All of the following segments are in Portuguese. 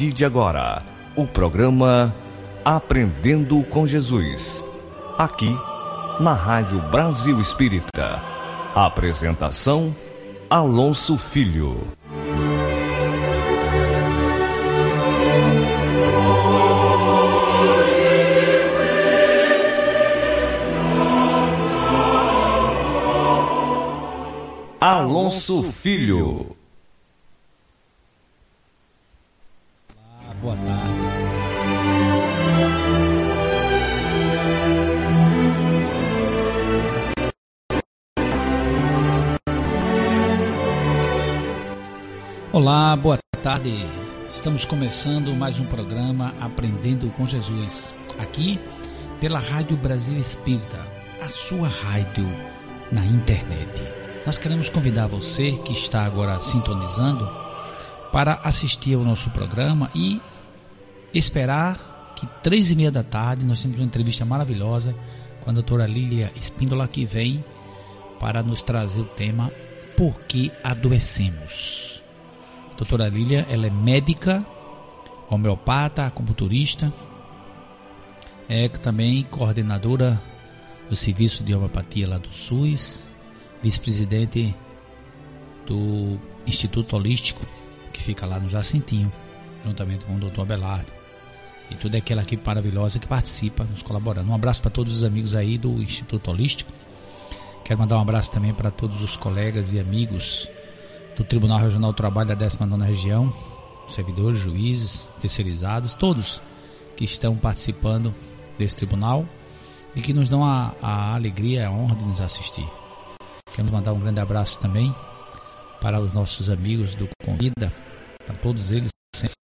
partir de agora, o programa Aprendendo com Jesus. Aqui, na Rádio Brasil Espírita. Apresentação: Alonso Filho. Alonso Filho. Tarde. Estamos começando mais um programa Aprendendo com Jesus, aqui pela Rádio Brasil Espírita, a sua rádio na internet. Nós queremos convidar você que está agora sintonizando para assistir ao nosso programa e esperar que três e meia da tarde nós temos uma entrevista maravilhosa com a doutora Lília Espíndola que vem para nos trazer o tema Por que adoecemos? Doutora Lília, ela é médica, homeopata, acupunturista, é também coordenadora do serviço de homeopatia lá do SUS, vice-presidente do Instituto Holístico que fica lá no Jacintinho, juntamente com o Dr. Abelardo. E toda aquela equipe maravilhosa que participa, nos colaborando. Um abraço para todos os amigos aí do Instituto Holístico. Quero mandar um abraço também para todos os colegas e amigos do Tribunal Regional do Trabalho da 19 Região, servidores, juízes, terceirizados, todos que estão participando desse tribunal e que nos dão a, a alegria, a honra de nos assistir. Quero mandar um grande abraço também para os nossos amigos do Convida, para todos eles,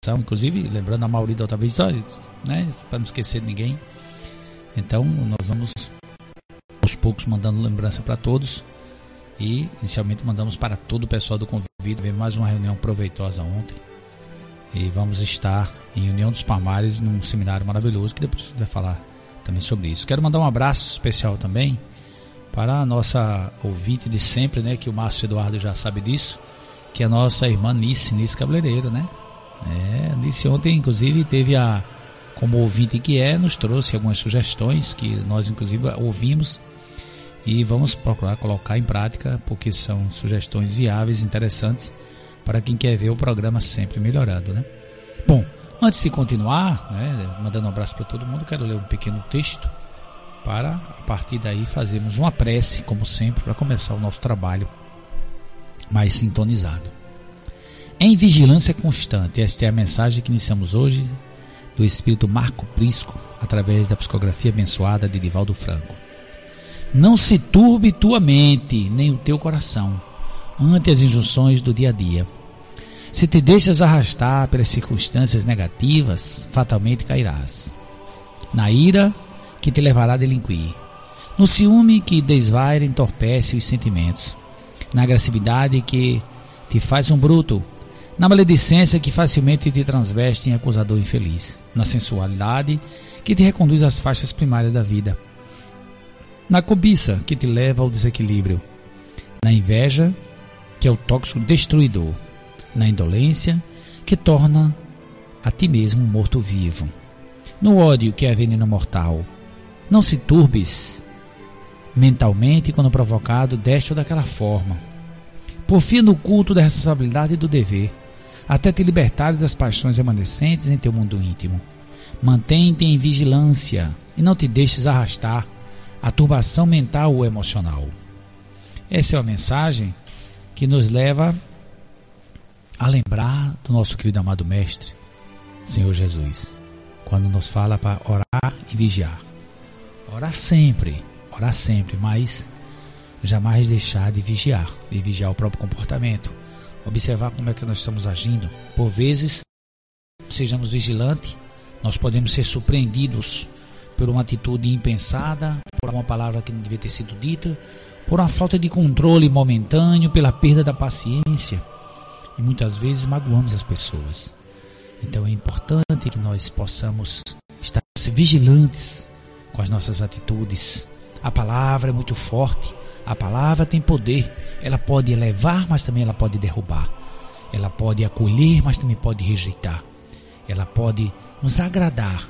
inclusive lembrando a Mauri da outra vez, né, para não esquecer de ninguém. Então, nós vamos aos poucos mandando lembrança para todos e inicialmente mandamos para todo o pessoal do Convida. Teve mais uma reunião proveitosa ontem e vamos estar em União dos Palmares num seminário maravilhoso que depois vai falar também sobre isso. Quero mandar um abraço especial também para a nossa ouvinte de sempre, né, que o Márcio Eduardo já sabe disso, que é a nossa irmã Nice, Nice Cabeleireiro, né? É, Nice ontem, inclusive, teve a, como ouvinte que é, nos trouxe algumas sugestões que nós, inclusive, ouvimos e vamos procurar colocar em prática, porque são sugestões viáveis, interessantes, para quem quer ver o programa sempre melhorando, né? Bom, antes de continuar, né, mandando um abraço para todo mundo, quero ler um pequeno texto para a partir daí fazermos uma prece, como sempre, para começar o nosso trabalho mais sintonizado. Em vigilância constante, esta é a mensagem que iniciamos hoje do Espírito Marco Prisco, através da psicografia abençoada de Divaldo Franco. Não se turbe tua mente, nem o teu coração, ante as injunções do dia a dia. Se te deixas arrastar pelas circunstâncias negativas, fatalmente cairás. Na ira, que te levará a delinquir. No ciúme que desvaira e entorpece os sentimentos. Na agressividade que te faz um bruto. Na maledicência que facilmente te transveste em acusador infeliz. Na sensualidade que te reconduz às faixas primárias da vida. Na cobiça que te leva ao desequilíbrio. Na inveja que é o tóxico destruidor. Na indolência que torna a ti mesmo morto-vivo. No ódio que é a veneno mortal não se turbes mentalmente quando provocado desta ou daquela forma. Porfia no culto da responsabilidade e do dever, até te libertares das paixões remanescentes em teu mundo íntimo. Mantém-te em vigilância e não te deixes arrastar a turbação mental ou emocional. Essa é uma mensagem que nos leva a lembrar do nosso querido amado Mestre, Senhor Jesus, quando nos fala para orar e vigiar. Orar sempre, orar sempre, mas jamais deixar de vigiar, de vigiar o próprio comportamento, observar como é que nós estamos agindo. Por vezes, sejamos vigilantes, nós podemos ser surpreendidos por uma atitude impensada, por uma palavra que não devia ter sido dita, por uma falta de controle momentâneo, pela perda da paciência. E muitas vezes magoamos as pessoas. Então é importante que nós possamos estar vigilantes com as nossas atitudes. A palavra é muito forte, a palavra tem poder. Ela pode elevar, mas também ela pode derrubar. Ela pode acolher, mas também pode rejeitar. Ela pode nos agradar,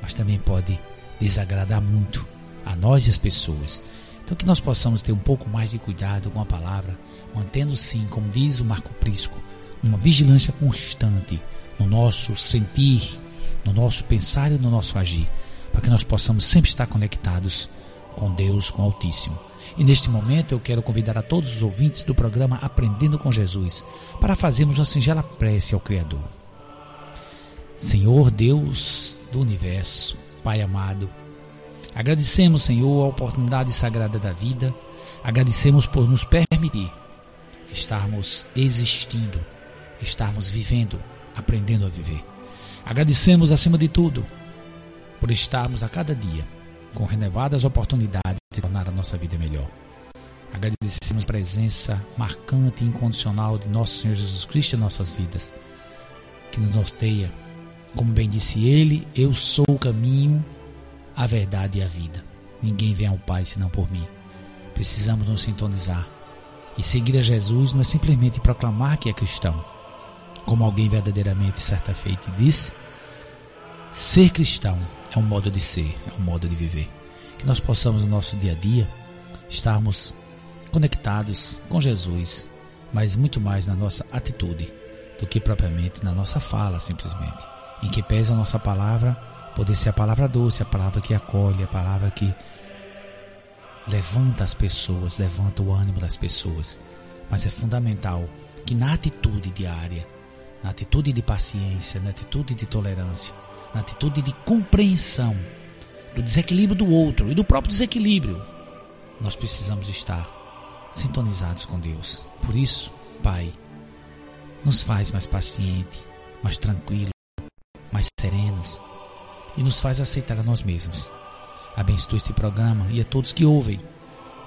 mas também pode desagradar muito a nós e as pessoas. Então que nós possamos ter um pouco mais de cuidado com a palavra, mantendo sim, como diz o Marco Prisco, uma vigilância constante no nosso sentir, no nosso pensar e no nosso agir, para que nós possamos sempre estar conectados com Deus, com o Altíssimo. E neste momento eu quero convidar a todos os ouvintes do programa Aprendendo com Jesus para fazermos uma singela prece ao Criador. Senhor Deus do universo, Pai amado, agradecemos, Senhor, a oportunidade sagrada da vida, agradecemos por nos permitir estarmos existindo, estarmos vivendo, aprendendo a viver. Agradecemos, acima de tudo, por estarmos a cada dia com renovadas oportunidades de tornar a nossa vida melhor. Agradecemos a presença marcante e incondicional de nosso Senhor Jesus Cristo em nossas vidas, que nos norteia como bem disse ele, eu sou o caminho, a verdade e a vida. Ninguém vem ao Pai senão por mim. Precisamos nos sintonizar. E seguir a Jesus não é simplesmente proclamar que é cristão. Como alguém verdadeiramente certa feita disse, ser cristão é um modo de ser, é um modo de viver. Que nós possamos no nosso dia a dia estarmos conectados com Jesus, mas muito mais na nossa atitude do que propriamente na nossa fala, simplesmente em que pesa a nossa palavra, poder ser a palavra doce, a palavra que acolhe, a palavra que levanta as pessoas, levanta o ânimo das pessoas. Mas é fundamental que na atitude diária, na atitude de paciência, na atitude de tolerância, na atitude de compreensão do desequilíbrio do outro e do próprio desequilíbrio, nós precisamos estar sintonizados com Deus. Por isso, Pai, nos faz mais paciente, mais tranquilo, mais serenos e nos faz aceitar a nós mesmos. Abençoe este programa e a todos que ouvem,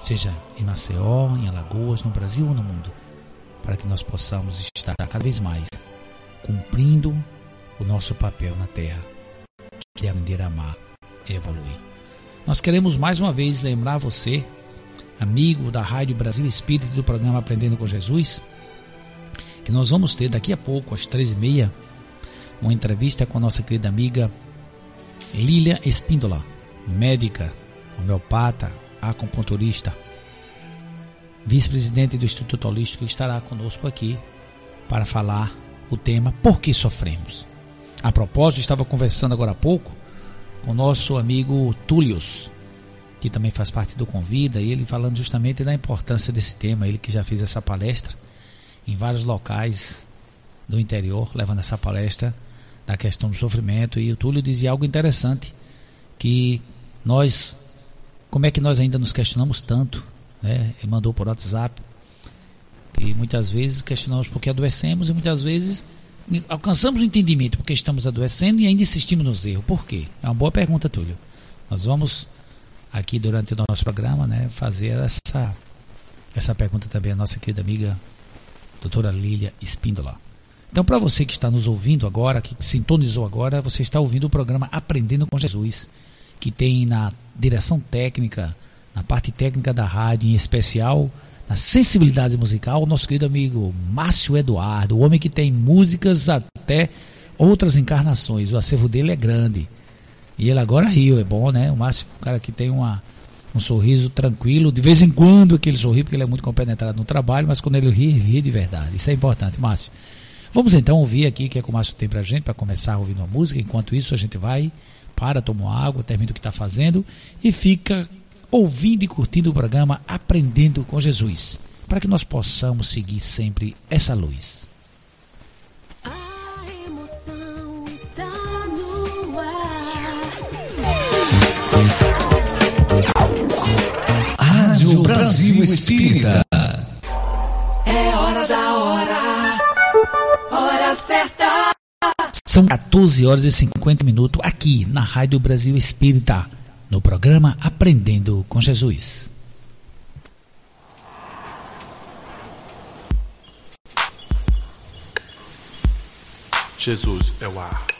seja em Maceió, em Alagoas, no Brasil ou no mundo, para que nós possamos estar cada vez mais cumprindo o nosso papel na Terra, que é aprender a amar e evoluir. Nós queremos mais uma vez lembrar você, amigo da Rádio Brasil Espírito do programa Aprendendo com Jesus, que nós vamos ter daqui a pouco, às três e meia, uma entrevista com a nossa querida amiga Lilia Espíndola, médica, homeopata, acupunturista, vice-presidente do Instituto Holístico, estará conosco aqui para falar o tema Por que sofremos? A propósito, estava conversando agora há pouco com o nosso amigo Túlios, que também faz parte do Convida, e ele falando justamente da importância desse tema, ele que já fez essa palestra em vários locais do interior, levando essa palestra da questão do sofrimento. E o Túlio dizia algo interessante, que nós, como é que nós ainda nos questionamos tanto? Né? Ele mandou por WhatsApp. E muitas vezes questionamos porque adoecemos e muitas vezes alcançamos o entendimento porque estamos adoecendo e ainda insistimos nos erros. Por quê? É uma boa pergunta, Túlio. Nós vamos aqui durante o nosso programa né, fazer essa, essa pergunta também à nossa querida amiga doutora Lília Espíndola. Então, para você que está nos ouvindo agora, que sintonizou agora, você está ouvindo o programa Aprendendo com Jesus, que tem na direção técnica, na parte técnica da rádio, em especial na sensibilidade musical, o nosso querido amigo Márcio Eduardo, o homem que tem músicas até outras encarnações. O acervo dele é grande. E ele agora riu, é bom, né? O Márcio, um cara que tem uma, um sorriso tranquilo, de vez em quando que ele sorri, porque ele é muito compenetrado no trabalho, mas quando ele ri, ri de verdade. Isso é importante, Márcio. Vamos então ouvir aqui o que, é que o Márcio tem pra gente, para começar ouvindo uma música. Enquanto isso, a gente vai, para, toma água, termina o que está fazendo e fica ouvindo e curtindo o programa Aprendendo com Jesus, para que nós possamos seguir sempre essa luz. A emoção está no ar. Rádio Brasil Espírita. É hora da hora. Hora certa. São 14 horas e 50 minutos aqui na Rádio Brasil Espírita, no programa Aprendendo com Jesus. Jesus é o ar.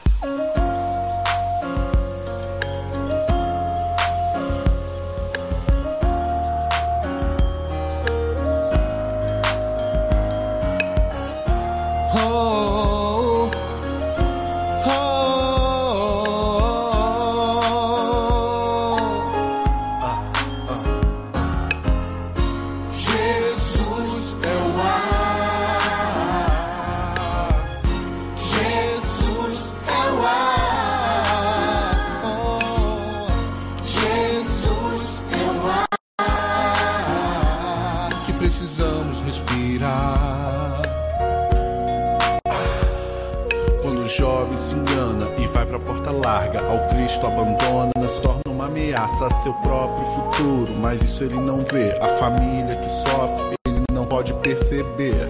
Ao Cristo abandona, se torna uma ameaça a seu próprio futuro. Mas isso ele não vê. A família que sofre, ele não pode perceber.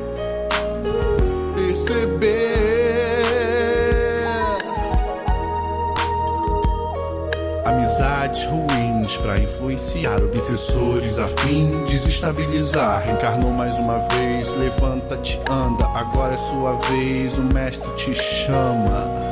Perceber. Amizades ruins pra influenciar obsessores a fim de desestabilizar. Reencarnou mais uma vez, levanta-te, anda. Agora é sua vez, o mestre te chama.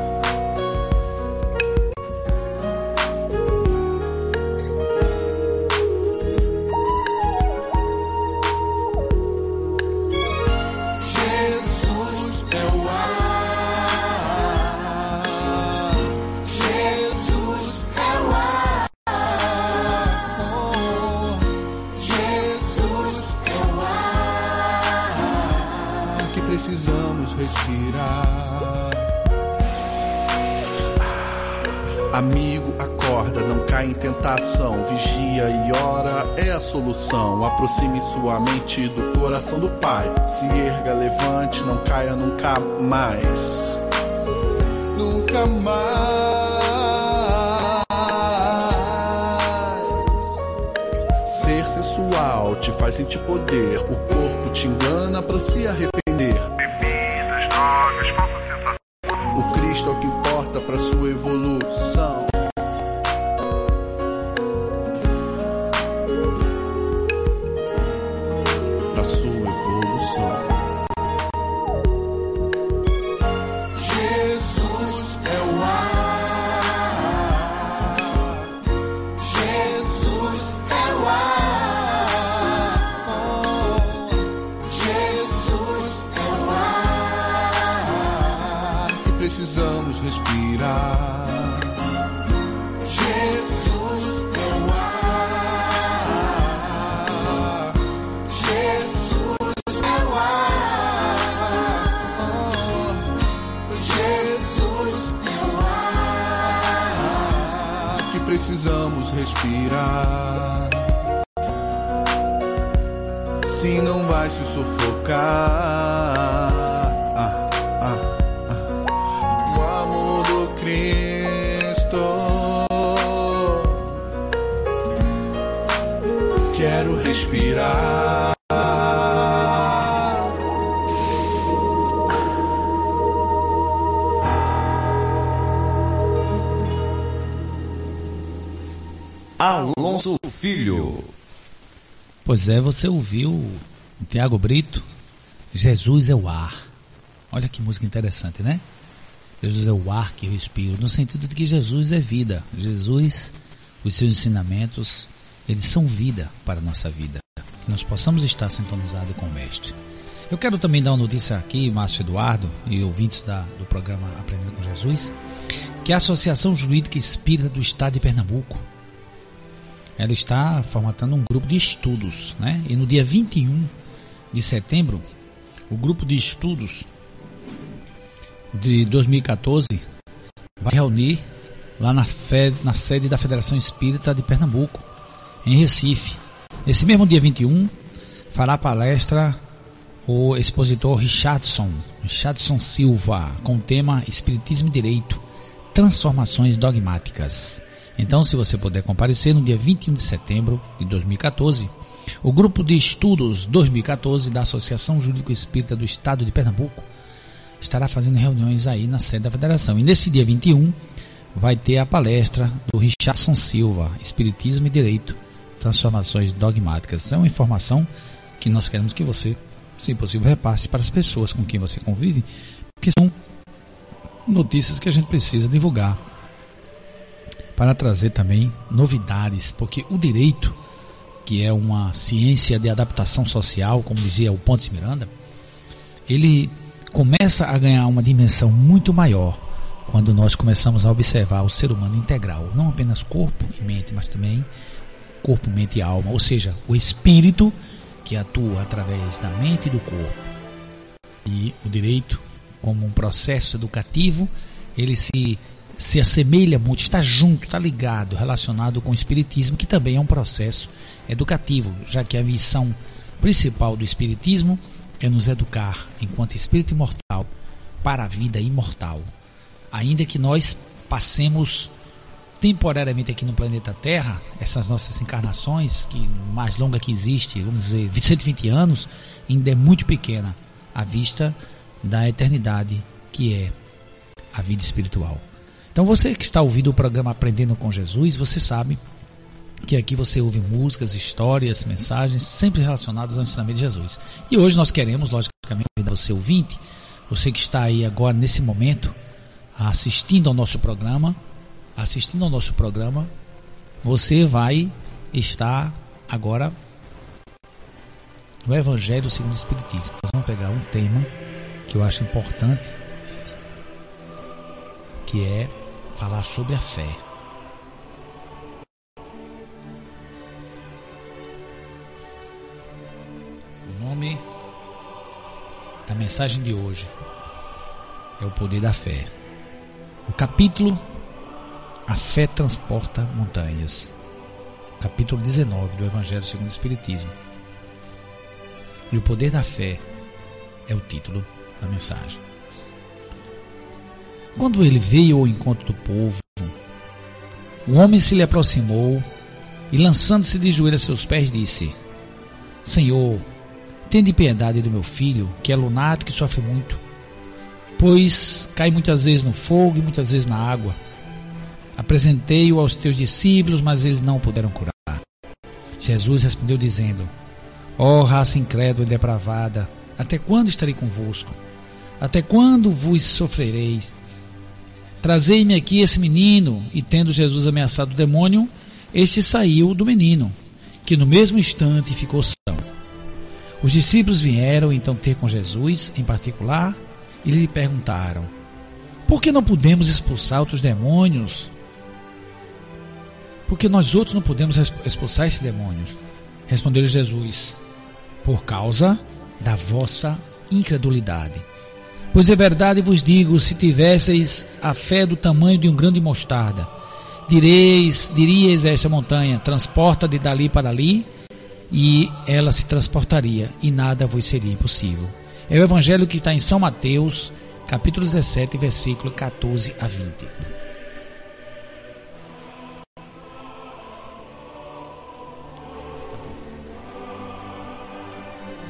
Aproxime sua mente do coração do Pai. Se erga, levante, não caia nunca mais. Nunca mais. Ser sensual te faz sentir poder. O corpo te engana pra se arrepender. Pois é, você ouviu Tiago Brito? Jesus é o ar. Olha que música interessante, né? Jesus é o ar que eu respiro, no sentido de que Jesus é vida. Jesus, os seus ensinamentos, eles são vida para a nossa vida. Que nós possamos estar sintonizados com o Mestre. Eu quero também dar uma notícia aqui, Márcio Eduardo e ouvintes da, do programa Aprendendo com Jesus, que a Associação Jurídica Espírita do Estado de Pernambuco, ela está formatando um grupo de estudos, né? E no dia 21 de setembro, o grupo de estudos de 2014 vai reunir lá na, fe- na sede da Federação Espírita de Pernambuco em Recife. Nesse mesmo dia 21, fará palestra o expositor Richardson, Richardson Silva, com o tema Espiritismo e Direito, Transformações Dogmáticas. Então, se você puder comparecer no dia 21 de setembro de 2014, o grupo de estudos 2014 da Associação Jurídico Espírita do Estado de Pernambuco estará fazendo reuniões aí na sede da federação. E nesse dia 21 vai ter a palestra do Richardson Silva, Espiritismo e Direito, Transformações Dogmáticas. É uma informação que nós queremos que você, se possível, repasse para as pessoas com quem você convive, porque são notícias que a gente precisa divulgar para trazer também novidades, porque o direito, que é uma ciência de adaptação social, como dizia o Pontes Miranda, ele começa a ganhar uma dimensão muito maior quando nós começamos a observar o ser humano integral, não apenas corpo e mente, mas também corpo, mente e alma, ou seja, o espírito que atua através da mente e do corpo. E o direito, como um processo educativo, ele se se assemelha muito, está junto, está ligado, relacionado com o espiritismo, que também é um processo educativo, já que a missão principal do espiritismo é nos educar enquanto espírito imortal para a vida imortal. Ainda que nós passemos temporariamente aqui no planeta Terra, essas nossas encarnações, que mais longa que existe, vamos dizer, 120 anos, ainda é muito pequena à vista da eternidade que é a vida espiritual. Então você que está ouvindo o programa Aprendendo com Jesus, você sabe que aqui você ouve músicas, histórias, mensagens, sempre relacionadas ao ensinamento de Jesus. E hoje nós queremos, logicamente, você ouvinte, você que está aí agora nesse momento assistindo ao nosso programa, assistindo ao nosso programa, você vai estar agora no Evangelho segundo o Espiritismo. Nós vamos pegar um tema que eu acho importante, que é falar sobre a fé. O nome da mensagem de hoje é o poder da fé. O capítulo A fé transporta montanhas. Capítulo 19 do Evangelho segundo o Espiritismo. E o poder da fé é o título da mensagem. Quando ele veio ao encontro do povo, o homem se lhe aproximou e, lançando-se de joelhos a seus pés, disse: Senhor, tende piedade do meu filho, que é lunático e sofre muito, pois cai muitas vezes no fogo e muitas vezes na água. Apresentei-o aos teus discípulos, mas eles não puderam curar. Jesus respondeu, dizendo: Ó oh, raça incrédula e depravada, até quando estarei convosco? Até quando vos sofrereis? Trazei-me aqui esse menino. E tendo Jesus ameaçado o demônio, este saiu do menino, que no mesmo instante ficou são. Os discípulos vieram então ter com Jesus, em particular, e lhe perguntaram: Por que não podemos expulsar outros demônios? Porque nós outros não podemos expulsar esses demônios. Respondeu-lhe Jesus: Por causa da vossa incredulidade. Pois é verdade vos digo, se tivesseis a fé do tamanho de um grão de mostarda, direis, diríeis a essa montanha, transporta de dali para ali, e ela se transportaria, e nada vos seria impossível. É o evangelho que está em São Mateus, capítulo 17, versículo 14 a 20.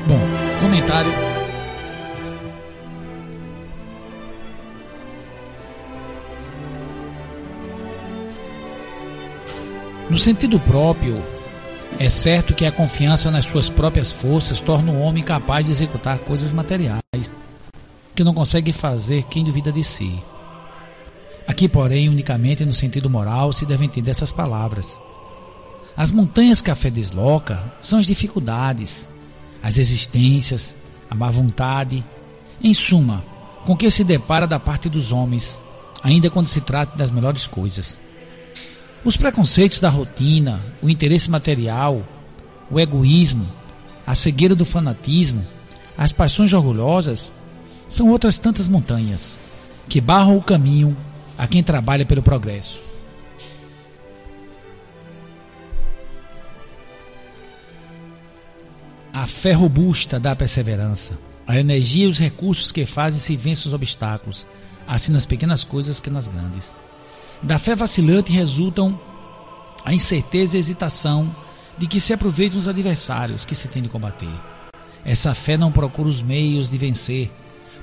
Bom, comentário No sentido próprio, é certo que a confiança nas suas próprias forças torna o homem capaz de executar coisas materiais que não consegue fazer quem duvida de si. Aqui, porém, unicamente no sentido moral se devem entender essas palavras. As montanhas que a fé desloca são as dificuldades, as existências, a má vontade, em suma, com que se depara da parte dos homens, ainda quando se trata das melhores coisas. Os preconceitos da rotina, o interesse material, o egoísmo, a cegueira do fanatismo, as paixões orgulhosas são outras tantas montanhas que barram o caminho a quem trabalha pelo progresso. A fé robusta dá perseverança. A energia e os recursos que fazem se vencer os obstáculos, assim nas pequenas coisas que nas grandes. Da fé vacilante resultam a incerteza e a hesitação de que se aproveitem os adversários que se tem de combater. Essa fé não procura os meios de vencer,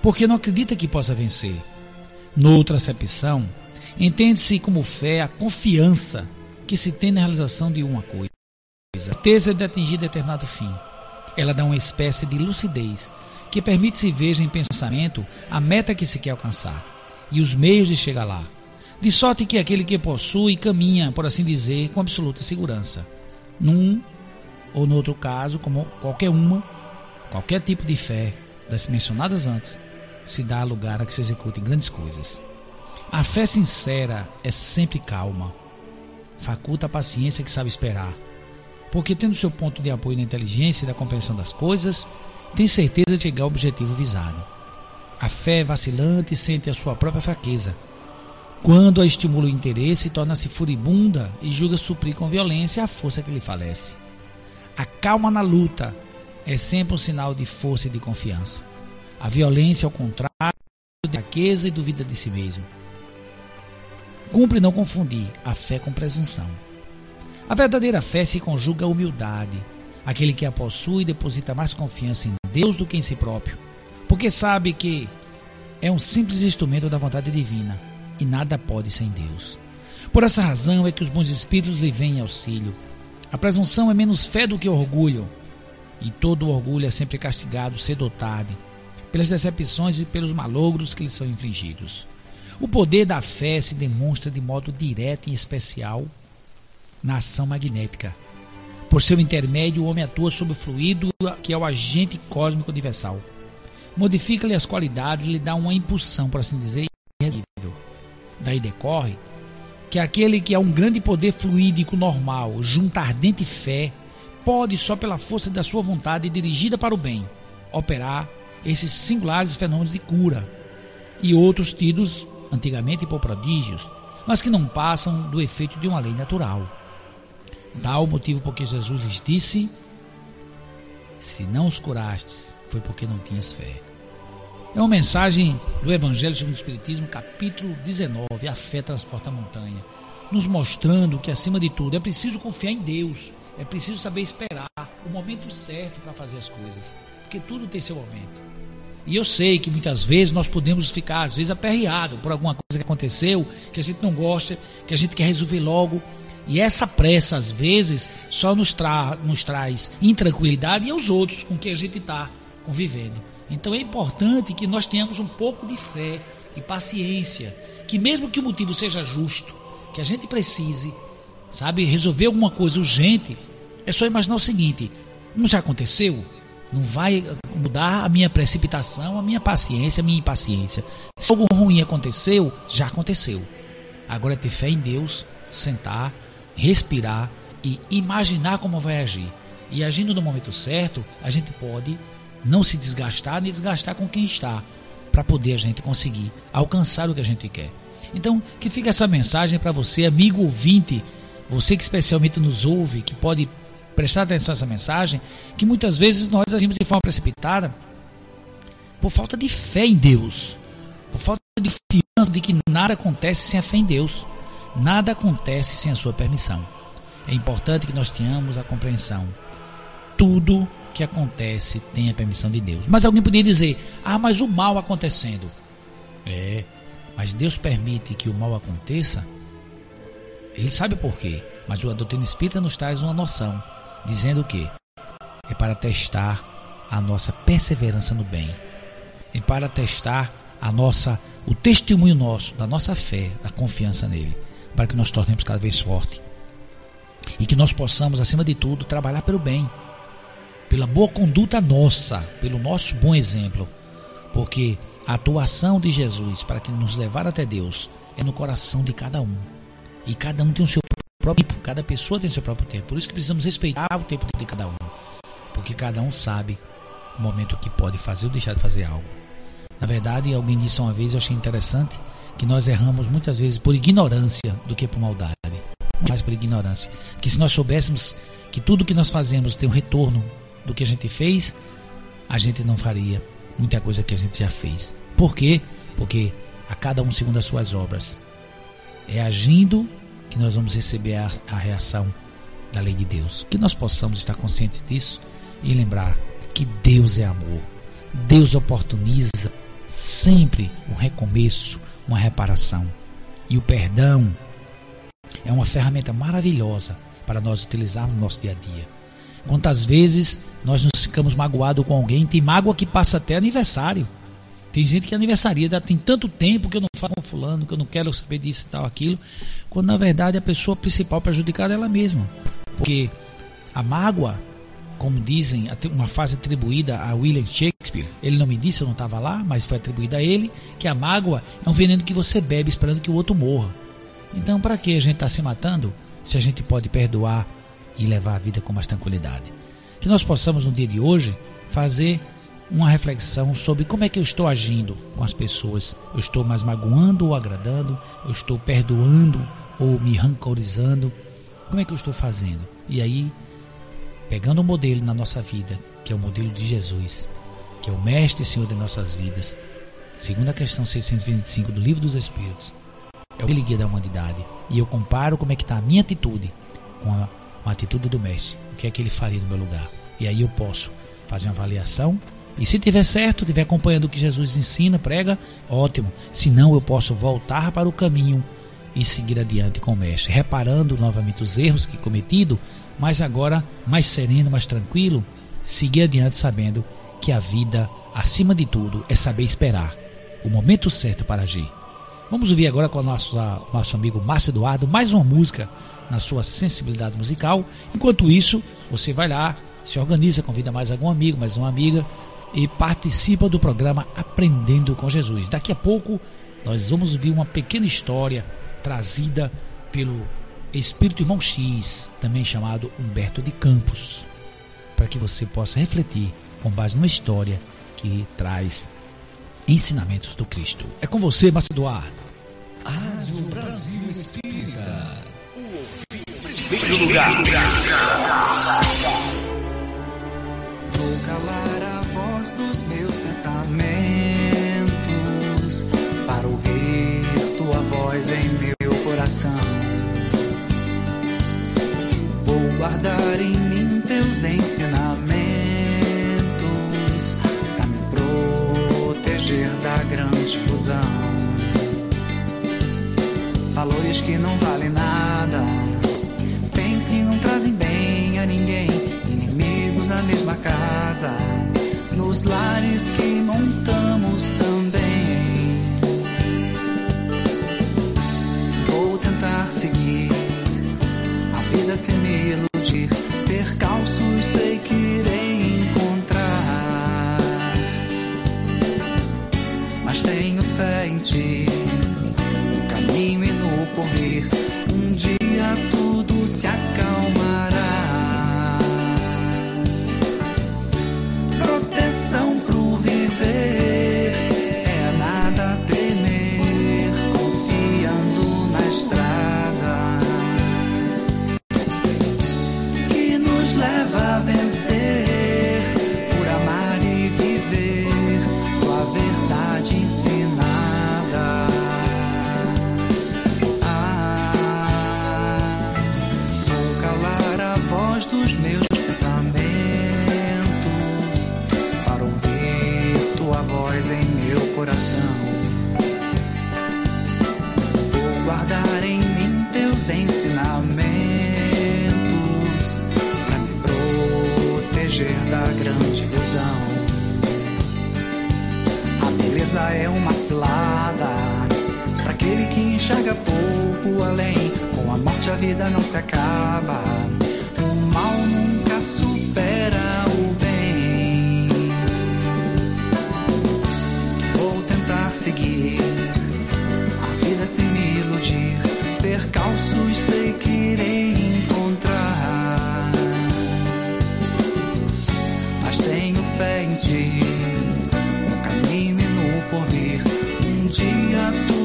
porque não acredita que possa vencer. Noutra acepção, entende-se como fé a confiança que se tem na realização de uma coisa, a certeza de atingir determinado fim. Ela dá uma espécie de lucidez que permite se veja em pensamento a meta que se quer alcançar e os meios de chegar lá. De sorte que aquele que possui caminha, por assim dizer, com absoluta segurança. Num ou no outro caso, como qualquer uma, qualquer tipo de fé das mencionadas antes, se dá lugar a que se executem grandes coisas. A fé sincera é sempre calma, faculta a paciência que sabe esperar, porque tendo seu ponto de apoio na inteligência e da compreensão das coisas, tem certeza de chegar ao objetivo visado. A fé vacilante sente a sua própria fraqueza. Quando a estimula o interesse, torna-se furibunda e julga suprir com violência a força que lhe falece. A calma na luta é sempre um sinal de força e de confiança. A violência, ao contrário, de fraqueza e duvida de si mesmo. Cumpre não confundir a fé com presunção. A verdadeira fé se conjuga à humildade. Aquele que a possui deposita mais confiança em Deus do que em si próprio, porque sabe que é um simples instrumento da vontade divina e nada pode sem Deus. Por essa razão é que os bons espíritos lhe vêm em auxílio. A presunção é menos fé do que orgulho, e todo orgulho é sempre castigado cedo ou tarde, pelas decepções e pelos malogros que lhe são infligidos. O poder da fé se demonstra de modo direto e especial na ação magnética. Por seu intermédio, o homem atua sobre o fluido que é o agente cósmico universal. Modifica-lhe as qualidades e lhe dá uma impulsão, por assim dizer. Daí decorre que aquele que é um grande poder fluídico normal, junta ardente fé, pode, só pela força da sua vontade dirigida para o bem, operar esses singulares fenômenos de cura e outros tidos antigamente por prodígios, mas que não passam do efeito de uma lei natural. Tal o motivo porque Jesus lhes disse: Se não os curastes, foi porque não tinhas fé. É uma mensagem do Evangelho segundo o Espiritismo, capítulo 19, A fé transporta a montanha, nos mostrando que, acima de tudo, é preciso confiar em Deus, é preciso saber esperar o momento certo para fazer as coisas, porque tudo tem seu momento. E eu sei que muitas vezes nós podemos ficar, às vezes, aperreado por alguma coisa que aconteceu, que a gente não gosta, que a gente quer resolver logo. E essa pressa, às vezes, só nos, tra nos traz intranquilidade e aos outros com quem a gente está convivendo. Então é importante que nós tenhamos um pouco de fé e paciência, que mesmo que o motivo seja justo, que a gente precise, sabe, resolver alguma coisa urgente, é só imaginar o seguinte: não já aconteceu? Não vai mudar a minha precipitação, a minha paciência, a minha impaciência. Se algo ruim aconteceu, já aconteceu. Agora é ter fé em Deus, sentar, respirar e imaginar como vai agir. E agindo no momento certo, a gente pode não se desgastar nem desgastar com quem está, para poder a gente conseguir alcançar o que a gente quer. Então, que fica essa mensagem para você, amigo ouvinte, você que especialmente nos ouve, que pode prestar atenção a essa mensagem, que muitas vezes nós agimos de forma precipitada por falta de fé em Deus, por falta de confiança de que nada acontece sem a fé em Deus, nada acontece sem a sua permissão. É importante que nós tenhamos a compreensão. Tudo que acontece tem a permissão de Deus. Mas alguém poderia dizer: ah, mas o mal acontecendo. É, mas Deus permite que o mal aconteça. Ele sabe por quê, mas a doutrina espírita nos traz uma noção dizendo que é para testar a nossa perseverança no bem, é para testar a nossa o testemunho nosso da nossa fé, da confiança nele, para que nós tornemos cada vez forte e que nós possamos acima de tudo trabalhar pelo bem, pela boa conduta nossa, pelo nosso bom exemplo, porque a atuação de Jesus para que nos levar até Deus é no coração de cada um. E cada um tem o seu próprio tempo, cada pessoa tem seu próprio tempo. Por isso que precisamos respeitar o tempo de cada um. Porque cada um sabe o momento que pode fazer ou deixar de fazer algo. Na verdade, alguém disse uma vez, eu achei interessante, que nós erramos muitas vezes por ignorância do que por maldade. Mais por ignorância. Que se nós soubéssemos que tudo que nós fazemos tem um retorno do que a gente fez, a gente não faria muita coisa que a gente já fez. Por quê? Porque a cada um segundo as suas obras. É agindo que nós vamos receber a, a reação da lei de Deus. Que nós possamos estar conscientes disso e lembrar que Deus é amor. Deus oportuniza sempre um recomeço, uma reparação. E o perdão é uma ferramenta maravilhosa para nós utilizarmos no nosso dia a dia. Quantas vezes nós nos ficamos magoados com alguém, tem mágoa que passa até aniversário. Tem gente que aniversaria, tem tanto tempo que eu não falo com fulano, que eu não quero saber disso e tal, aquilo, quando na verdade a pessoa principal prejudicar é ela mesma. Porque a mágoa, como dizem, uma frase atribuída a William Shakespeare, ele não me disse, eu não estava lá, mas foi atribuída a ele, que a mágoa é um veneno que você bebe esperando que o outro morra. Então, para que a gente está se matando se a gente pode perdoar e levar a vida com mais tranquilidade? Que nós possamos no dia de hoje fazer uma reflexão sobre como é que eu estou agindo com as pessoas. Eu estou mais magoando ou agradando? Eu estou perdoando ou me rancorizando? Como é que eu estou fazendo? E aí, pegando um modelo na nossa vida, que é o modelo de Jesus, que é o mestre e Senhor de nossas vidas, segundo a questão 625 do Livro dos Espíritos, é o guia da humanidade. E eu comparo como é que está a minha atitude com a, a atitude do mestre. O que é que ele faria no meu lugar? E aí eu posso fazer uma avaliação e se tiver certo, estiver acompanhando o que Jesus ensina, prega, ótimo. Se não, eu posso voltar para o caminho e seguir adiante com o mestre, reparando novamente os erros que cometido, mas agora mais sereno, mais tranquilo, seguir adiante sabendo que a vida, acima de tudo, é saber esperar o momento certo para agir. Vamos ouvir agora com o nosso, nosso amigo Márcio Eduardo mais uma música na sua sensibilidade musical. Enquanto isso, você vai lá, se organiza, convida mais algum amigo, mais uma amiga e participa do programa Aprendendo com Jesus. Daqui a pouco nós vamos ouvir uma pequena história trazida pelo Espírito Irmão X, também chamado Humberto de Campos, para que você possa refletir com base numa história que traz ensinamentos do Cristo. É com você, Márcio Eduardo. Rádio Brasil Espírita. Primeiro lugar. Vou calar a voz dos meus pensamentos para ouvir tua voz em meu coração. Vou guardar em mim teus ensinamentos para me proteger da grande ilusão. Valores que não valem nada, casa, nos lares que montamos também. Vou tentar seguir a vida sem me iludir, percalços sei que irei encontrar, mas tenho fé em ti, no caminho e no porvir. Um dia tudo se acalmará. É uma cilada para aquele que enxerga pouco além. Com a morte a vida não se acaba. O mal nunca supera o bem. Vou tentar seguir dia. tudo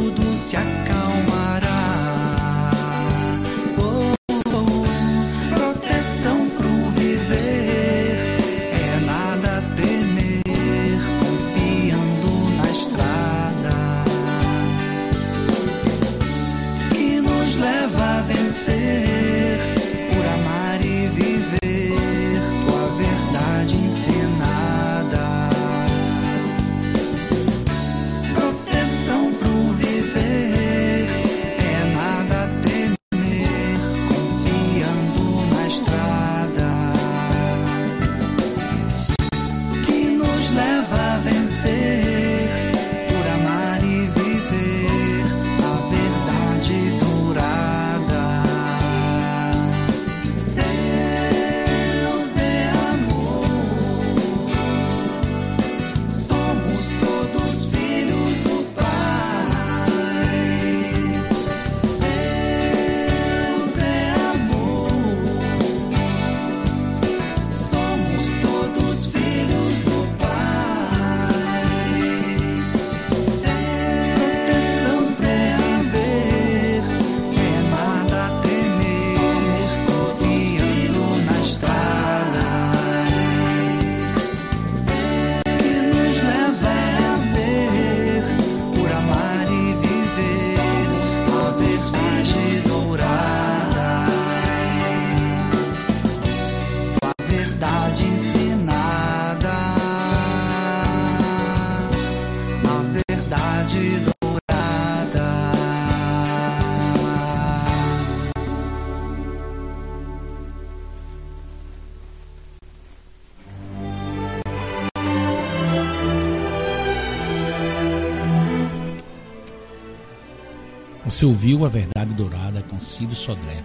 Você ouviu a verdade dourada com Ciro Sodré.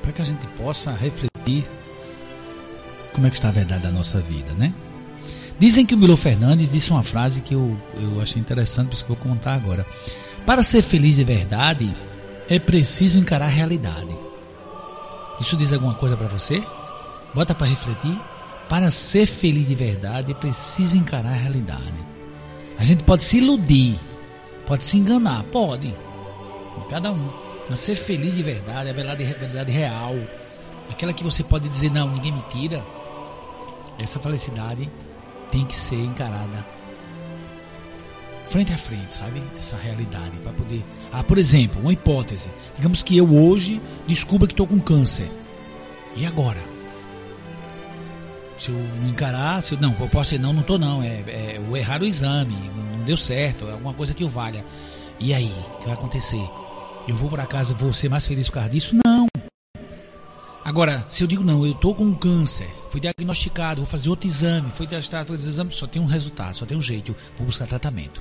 Para que a gente possa refletir como é que está a verdade da nossa vida, né? Dizem que o Milo Fernandes disse uma frase que eu, eu achei interessante, por isso que eu vou contar agora. Para ser feliz de verdade, é preciso encarar a realidade. Isso diz alguma coisa para você? Bota para refletir. Para ser feliz de verdade, é preciso encarar a realidade. A gente pode se iludir, pode se enganar, pode. Cada um. Mas ser feliz de verdade, a verdade, a verdade real, aquela que você pode dizer, não, ninguém me tira. Essa felicidade tem que ser encarada frente a frente, sabe? Essa realidade para poder. Ah, por exemplo, uma hipótese. Digamos que eu hoje descubra que estou com câncer. E agora? Se eu encarar, se eu, não, eu posso dizer, não, não estou não. É, é eu errar o exame, não, não deu certo, é alguma coisa que eu valha. E aí, o que vai acontecer? Eu vou para casa, vou ser mais feliz por causa disso? Não. Agora, se eu digo não, eu estou com um câncer, fui diagnosticado, vou fazer outro exame, fui diagnosticado, outro exame, só tem um resultado, só tem um jeito, vou buscar tratamento.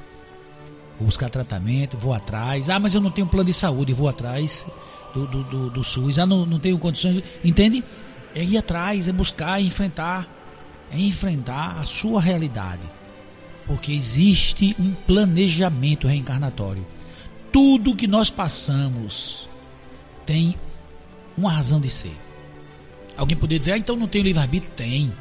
Vou buscar tratamento, vou atrás. Ah, mas eu não tenho plano de saúde, vou atrás do, do, do, do SUS. Ah, não, não tenho condições. Entende? É ir atrás, é buscar, é enfrentar. É enfrentar a sua realidade. Porque existe um planejamento reencarnatório. Tudo que nós passamos tem uma razão de ser. Alguém poderia dizer, ah, então não tem livre-arbítrio? Tem.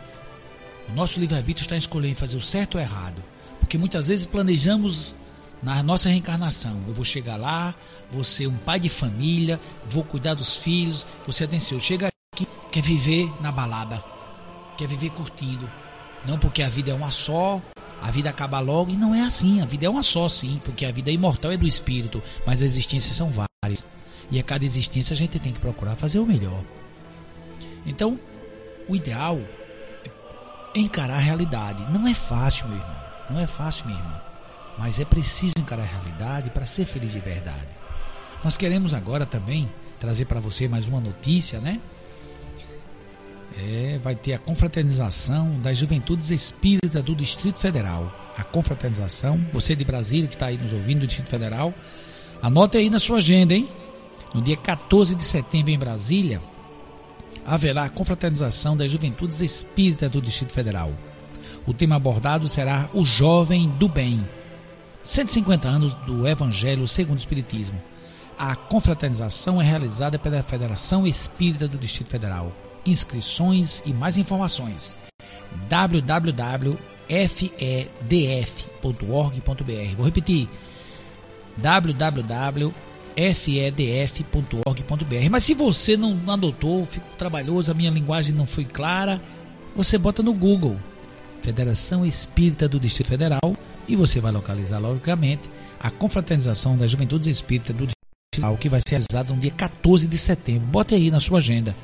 O nosso livre-arbítrio está em escolher fazer o certo ou o errado. Porque muitas vezes planejamos na nossa reencarnação. Eu vou chegar lá, vou ser um pai de família, vou cuidar dos filhos, ser atencioso. Chega aqui, quer viver na balada, quer viver curtindo. Não porque a vida é uma só, a vida acaba logo, e não é assim. A vida é uma só, sim, porque a vida é imortal é do espírito, mas as existências são várias. E a cada existência a gente tem que procurar fazer o melhor. Então, o ideal é encarar a realidade. Não é fácil, meu irmão. Não é fácil, minha irmã mas é preciso encarar a realidade para ser feliz de verdade. Nós queremos agora também trazer para você mais uma notícia, né? É, vai ter a confraternização das Juventudes Espíritas do Distrito Federal. A confraternização, você de Brasília que está aí nos ouvindo do Distrito Federal, anote aí na sua agenda, hein? No dia 14 de setembro em Brasília, haverá a confraternização das Juventudes Espíritas do Distrito Federal. O tema abordado será o jovem do bem. 150 anos do Evangelho segundo o Espiritismo. A confraternização é realizada pela Federação Espírita do Distrito Federal. Inscrições e mais informações www.fedf.org.br. Vou repetir: www.fedf.org.br. Mas se você não anotou, ficou trabalhoso, a minha linguagem não foi clara, você bota no Google Federação Espírita do Distrito Federal e você vai localizar, logicamente, a confraternização das Juventudes Espíritas do Distrito que vai ser realizada no dia 14 de setembro. Bote aí na sua agenda.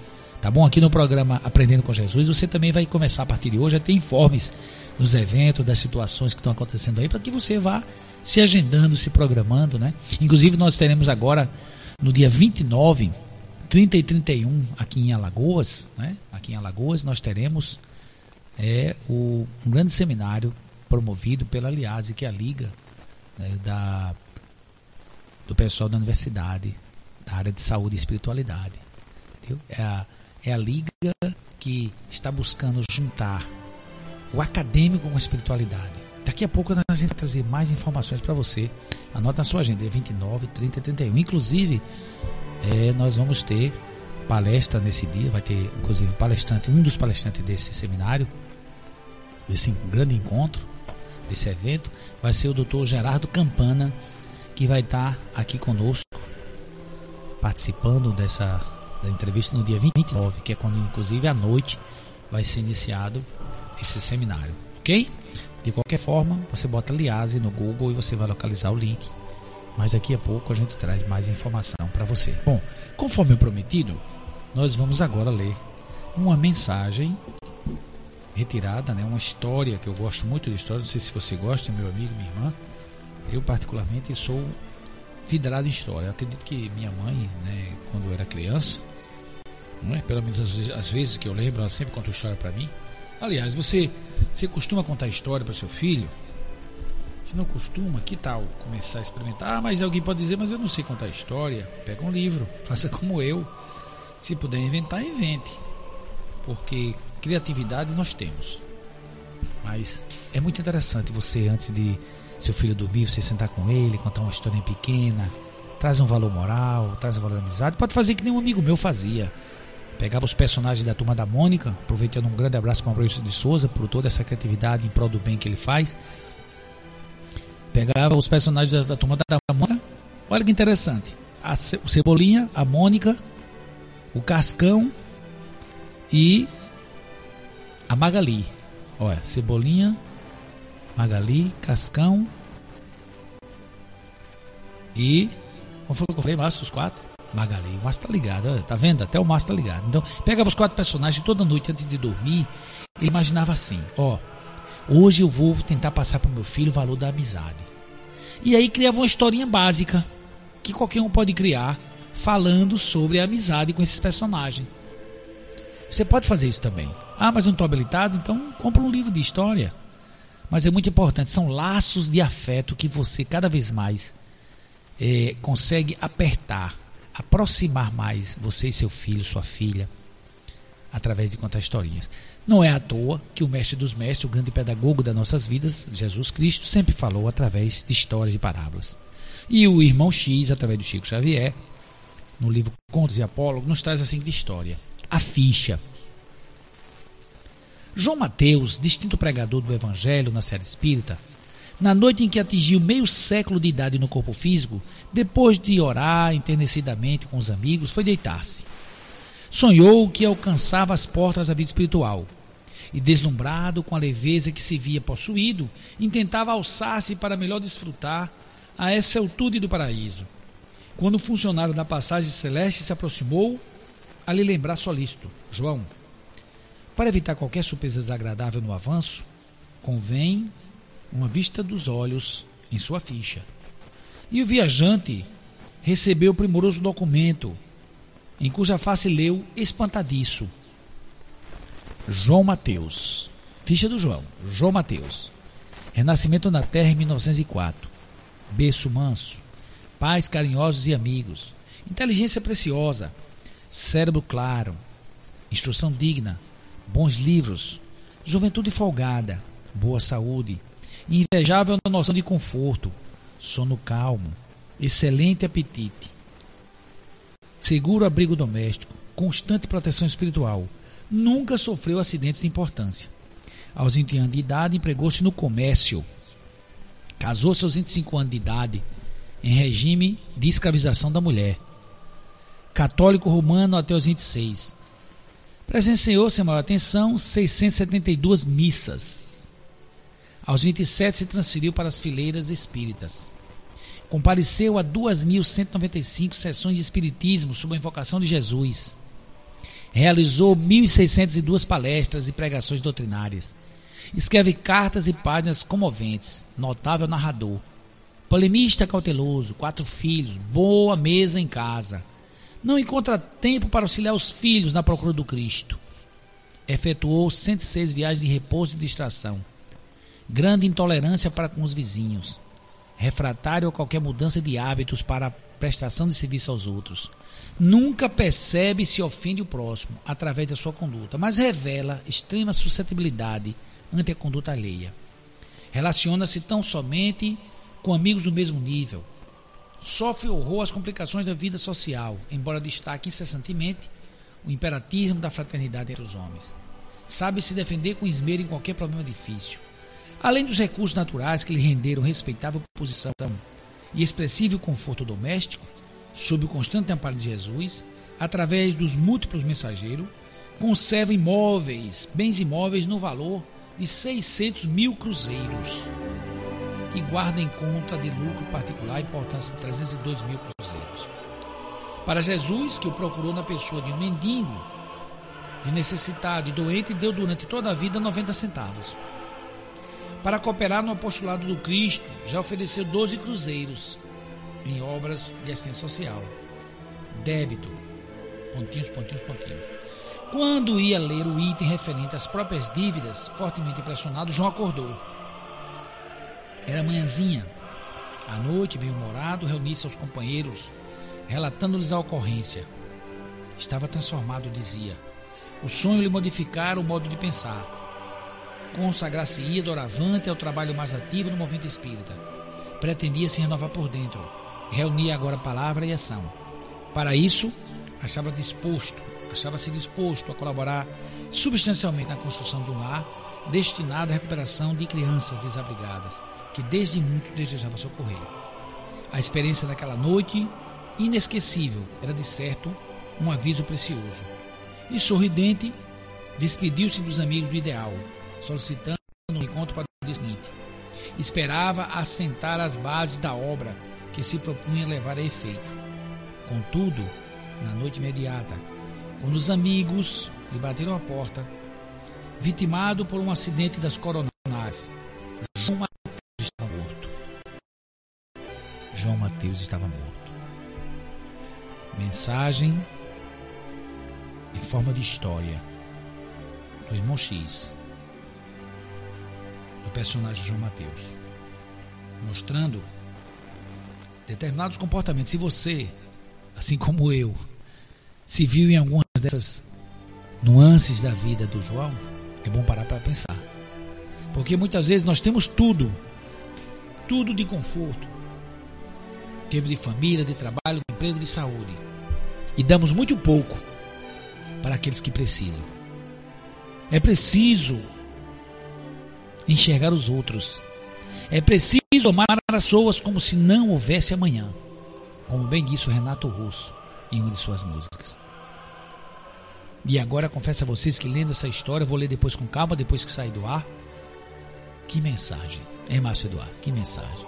Tá bom? Aqui no programa Aprendendo com Jesus, você também vai começar a partir de hoje a ter informes dos eventos, das situações que estão acontecendo aí, para que você vá se agendando, se programando, né? Inclusive, nós teremos agora, no dia 29, 30 e 31, aqui em Alagoas, né? Aqui em Alagoas, nós teremos é, o, um grande seminário promovido pela Aliase, que é a liga né, da, do pessoal da universidade, da área de saúde e espiritualidade. É a, é a liga que está buscando juntar o acadêmico com a espiritualidade. Daqui a pouco gente vai trazer mais informações para você. Anota na sua agenda, é 29, 30 e 31. Inclusive, é, nós vamos ter palestra nesse dia, vai ter inclusive palestrante, um dos palestrantes desse seminário, desse grande encontro, desse evento vai ser o Dr. Gerardo Campana, que vai estar aqui conosco, participando dessa da entrevista no dia 29, que é quando, inclusive, à noite vai ser iniciado esse seminário, ok? De qualquer forma, você bota Liase no Google e você vai localizar o link. Mas daqui a pouco a gente traz mais informação para você. Bom, conforme prometido, nós vamos agora ler uma mensagem retirada, né? Uma história que eu gosto muito de história. Não sei se você gosta, meu amigo, minha irmã. Eu particularmente sou vidrado em história. Eu acredito que minha mãe, né, quando eu era criança, não é? Pelo menos as, as vezes que eu lembro, ela sempre conta história para mim. Aliás, você, você costuma contar história para seu filho? Se não costuma, que tal começar a experimentar? Ah, mas alguém pode dizer, mas eu não sei contar história. Pega um livro, faça como eu. Se puder inventar, invente. Porque criatividade nós temos. Mas é muito interessante você, antes de seu filho dormir, você sentar com ele, contar uma história pequena, traz um valor moral, traz um valor de amizade. Pode fazer que nem um amigo meu fazia. Pegava os personagens da turma da Mônica, aproveitando um grande abraço para o Maurício de Souza por toda essa criatividade em prol do bem que ele faz. Pegava os personagens da, da turma da Mônica. Olha que interessante. A o Cebolinha, a Mônica, o Cascão e a Magali. Olha, Cebolinha, Magali, Cascão e. Como foi que eu falei? Márcio, os quatro? Magali. O Márcio tá ligado, tá vendo? Até o Márcio tá ligado. Então, pegava os quatro personagens toda noite antes de dormir. Ele imaginava assim: ó, hoje eu vou tentar passar para meu filho o valor da amizade. E aí criava uma historinha básica que qualquer um pode criar falando sobre a amizade com esses personagens. Você pode fazer isso também. Ah, mas não estou habilitado, então compra um livro de história. Mas é muito importante, são laços de afeto que você cada vez mais é, consegue apertar, aproximar mais você e seu filho, sua filha, através de contar historinhas. Não é à toa que o mestre dos mestres, o grande pedagogo das nossas vidas, Jesus Cristo, sempre falou através de histórias e parábolas. E o irmão X, através do Chico Xavier, no livro Contos e Apólogos, nos traz a seguinte história: a ficha. João Mateus, distinto pregador do Evangelho na série espírita, na noite em que atingiu meio século de idade no corpo físico, depois de orar enternecidamente com os amigos, foi deitar-se. Sonhou que alcançava as portas da vida espiritual e, deslumbrado com a leveza que se via possuído, intentava alçar-se para melhor desfrutar a essa altude do paraíso. Quando o funcionário da passagem celeste se aproximou, a lhe lembrar solícito: João, para evitar qualquer surpresa desagradável no avanço, convém uma vista dos olhos em sua ficha. E o viajante recebeu o primoroso documento, em cuja face leu espantadiço: João Mateus. Ficha do João, João Mateus. Renascimento na Terra em 1904. Berço manso. Pais carinhosos e amigos. Inteligência preciosa. Cérebro claro. Instrução digna. Bons livros. Juventude folgada. Boa saúde invejável na noção de conforto, sono calmo, excelente apetite, seguro abrigo doméstico, constante proteção espiritual. Nunca sofreu acidentes de importância. Aos 20 anos de idade, empregou-se no comércio. Casou-se aos 25 anos de idade, em regime de escravização da mulher. Católico romano até os 26. Presenciou, sem maior atenção, 672 missas aos 27 se transferiu para as fileiras espíritas. Compareceu a 2.195 sessões de espiritismo sob a invocação de Jesus. Realizou 1.602 palestras e pregações doutrinárias. Escreve cartas e páginas comoventes. Notável narrador. Polemista cauteloso, quatro filhos, boa mesa em casa. Não encontra tempo para auxiliar os filhos na procura do Cristo. Efetuou 106 viagens de repouso e distração grande intolerância para com os vizinhos, refratário a qualquer mudança de hábitos para a prestação de serviço aos outros. Nunca percebe se ofende o próximo através da sua conduta, mas revela extrema suscetibilidade ante a conduta alheia. Relaciona-se tão somente com amigos do mesmo nível. Sofre horror às complicações da vida social, embora destaque incessantemente o imperatismo da fraternidade entre os homens. Sabe se defender com esmero em qualquer problema difícil Além dos recursos naturais que lhe renderam respeitável posição e expressivo conforto doméstico, sob o constante amparo de Jesus, através dos múltiplos mensageiros, conserva imóveis, bens imóveis no valor de 600 mil cruzeiros e guarda em conta de lucro particular a importância de 302 mil cruzeiros. Para Jesus, que o procurou na pessoa de um mendigo, de necessitado e doente, deu durante toda a vida 90 centavos. Para cooperar no apostolado do Cristo, já ofereceu 12 cruzeiros em obras de assistência social. Débito. Pontinhos, pontinhos, pontinhos. Quando ia ler o item referente às próprias dívidas, fortemente impressionado, João acordou. Era manhãzinha. À noite, bem-humorado, reunia seus companheiros, relatando-lhes a ocorrência. Estava transformado, dizia. O sonho lhe modificara o modo de pensar. Consagrar-se-ia doravante ao trabalho mais ativo no movimento espírita. Pretendia se renovar por dentro. Reunia agora palavra e ação. Para isso, achava disposto, achava-se disposto a colaborar substancialmente na construção um lar destinado à recuperação de crianças desabrigadas, que desde muito desejava socorrer. A experiência daquela noite, inesquecível, era de certo um aviso precioso. E sorridente, despediu-se dos amigos do ideal, solicitando um encontro para o dia seguinte. Esperava assentar as bases da obra que se propunha levar a efeito. Contudo, na noite imediata, quando os amigos lhe bateram a porta, vitimado por um acidente das coronárias, João Mateus estava morto. João Mateus estava morto. Mensagem em forma de história do irmão X, personagem João Mateus, mostrando determinados comportamentos. Se você, assim como eu, se viu em algumas dessas nuances da vida do João, é bom parar para pensar. Porque muitas vezes nós temos tudo, tudo de conforto, em de família, de trabalho, de emprego, de saúde, e damos muito pouco para aqueles que precisam. É preciso enxergar os outros. É preciso amar as pessoas como se não houvesse amanhã. Como bem disse o Renato Russo em uma de suas músicas. E agora confesso a vocês que lendo essa história, vou ler depois com calma, depois que sair do ar. Que mensagem, hein, Márcio Eduardo? Que mensagem.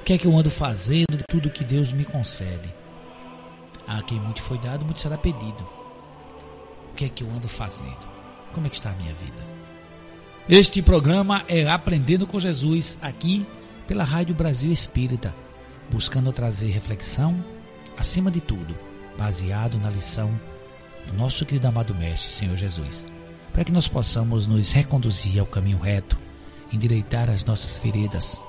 O que é que eu ando fazendo de tudo que Deus me concede? A quem muito foi dado, muito será pedido. O que é que eu ando fazendo? Como é que está a minha vida? Este programa é Aprendendo com Jesus, aqui pela Rádio Brasil Espírita, buscando trazer reflexão, acima de tudo, baseado na lição do nosso querido amado Mestre, Senhor Jesus, para que nós possamos nos reconduzir ao caminho reto, endireitar as nossas veredas,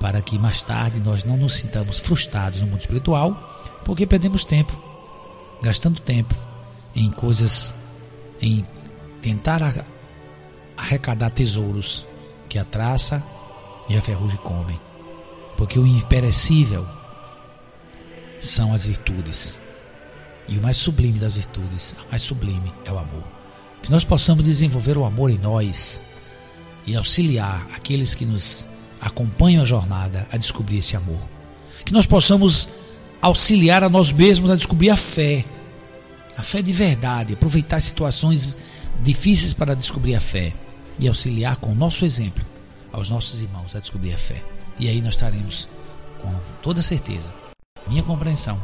para que mais tarde nós não nos sintamos frustrados no mundo espiritual, porque perdemos tempo, gastando tempo em coisas, em tentar arrecadar tesouros que a traça e a ferrugem comem, porque o imperecível são as virtudes. E o mais sublime das virtudes, a mais sublime é o amor. Que nós possamos desenvolver o amor em nós e auxiliar aqueles que nos acompanham a jornada a descobrir esse amor. Que nós possamos auxiliar a nós mesmos a descobrir a fé, a fé de verdade, aproveitar situações difíceis para descobrir a fé e auxiliar com o nosso exemplo aos nossos irmãos a descobrir a fé. E aí nós estaremos com toda certeza, minha compreensão,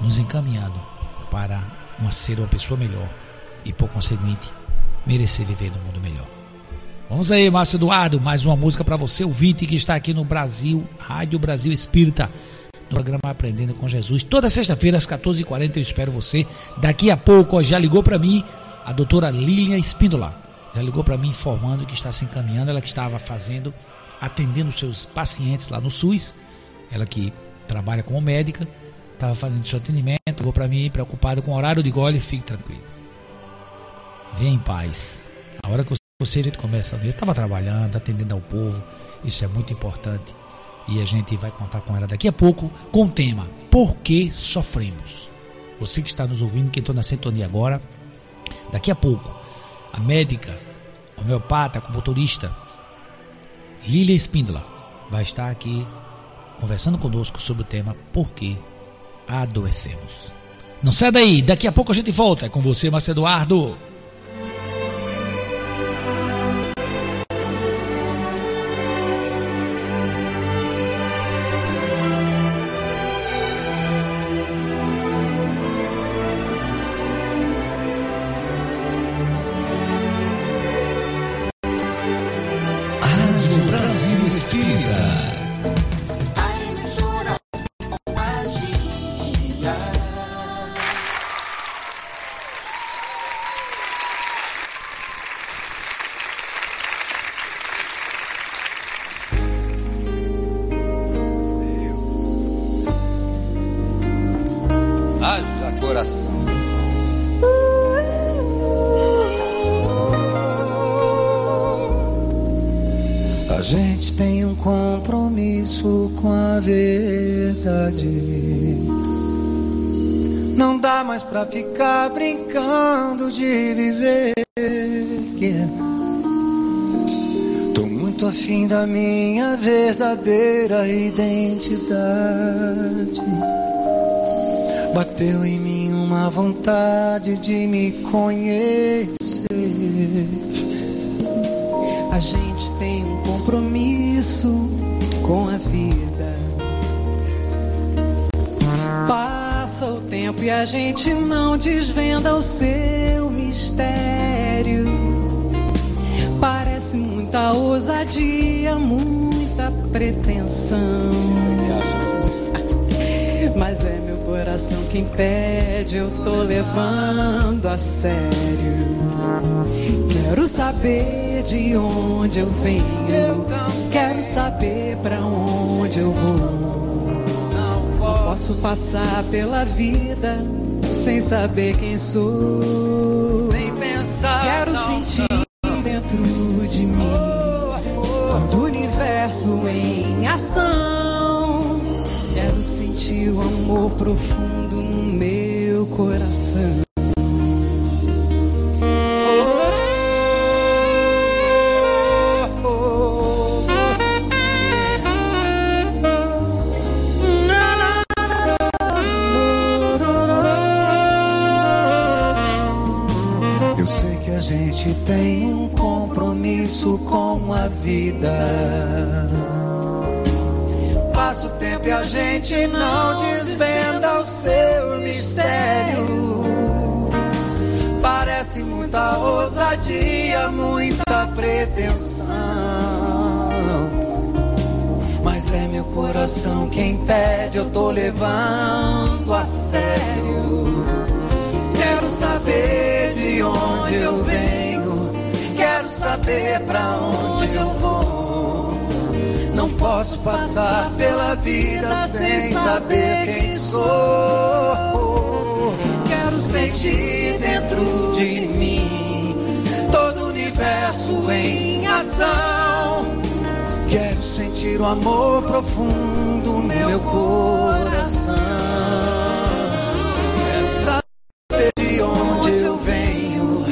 nos encaminhando para uma ser uma pessoa melhor e, por conseguinte, merecer viver num mundo melhor. Vamos aí, Márcio Eduardo, mais uma música para você, ouvinte que está aqui no Brasil, Rádio Brasil Espírita, no programa Aprendendo com Jesus. Toda sexta-feira, às 14h40, eu espero você. Daqui a pouco, já ligou para mim a doutora Lilian Espíndola. Já ligou para mim informando que está se encaminhando, ela que estava fazendo, atendendo seus pacientes lá no SUS, ela que trabalha como médica, estava fazendo seu atendimento, ligou para mim preocupado com o horário de gole, fique tranquilo. Venha em paz. A hora que você a gente começa ver, estava trabalhando, atendendo ao povo, isso é muito importante. E a gente vai contar com ela daqui a pouco com o tema Por que sofremos? Você que está nos ouvindo, quem está na sintonia agora, daqui a pouco, a médica, homeopata, motorista, Lilia Espíndola, vai estar aqui conversando conosco sobre o tema Por que adoecemos. Não sai daí, daqui a pouco a gente volta. Com você, Márcio Eduardo. Verdade. Não dá mais pra ficar brincando de viver. Tô muito afim da minha verdadeira identidade. Bateu em mim uma vontade de me conhecer. A gente tem um compromisso com a vida. E a gente não desvenda o seu mistério. Parece muita ousadia, muita pretensão. Mas é meu coração quem pede, eu tô levando a sério. Quero saber de onde eu venho. Quero saber pra onde eu vou. Não posso passar pela vida sem saber quem sou. Nem pensar. Quero não. sentir dentro de mim todo o universo em ação. Quero sentir o amor profundo no meu coração. Coração quem pede, eu tô levando a sério. Quero saber de onde eu venho. Quero saber pra onde eu vou. Não posso passar pela vida sem saber quem sou. Quero sentir dentro de mim todo o universo em ação. Sentir o amor profundo no meu coração. Quero saber de onde eu venho.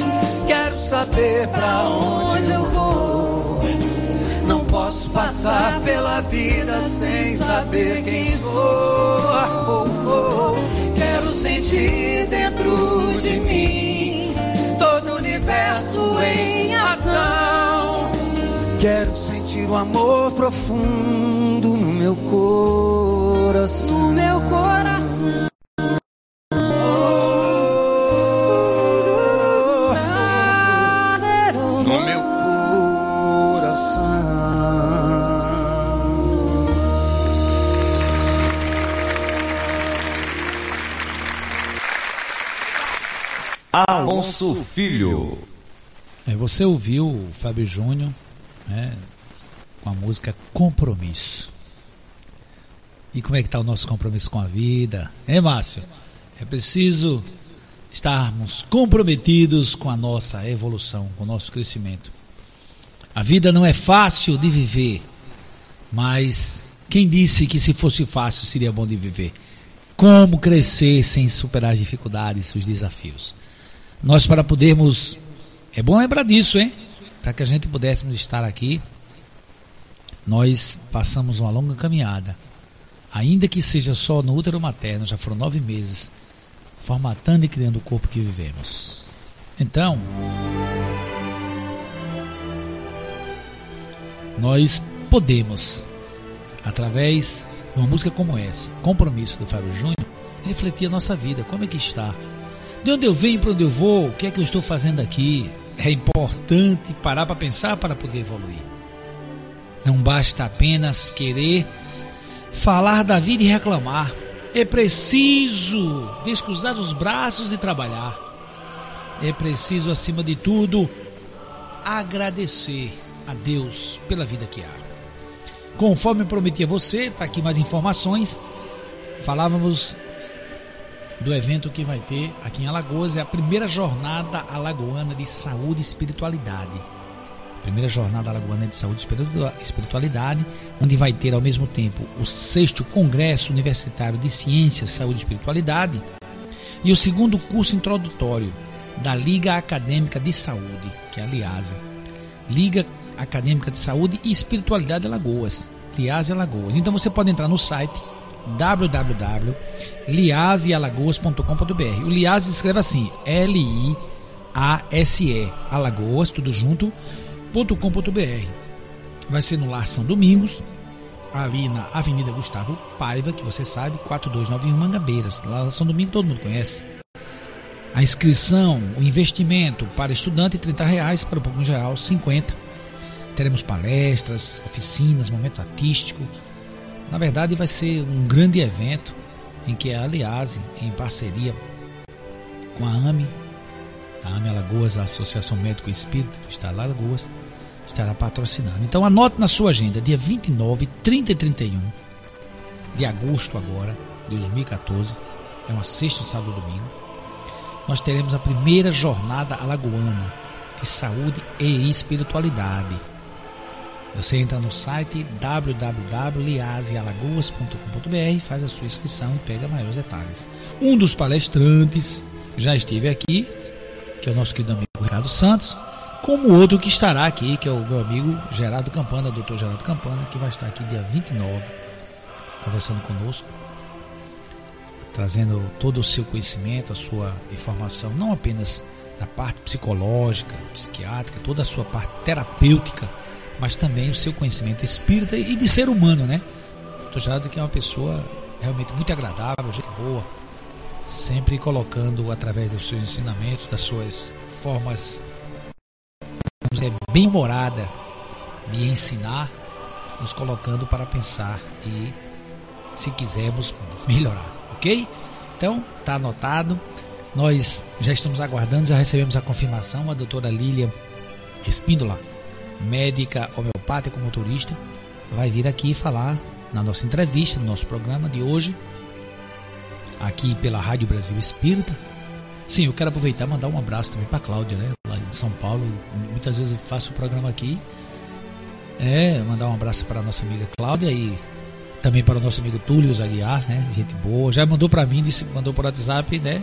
Quero saber pra onde eu vou. Não posso passar pela vida sem saber quem sou. Oh, oh. Quero sentir dentro sentir o amor profundo no meu coração. No meu coração. no meu coração. Alonso Filho. É, você ouviu o Fábio Júnior né, com a música Compromisso. E como é que está o nosso compromisso com a vida? Hein, Márcio? É preciso estarmos comprometidos com a nossa evolução, com o nosso crescimento. A vida não é fácil de viver, mas quem disse que se fosse fácil seria bom de viver? Como crescer sem superar as dificuldades, os desafios? Nós, para podermos. É bom lembrar disso, hein? Para que a gente pudéssemos estar aqui, nós passamos uma longa caminhada. Ainda que seja só no útero materno, já foram nove meses, formatando e criando o corpo que vivemos. Então, nós podemos, através de uma música como essa, Compromisso do Fábio Júnior, refletir a nossa vida, como é que está. De onde eu venho, para onde eu vou, o que é que eu estou fazendo aqui. É importante parar para pensar para poder evoluir. Não basta apenas querer falar da vida e reclamar. É preciso descruzar os braços e trabalhar. É preciso, acima de tudo, agradecer a Deus pela vida que há. Conforme prometi a você, está aqui mais informações. Falávamos do evento que vai ter aqui em Alagoas. É a primeira jornada alagoana de saúde e espiritualidade. Primeira jornada alagoana de saúde e espiritualidade, onde vai ter ao mesmo tempo o sexto Congresso Universitário de Ciências, Saúde e Espiritualidade e o segundo curso introdutório da Liga Acadêmica de Saúde, que é a LIASA. Liga Acadêmica de Saúde e Espiritualidade de Alagoas. Liase Alagoas. Então você pode entrar no site www.liasealagoas.com.br. O Liase escreve assim: L-I-A-S-E, Alagoas, tudo junto, .com.br. Vai ser no Lar São Domingos, ali na Avenida Gustavo Paiva, que você sabe, 4291 Mangabeiras. Lá São Domingos todo mundo conhece. A inscrição, o investimento para estudante, 30 reais, para o público geral, 50 Teremos palestras, oficinas, momento artístico. Na verdade, vai ser um grande evento em que a Aliase, em parceria com a AME, a AME Alagoas, a Associação Médico Espírita do Estado de Alagoas, estará patrocinando. Então anote na sua agenda, dia 29, 30 e 31 de agosto agora, de 2014, é uma sexta, sábado e domingo, nós teremos a primeira jornada alagoana de saúde e espiritualidade. Você entra no site www.liasealagoas.com.br, faz a sua inscrição e pega maiores detalhes. Um dos palestrantes já esteve aqui, que é o nosso querido amigo Ricardo Santos, como outro que estará aqui, que é o meu amigo Gerardo Campana, doutor Gerardo Campana, que vai estar aqui dia 29, conversando conosco, trazendo todo o seu conhecimento, a sua informação, não apenas da parte psicológica, psiquiátrica, toda a sua parte terapêutica mas também o seu conhecimento espírita e de ser humano, né? Estou Gerardo que é uma pessoa realmente muito agradável, gente boa, sempre colocando através dos seus ensinamentos, das suas formas bem humorada de ensinar, nos colocando para pensar e, se quisermos, melhorar, ok? Então, tá anotado. Nós já estamos aguardando, já recebemos a confirmação, a doutora Lília Espíndola médica homeopática motorista, vai vir aqui falar na nossa entrevista, no nosso programa de hoje, aqui pela Rádio Brasil Espírita. Sim, eu quero aproveitar e mandar um abraço também para Cláudia, né? Lá de São Paulo. Muitas vezes eu faço o programa aqui. É, mandar um abraço para nossa amiga Cláudia e também para o nosso amigo Túlio Zaguiar, né? Gente boa. Já mandou para mim, disse, mandou por WhatsApp, né?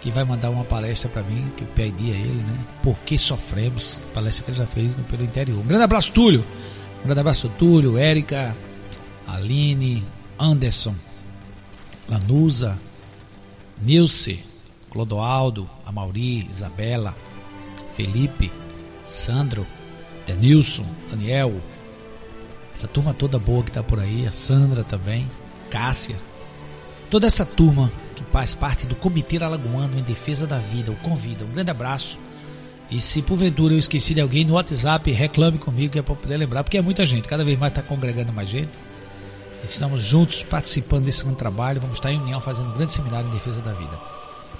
que vai mandar uma palestra para mim, que eu pedi a ele, né? Por que sofremos? Palestra que ele já fez pelo interior. Um grande abraço, Túlio. Um grande abraço, Túlio, Érica, Aline, Anderson, Lanusa, Nilce, Clodoaldo, Amauri, Isabela, Felipe, Sandro, Denilson, Daniel, essa turma toda boa que tá por aí, a Sandra também, Cássia, toda essa turma que faz parte do Comitê Alagoano em Defesa da Vida, o convida. Um grande abraço. E se porventura eu esqueci de alguém no WhatsApp, reclame comigo que é para poder lembrar, porque é muita gente, cada vez mais está congregando mais gente. Estamos juntos participando desse grande trabalho, vamos estar em união fazendo um grande seminário em defesa da vida.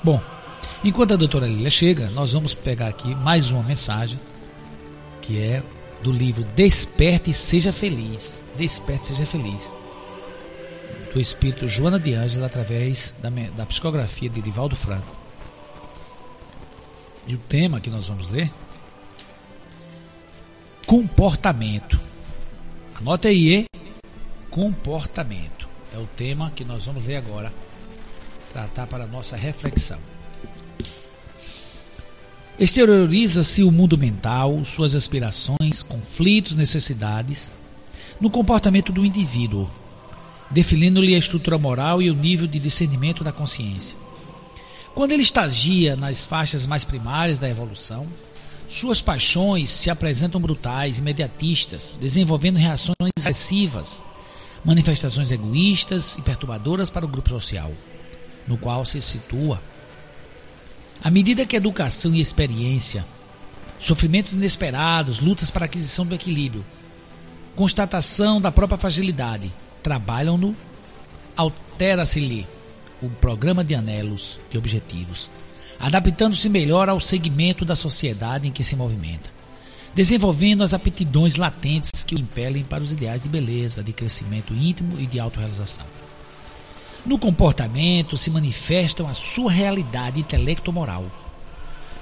Bom, enquanto a doutora Lília chega, nós vamos pegar aqui mais uma mensagem que é do livro Desperte e Seja Feliz. Desperte e Seja Feliz do espírito Joana de Ângeles através da, da psicografia de Divaldo Franco. E o tema que nós vamos ler: comportamento. Anote aí, hein? Comportamento. É o tema que nós vamos ler agora, tratar para nossa reflexão. Exterioriza-se o mundo mental, suas aspirações, conflitos, necessidades, no comportamento do indivíduo, definindo-lhe a estrutura moral e o nível de discernimento da consciência. Quando ele estagia nas faixas mais primárias da evolução, suas paixões se apresentam brutais, imediatistas, desenvolvendo reações agressivas, manifestações egoístas e perturbadoras para o grupo social, no qual se situa. À medida que educação e experiência, sofrimentos inesperados, lutas para aquisição do equilíbrio, constatação da própria fragilidade, trabalham-no, altera-se-lhe o programa de anelos e objetivos, adaptando-se melhor ao segmento da sociedade em que se movimenta, desenvolvendo as aptidões latentes que o impelem para os ideais de beleza, de crescimento íntimo e de autorrealização. No comportamento se manifestam a sua realidade intelecto-moral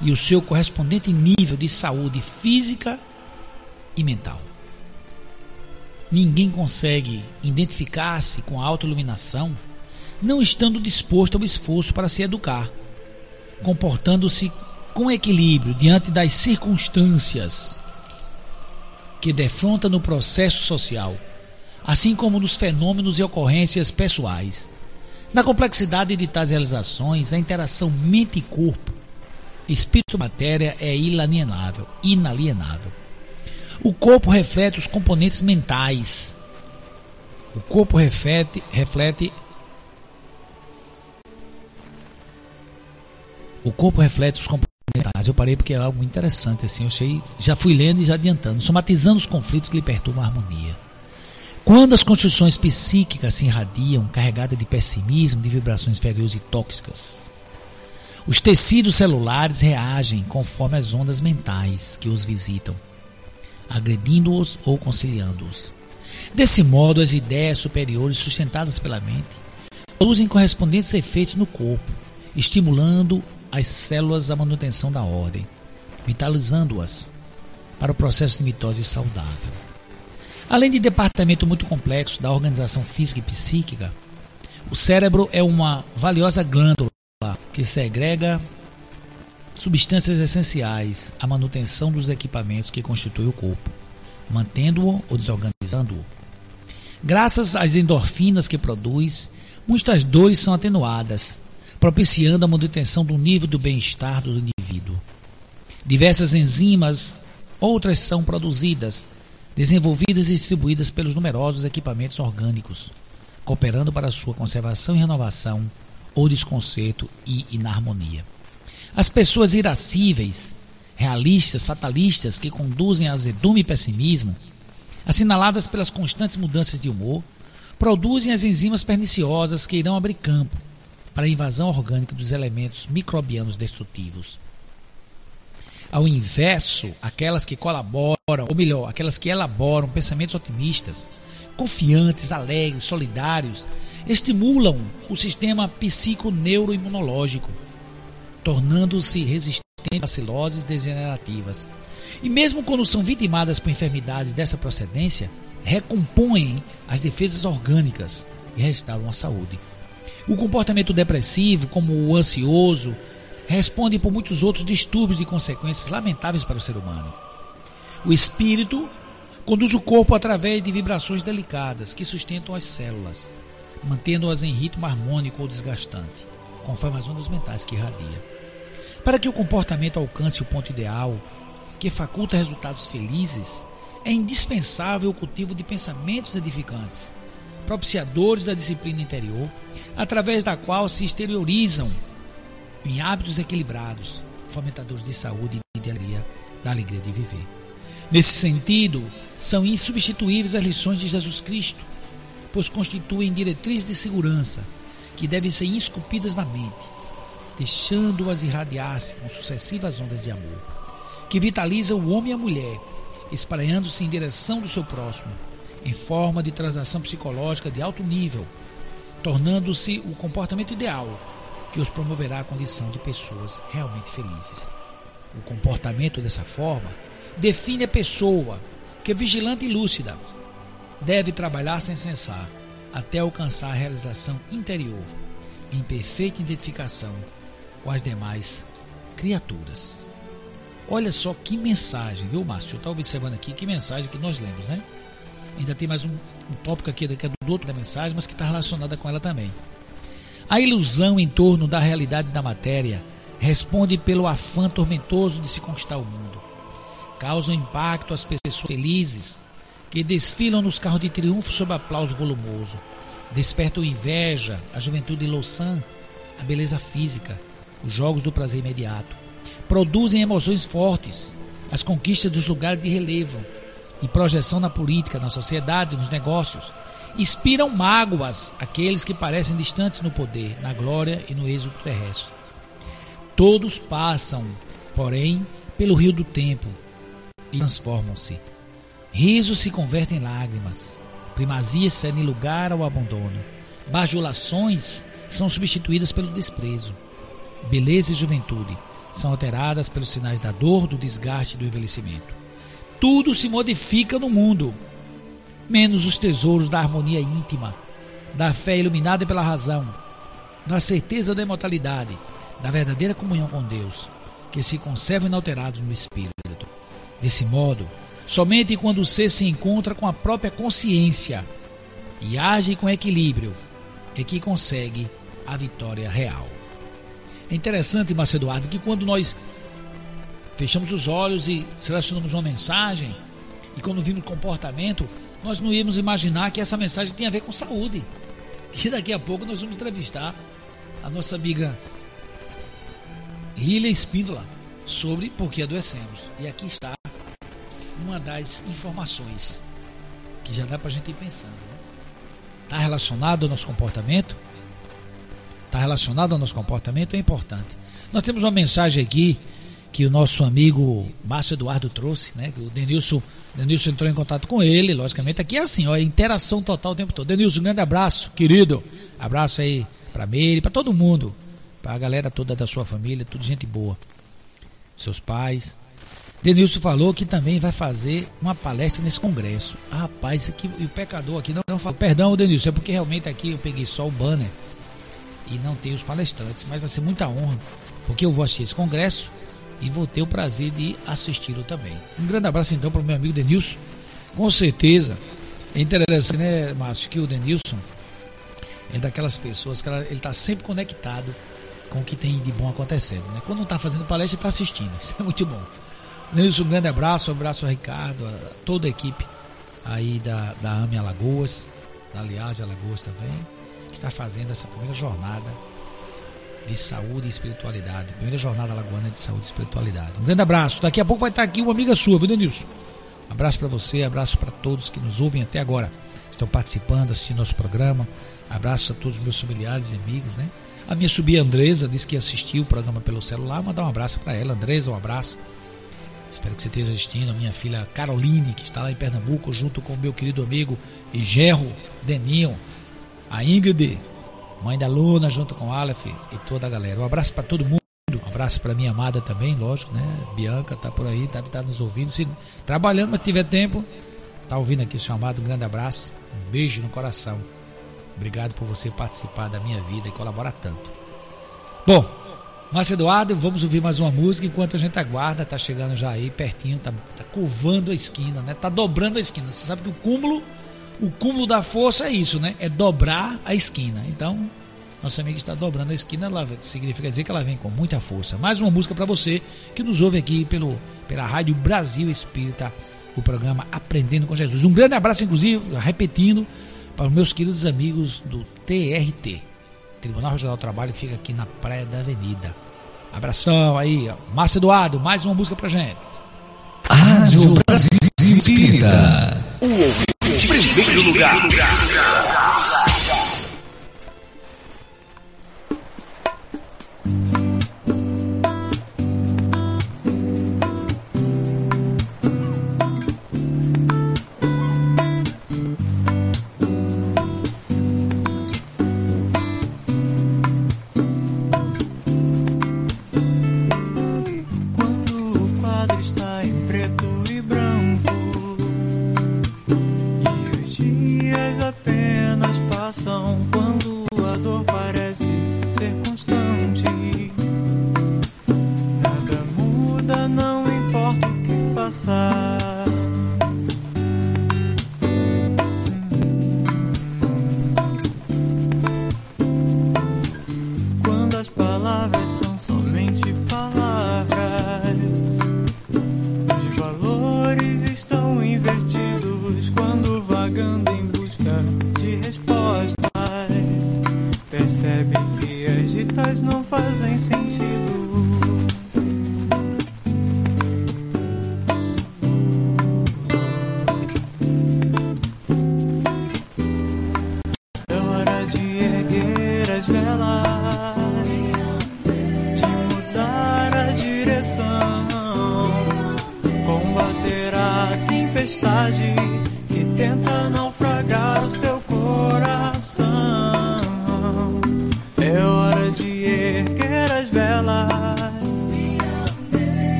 e o seu correspondente nível de saúde física e mental. Ninguém consegue identificar-se com a autoiluminação não estando disposto ao esforço para se educar, comportando-se com equilíbrio diante das circunstâncias que defronta no processo social, assim como nos fenômenos e ocorrências pessoais. Na complexidade de tais realizações, a interação mente e corpo, espírito e matéria é inalienável, inalienável. O corpo reflete os componentes mentais. O corpo reflete, reflete O corpo reflete os componentes mentais. Eu parei porque é algo interessante assim, eu achei, já fui lendo e já adiantando, somatizando os conflitos que lhe perturbam a harmonia. Quando as construções psíquicas se irradiam, carregadas de pessimismo, de vibrações inferiores e tóxicas, os tecidos celulares reagem conforme as ondas mentais que os visitam, agredindo-os ou conciliando-os. Desse modo, as ideias superiores sustentadas pela mente produzem correspondentes efeitos no corpo, estimulando as células à manutenção da ordem, vitalizando-as para o processo de mitose saudável. Além de departamento muito complexo da organização física e psíquica, o cérebro é uma valiosa glândula que segrega substâncias essenciais à manutenção dos equipamentos que constituem o corpo, mantendo-o ou desorganizando-o. Graças às endorfinas que produz, muitas dores são atenuadas, propiciando a manutenção do nível do bem-estar do indivíduo. Diversas enzimas, outras são produzidas, desenvolvidas e distribuídas pelos numerosos equipamentos orgânicos, cooperando para sua conservação e renovação, ou desconcerto e inarmonia. As pessoas irascíveis, realistas, fatalistas, que conduzem a azedume e pessimismo, assinaladas pelas constantes mudanças de humor, produzem as enzimas perniciosas que irão abrir campo para a invasão orgânica dos elementos microbianos destrutivos. Ao inverso, aquelas que colaboram, ou melhor, aquelas que elaboram pensamentos otimistas, confiantes, alegres, solidários, estimulam o sistema psiconeuroimunológico, tornando-se resistente a baciloses degenerativas. E mesmo quando são vitimadas por enfermidades dessa procedência, recompõem as defesas orgânicas e restauram a saúde. O comportamento depressivo, como o ansioso, responde por muitos outros distúrbios de consequências lamentáveis para o ser humano. O espírito conduz o corpo através de vibrações delicadas que sustentam as células, mantendo-as em ritmo harmônico ou desgastante, conforme as ondas mentais que irradia. Para que o comportamento alcance o ponto ideal, que faculta resultados felizes, é indispensável o cultivo de pensamentos edificantes, propiciadores da disciplina interior, através da qual se exteriorizam em hábitos equilibrados, fomentadores de saúde e de alegria, da alegria de viver. Nesse sentido, são insubstituíveis as lições de Jesus Cristo, pois constituem diretrizes de segurança que devem ser esculpidas na mente, deixando-as irradiar-se com sucessivas ondas de amor, que vitaliza o homem e a mulher, espraiando-se em direção do seu próximo, em forma de transação psicológica de alto nível, tornando-se o comportamento ideal que os promoverá à condição de pessoas realmente felizes. O comportamento dessa forma define a pessoa que, vigilante e lúcida, deve trabalhar sem cessar até alcançar a realização interior em perfeita identificação com as demais criaturas. Olha só que mensagem, viu, Márcio? Eu estou observando aqui que mensagem que nós lemos, né? Ainda tem mais um, um tópico aqui que é do outro da mensagem, mas que está relacionada com ela também. A ilusão em torno da realidade da matéria responde pelo afã tormentoso de se conquistar o mundo. Causa um impacto às pessoas felizes que desfilam nos carros de triunfo sob aplauso volumoso. Despertam inveja, a juventude louçã, a beleza física, os jogos do prazer imediato. Produzem emoções fortes, as conquistas dos lugares de relevo, e projeção na política, na sociedade, nos negócios, inspiram mágoas aqueles que parecem distantes no poder, na glória e no êxito terrestre. Todos passam, porém, pelo rio do tempo e transformam-se. Risos se convertem em lágrimas, primazia cede lugar ao abandono, bajulações são substituídas pelo desprezo. Beleza e juventude são alteradas pelos sinais da dor, do desgaste e do envelhecimento. Tudo se modifica no mundo, menos os tesouros da harmonia íntima, da fé iluminada pela razão, da certeza da imortalidade, da verdadeira comunhão com Deus, que se conservam inalterados no espírito. Desse modo, somente quando o ser se encontra com a própria consciência e age com equilíbrio é que consegue a vitória real. É interessante, Márcio Eduardo, que quando nós fechamos os olhos e selecionamos uma mensagem, e quando vimos comportamento, nós não íamos imaginar que essa mensagem tem a ver com saúde. E daqui a pouco nós vamos entrevistar a nossa amiga Lília Espíndola sobre por que adoecemos. E aqui está uma das informações que já dá para a gente ir pensando. Está né? relacionado ao nosso comportamento? Está relacionado ao nosso comportamento? É importante. Nós temos uma mensagem aqui que o nosso amigo Márcio Eduardo trouxe, né? O Denilson, Denilson entrou em contato com ele, logicamente. Aqui é assim, ó, interação total o tempo todo. Denilson, um grande abraço, querido. Abraço aí para Meire, para todo mundo, para a galera toda da sua família, tudo gente boa. Seus pais. Denilson falou que também vai fazer uma palestra nesse congresso. Ah, rapaz, aqui, e o pecador aqui não, não fala. Perdão, Denilson, é porque realmente aqui eu peguei só o banner e não tem os palestrantes, mas vai ser muita honra, porque eu vou assistir esse congresso e vou ter o prazer de assisti-lo também. Um grande abraço então para o meu amigo Denilson. Com certeza, é interessante, né, Márcio, que o Denilson é daquelas pessoas que ela, ele está sempre conectado com o que tem de bom acontecendo. Né? Quando não está fazendo palestra, está assistindo. Isso é muito bom. Denilson, um grande abraço, um abraço ao Ricardo, a toda a equipe aí da, da AME Alagoas, da Aliás Alagoas também, que está fazendo essa primeira jornada de saúde e espiritualidade. Primeira jornada lagoana de saúde e espiritualidade. Um grande abraço. Daqui a pouco vai estar aqui uma amiga sua, viu, Denilson? Abraço para você, abraço para todos que nos ouvem até agora. Estão participando, assistindo nosso programa. Abraço a todos os meus familiares e amigos, né? A minha subia Andresa disse que assistiu o programa pelo celular. Mandar um abraço para ela. Andresa, um abraço. Espero que você esteja assistindo. A minha filha Caroline, que está lá em Pernambuco, junto com o meu querido amigo Igerro Deninho. A Ingrid, mãe da Luna, junto com Aleph e toda a galera. Um abraço para todo mundo. Um abraço para minha amada também, lógico, né? Bianca tá por aí, deve estar nos ouvindo. Se, trabalhando, mas tiver tempo, tá ouvindo aqui o chamado. Um grande abraço. Um beijo no coração. Obrigado por você participar da minha vida e colaborar tanto. Bom, Márcio Eduardo, vamos ouvir mais uma música enquanto a gente aguarda, tá chegando já aí pertinho, tá, tá curvando a esquina, né? Tá dobrando a esquina. Você sabe que o cúmulo, o cúmulo da força é isso, né? É dobrar a esquina. Então, nossa amiga está dobrando a esquina, ela significa dizer que ela vem com muita força. Mais uma música para você que nos ouve aqui pelo pela Rádio Brasil Espírita, o programa Aprendendo com Jesus. Um grande abraço, inclusive, repetindo, para os meus queridos amigos do TRT, Tribunal Regional do Trabalho, que fica aqui na Praia da Avenida. Abração aí, ó. Márcio Eduardo, mais uma música pra gente. Rádio Brasil Espírita. Primeiro lugar.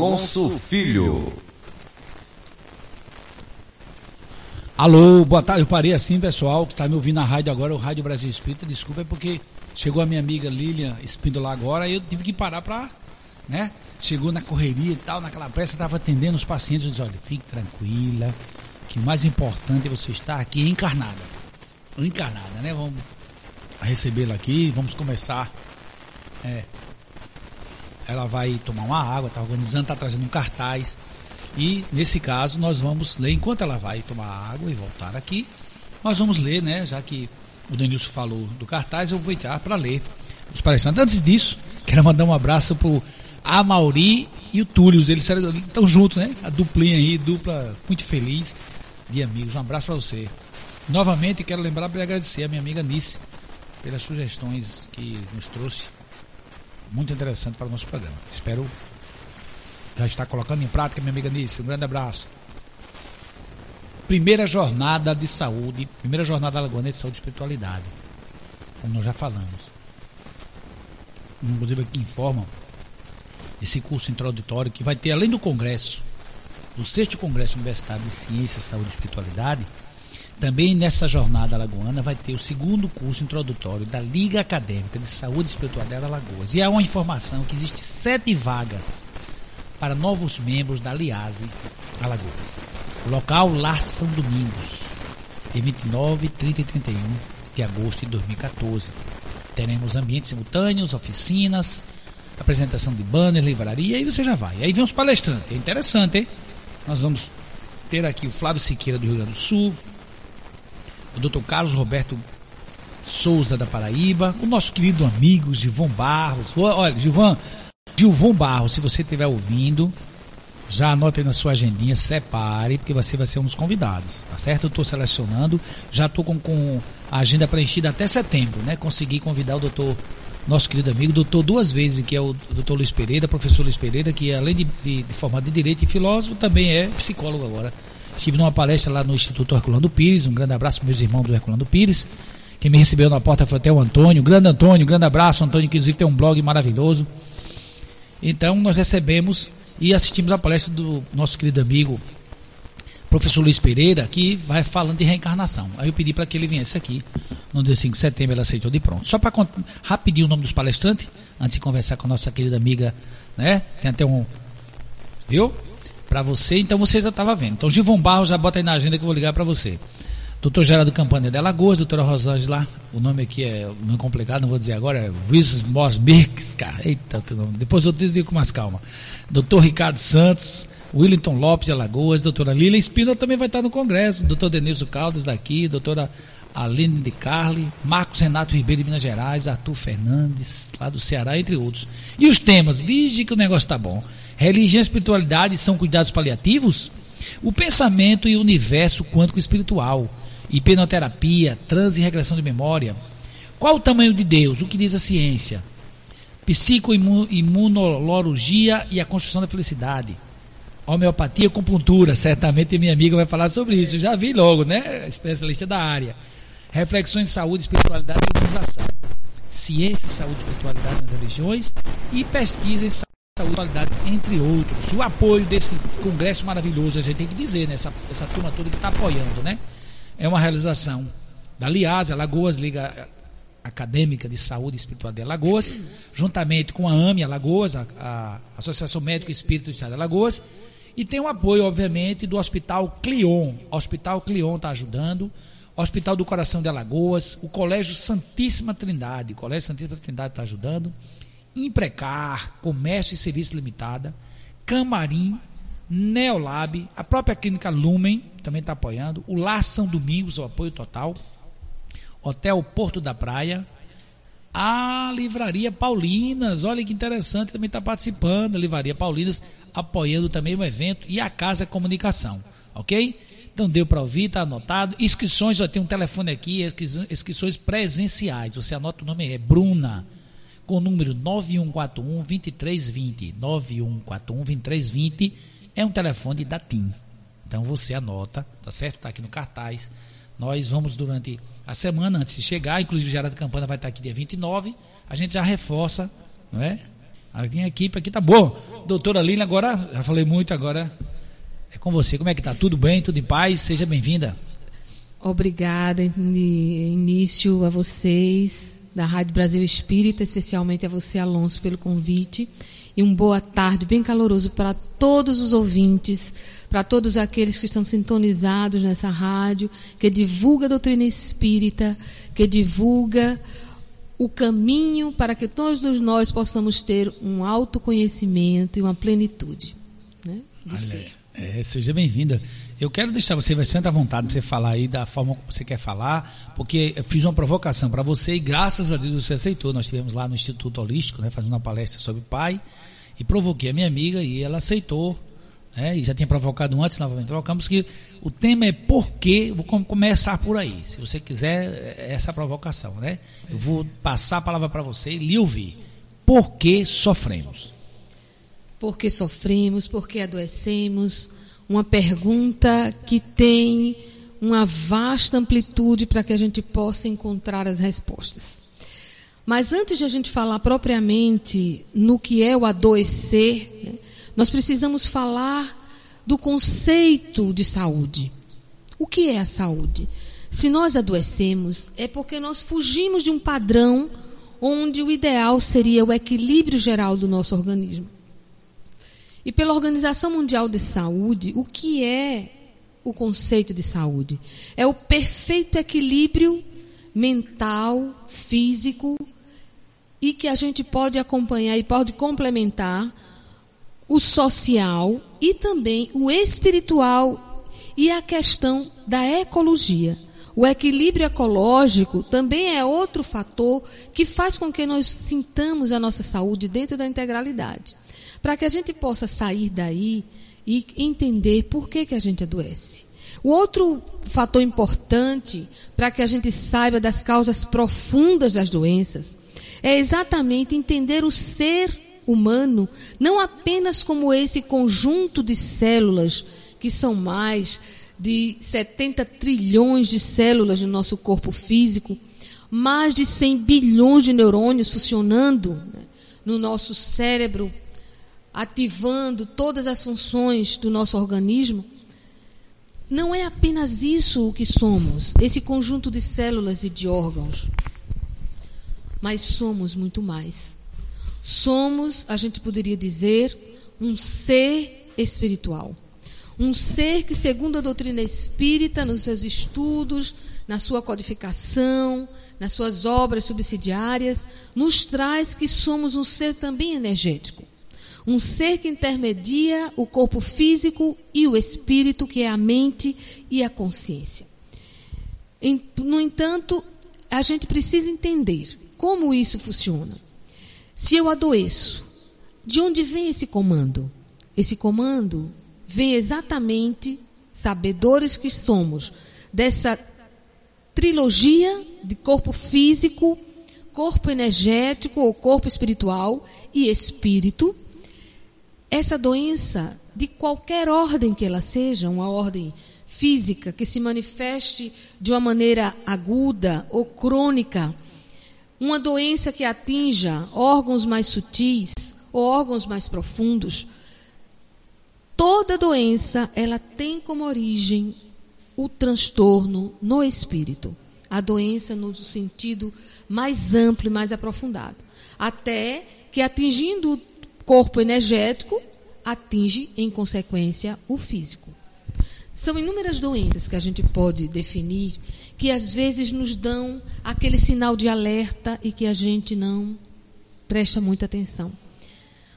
Alonso Filho. Alô, boa tarde. Eu parei assim, pessoal, que está me ouvindo na rádio agora, o Rádio Brasil Espírita. Desculpa, é porque chegou a minha amiga Lilian Espíndola agora e eu tive que parar para, né? Chegou na correria e tal, naquela pressa, estava atendendo os pacientes. Eu disse, olha, fique tranquila, que o mais importante é você estar aqui encarnada. Encarnada, né? Vamos recebê-la aqui, vamos começar. É, ela vai tomar uma água, está organizando, está trazendo um cartaz. E nesse caso nós vamos ler, enquanto ela vai tomar água e voltar aqui, nós vamos ler, né? Já que o Denilson falou do cartaz, eu vou entrar para ler os palestrantes. Antes disso, quero mandar um abraço pro Amauri e o Túlio, eles estão juntos, né? A duplinha aí, dupla muito feliz de amigos. Um abraço para você. Novamente quero lembrar e agradecer a minha amiga Nice pelas sugestões que nos trouxe. Muito interessante para o nosso programa. Espero já estar colocando em prática, minha amiga Nice. Um grande abraço. Primeira jornada de saúde, primeira jornada alagoana de saúde e espiritualidade. Como nós já falamos. Inclusive aqui informam esse curso introdutório que vai ter, além do congresso, do sexto congresso universitário de ciência, saúde e espiritualidade, também nessa jornada alagoana vai ter o segundo curso introdutório da Liga Acadêmica de Saúde e Espiritualidade Alagoas. E há uma informação que existe sete vagas para novos membros da Liase Alagoas. Local Lar São Domingos, de 29, 30 e 31 de agosto de 2014. Teremos ambientes simultâneos, oficinas, apresentação de banner, livraria, e você já vai. Aí vem os palestrantes, é interessante, hein? Nós vamos ter aqui o Flávio Siqueira do Rio Grande do Sul, o Dr. Carlos Roberto Souza da Paraíba, o nosso querido amigo Gilvão Barros. Olha, Gilvão, Gilvão Barros, se você estiver ouvindo, já anote aí na sua agendinha, separe, porque você vai ser um dos convidados, tá certo? Eu estou selecionando, já estou com, com a agenda preenchida até setembro, né? Consegui convidar o doutor, nosso querido amigo, doutor duas vezes, que é o doutor Luiz Pereira, professor Luiz Pereira, que além de, de, de formado em Direito e filósofo, também é psicólogo agora. Estive numa palestra lá no Instituto Herculano Pires, um grande abraço para meus irmãos do Herculano Pires. Quem me recebeu na porta foi até o Antônio, grande Antônio, grande abraço, Antônio, que inclusive tem um blog maravilhoso. Então nós recebemos e assistimos a palestra do nosso querido amigo professor Luiz Pereira, que vai falando de reencarnação. Aí eu pedi para que ele viesse aqui no dia 5 de setembro, ele aceitou de pronto. Só para rapidinho o nome dos palestrantes, antes de conversar com a nossa querida amiga, né? Tem até um. Viu? Para você, então você já estava vendo. Então Givon Barros já bota aí na agenda que eu vou ligar para você. Doutor Geraldo Campanha de Alagoas, doutora Rosângela, o nome aqui é muito complicado, não vou dizer agora, é Wilson cara, eita, que nome. depois eu digo com mais calma. Doutor Ricardo Santos, Willington Lopes de Alagoas, doutora Lila Espina também vai estar no congresso, doutor Denilson Caldas daqui, doutora Aline de Carli, Marcos Renato Ribeiro de Minas Gerais, Arthur Fernandes, lá do Ceará, entre outros. E os temas, vige que o negócio tá bom. Religião e espiritualidade são cuidados paliativos? O pensamento e o universo quântico espiritual hipnoterapia, transe e regressão de memória. Qual o tamanho de Deus? O que diz a ciência? Psicoimunologia e a construção da felicidade. Homeopatia e acupuntura. Certamente minha amiga vai falar sobre isso. Eu já vi logo, né? Especialista da área. Reflexões de saúde, espiritualidade e organização. Ciência, saúde e espiritualidade nas religiões e pesquisa em saúde e espiritualidade, entre outros. O apoio desse congresso maravilhoso, a gente tem que dizer, né? Essa, essa turma toda que está apoiando, né? é uma realização da LIAS, Alagoas, Liga Acadêmica de Saúde Espiritual de Alagoas, juntamente com a AME Alagoas, a, a Associação Médico Espírito do Estado de Alagoas, e tem o apoio, obviamente, do Hospital Clion. O Hospital Clion está ajudando, Hospital do Coração de Alagoas, o Colégio Santíssima Trindade, o Colégio Santíssima Trindade está ajudando, Imprecar, Comércio e Serviço Limitada, Camarim, Neolab, a própria Clínica Lumen também está apoiando, o Lar São Domingos, o apoio total, Hotel Porto da Praia, a Livraria Paulinas, olha que interessante, também está participando, a Livraria Paulinas apoiando também o evento e a Casa Comunicação, ok? Então deu para ouvir, está anotado. Inscrições, já tem um telefone aqui, inscrições presenciais. Você anota o nome, é Bruna, com o número 9141 2320. 9141 2320 é um telefone da TIM. Então você anota, tá certo? Está aqui no cartaz. Nós vamos durante a semana antes de chegar, inclusive o Gerardo Campana vai estar aqui dia 29, a gente já reforça, não é? A minha equipe aqui tá bom. Doutora Lila, agora, já falei muito, agora é com você. Como é que tá? Tudo bem? Tudo em paz? Seja bem-vinda. Obrigada início a vocês da Rádio Brasil Espírita, especialmente a você, Alonso, pelo convite e uma boa tarde bem caloroso para todos os ouvintes, para todos aqueles que estão sintonizados nessa rádio, que divulga a doutrina espírita, que divulga o caminho para que todos nós possamos ter um autoconhecimento e uma plenitude né, do Olha, ser. É, seja bem-vinda. Eu quero deixar você bastante à vontade de você falar aí da forma como você quer falar, porque eu fiz uma provocação para você e graças a Deus você aceitou. Nós estivemos lá no Instituto Holístico, né, fazendo uma palestra sobre pai, e provoquei a minha amiga e ela aceitou. Né, e já tinha provocado antes, novamente provocamos que o tema é por quê, vou começar por aí. Se você quiser, é essa provocação, né? Eu vou passar a palavra para você e lhe ouvir. Por que sofremos? Porque sofremos, porque adoecemos. Uma pergunta que tem uma vasta amplitude para que a gente possa encontrar as respostas. Mas antes de a gente falar propriamente no que é o adoecer, né, nós precisamos falar do conceito de saúde. O que é a saúde? Se nós adoecemos, é porque nós fugimos de um padrão onde o ideal seria o equilíbrio geral do nosso organismo. E pela Organização Mundial de Saúde, o que é o conceito de saúde? É o perfeito equilíbrio mental, físico e que a gente pode acompanhar e pode complementar o social e também o espiritual e a questão da ecologia. O equilíbrio ecológico também é outro fator que faz com que nós sintamos a nossa saúde dentro da integralidade para que a gente possa sair daí e entender por que, que a gente adoece. O outro fator importante para que a gente saiba das causas profundas das doenças é exatamente entender o ser humano não apenas como esse conjunto de células que são mais de 70 trilhões de células no nosso corpo físico, mais de 100 bilhões de neurônios funcionando né, no nosso cérebro ativando todas as funções do nosso organismo, não é apenas isso o que somos, esse conjunto de células e de órgãos, mas somos muito mais. Somos, a gente poderia dizer, um ser espiritual. Um ser que, segundo a doutrina espírita, nos seus estudos, na sua codificação, nas suas obras subsidiárias, nos traz que somos um ser também energético. Um ser que intermedia o corpo físico e o espírito, que é a mente e a consciência. No entanto, a gente precisa entender como isso funciona. Se eu adoeço, de onde vem esse comando? Esse comando vem exatamente, sabedores que somos, dessa trilogia de corpo físico, corpo energético ou corpo espiritual e espírito. Essa doença, de qualquer ordem que ela seja, uma ordem física que se manifeste de uma maneira aguda ou crônica, uma doença que atinja órgãos mais sutis ou órgãos mais profundos, toda doença ela tem como origem o transtorno no espírito. A doença no sentido mais amplo e mais aprofundado. Até que atingindo corpo energético, atinge em consequência o físico. São inúmeras doenças que a gente pode definir que às vezes nos dão aquele sinal de alerta e que a gente não presta muita atenção.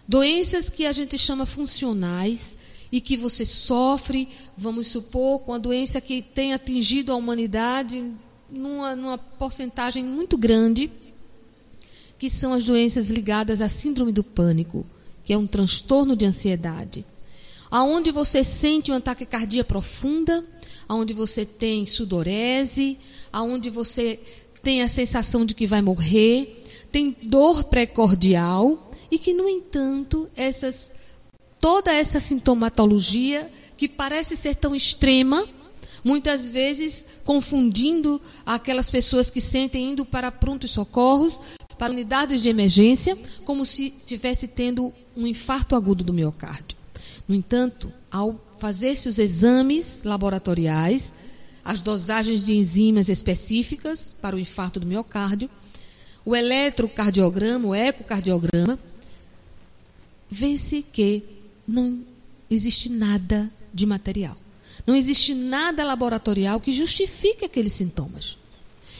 Doenças que a gente chama funcionais e que você sofre, vamos supor, com a doença que tem atingido a humanidade numa, numa porcentagem muito grande, que são as doenças ligadas à síndrome do pânico, que é um transtorno de ansiedade. Aonde você sente uma taquicardia profunda, aonde você tem sudorese, aonde você tem a sensação de que vai morrer, tem dor precordial e que, no entanto, essas, toda essa sintomatologia que parece ser tão extrema, muitas vezes confundindo aquelas pessoas que sentem indo para prontos socorros, para unidades de emergência, como se estivesse tendo um infarto agudo do miocárdio. No entanto, ao fazer-se os exames laboratoriais, as dosagens de enzimas específicas para o infarto do miocárdio, o eletrocardiograma, o ecocardiograma, vê-se que não existe nada de material. Não existe nada laboratorial que justifique aqueles sintomas.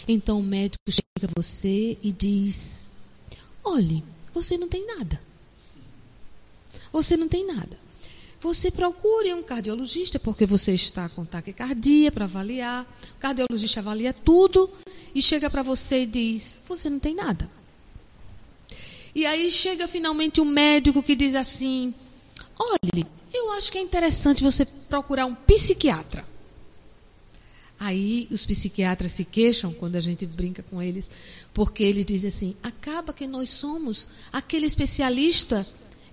Então o médico chega a você e diz: olhe, você não tem nada. Você não tem nada. Você procure um cardiologista, porque você está com taquicardia para avaliar. O cardiologista avalia tudo e chega para você e diz: Você não tem nada. E aí chega finalmente um médico que diz assim: Olhe, eu acho que é interessante você procurar um psiquiatra. Aí os psiquiatras se queixam quando a gente brinca com eles, porque eles dizem assim: acaba que nós somos aquele especialista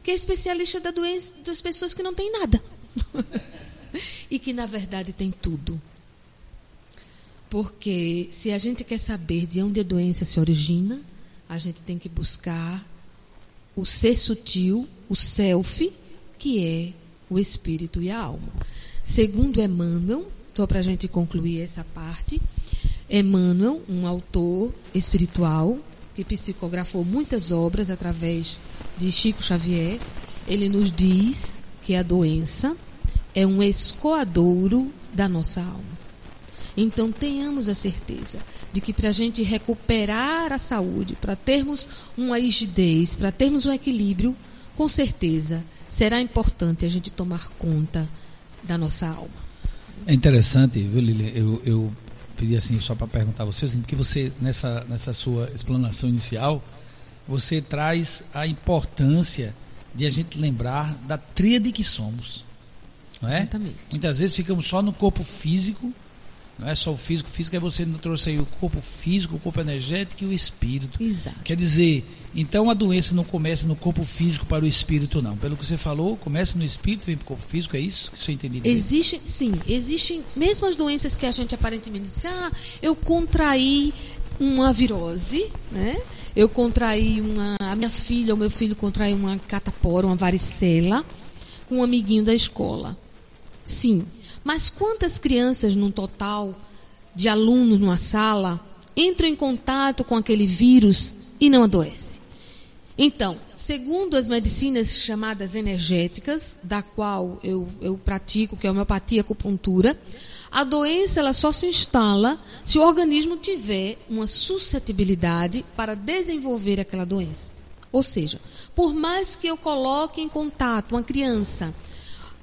que é especialista da doença das pessoas que não têm nada. e que na verdade tem tudo. Porque se a gente quer saber de onde a doença se origina, a gente tem que buscar o ser sutil, o self, que é o espírito e a alma. Segundo Emmanuel, só para a gente concluir essa parte, Emmanuel, um autor espiritual que psicografou muitas obras através de Chico Xavier, ele nos diz que a doença é um escoadouro da nossa alma. Então tenhamos a certeza de que para a gente recuperar a saúde, para termos uma rigidez, para termos um equilíbrio, com certeza será importante a gente tomar conta da nossa alma. É interessante, viu, Lili? Eu, eu pedi assim só para perguntar a você, assim, porque você, nessa, nessa sua explanação inicial, você traz a importância de a gente lembrar da tríade que somos. Não é? Exatamente. Muitas vezes ficamos só no corpo físico, não é só o físico, físico, aí você não trouxe aí o corpo físico, o corpo energético e o espírito. Exato. Quer dizer, então a doença não começa no corpo físico para o espírito, não. Pelo que você falou, começa no espírito e vem para o corpo físico, é isso? Isso eu entendi bem? Existe, sim, existem mesmo as doenças que a gente aparentemente diz, ah, eu contraí uma virose, né? Eu contraí uma, a minha filha, o meu filho contraiu uma catapora, uma varicela, com um amiguinho da escola. Sim, mas quantas crianças num total de alunos numa sala entram em contato com aquele vírus e não adoecem? Então, segundo as medicinas chamadas energéticas, da qual eu, eu pratico, que é a homeopatia e acupuntura, a doença ela só se instala se o organismo tiver uma suscetibilidade para desenvolver aquela doença. Ou seja, por mais que eu coloque em contato uma criança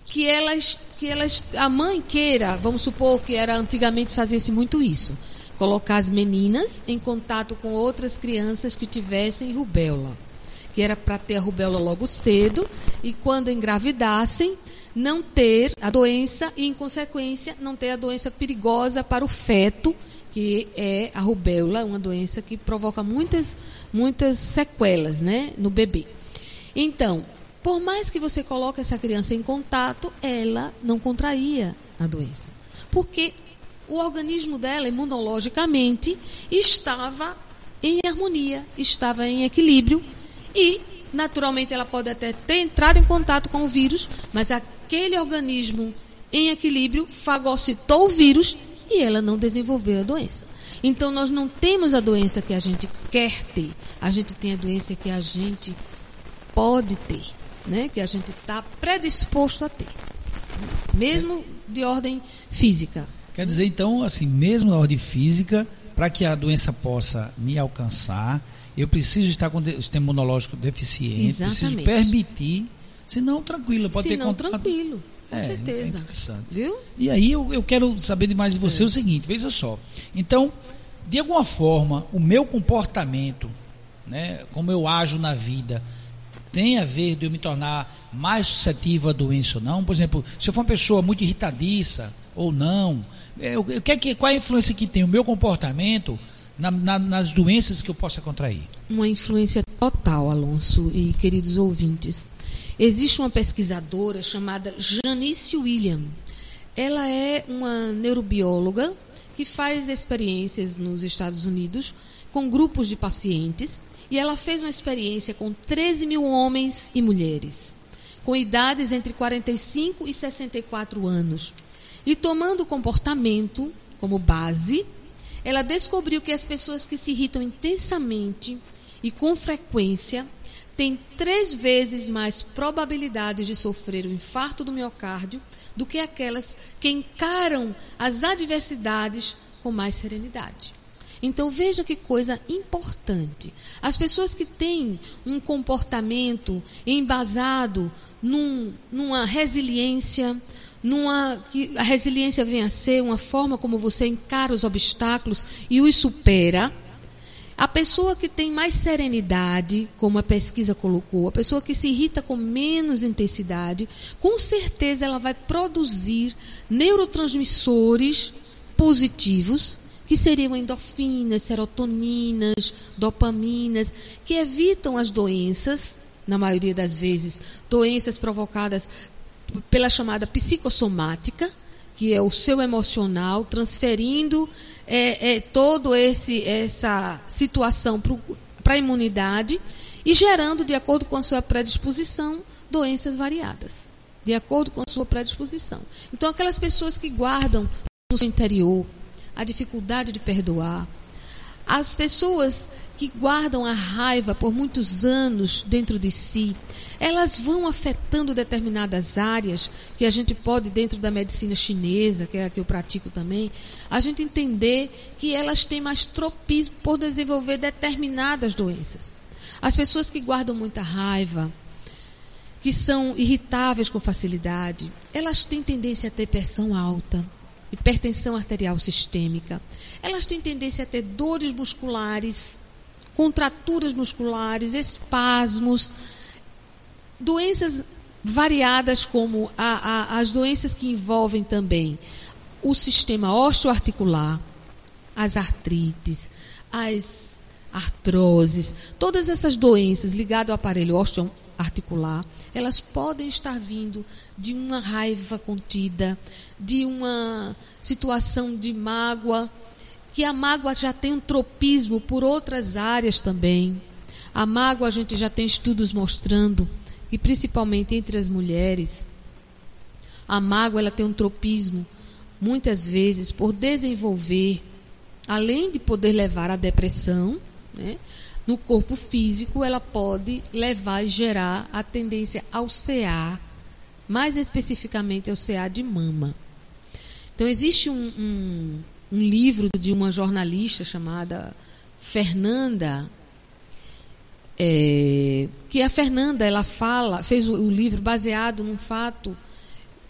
que elas, que elas, a mãe queira, vamos supor que era antigamente fazia-se muito isso, colocar as meninas em contato com outras crianças que tivessem rubéola, que era para ter a rubéola logo cedo e quando engravidassem não ter a doença e, em consequência, não ter a doença perigosa para o feto, que é a rubéola, uma doença que provoca muitas, muitas sequelas né, no bebê. Então, por mais que você coloque essa criança em contato, ela não contraía a doença. Porque o organismo dela, imunologicamente, estava em harmonia, estava em equilíbrio e naturalmente ela pode até ter entrado em contato com o vírus, mas aquele organismo em equilíbrio fagocitou o vírus e ela não desenvolveu a doença. Então nós não temos a doença que a gente quer ter, a gente tem a doença que a gente pode ter, né? Que a gente está predisposto a ter, mesmo de ordem física. Quer dizer então, assim, mesmo na ordem física, para que a doença possa me alcançar, eu preciso estar com o sistema imunológico deficiente, Exatamente. preciso permitir, senão tranquilo, pode Se ter contato- tranquilo, com É, certeza. é interessante. Viu? E aí eu, eu quero saber de mais de você o seguinte, veja só. Então, de alguma forma, o meu comportamento, né, como eu ajo na vida, tem a ver de eu me tornar mais suscetível à doença ou não? Por exemplo, se eu for uma pessoa muito irritadiça ou não, é, o o que é que, qual é a influência que tem o meu comportamento na- na- nas doenças que eu possa contrair? Uma influência total, Alonso e queridos ouvintes. Existe uma pesquisadora chamada Janice William. Ela é uma neurobióloga que faz experiências nos Estados Unidos com grupos de pacientes e ela fez uma experiência com 13 mil homens e mulheres com idades entre 45 e 64 anos. E tomando o comportamento como base, ela descobriu que as pessoas que se irritam intensamente e com frequência têm três vezes mais probabilidades de sofrer o infarto do miocárdio do que aquelas que encaram as adversidades com mais serenidade. Então veja que coisa importante. As pessoas que têm um comportamento embasado num, numa resiliência, numa que a resiliência vem a ser uma forma como você encara os obstáculos e os supera. A pessoa que tem mais serenidade, como a pesquisa colocou, a pessoa que se irrita com menos intensidade, com certeza ela vai produzir neurotransmissores positivos, que seriam endorfinas, serotoninas, dopaminas, que evitam as doenças, na maioria das vezes, doenças provocadas pela chamada psicossomática, que é o seu emocional, transferindo é, é, todo esse essa situação para a imunidade e gerando, de acordo com a sua predisposição, doenças variadas, de acordo com a sua predisposição. Então, aquelas pessoas que guardam no seu interior a dificuldade de perdoar, as pessoas que guardam a raiva por muitos anos dentro de si, elas vão afetando determinadas áreas que a gente pode, dentro da medicina chinesa, que é a que eu pratico também, a gente entender que elas têm mais tropismo por desenvolver determinadas doenças. As pessoas que guardam muita raiva, que são irritáveis com facilidade, elas têm tendência a ter pressão alta, hipertensão arterial sistêmica. Elas têm tendência a ter dores musculares, contraturas musculares, espasmos, doenças variadas como a, a, as doenças que envolvem também o sistema osteoarticular, as artrites, as artroses, todas essas doenças ligadas ao aparelho osteoarticular, elas podem estar vindo de uma raiva contida, de uma situação de mágoa, que a mágoa já tem um tropismo por outras áreas também. A mágoa a gente já tem estudos mostrando que principalmente entre as mulheres, a mágoa ela tem um tropismo muitas vezes por desenvolver, além de poder levar à depressão, né, no corpo físico, ela pode levar e gerar a tendência ao CA, mais especificamente ao CA de mama. Então, existe um, um, um livro de uma jornalista chamada Fernanda, é, que a Fernanda ela fala, fez o, o, livro baseado num fato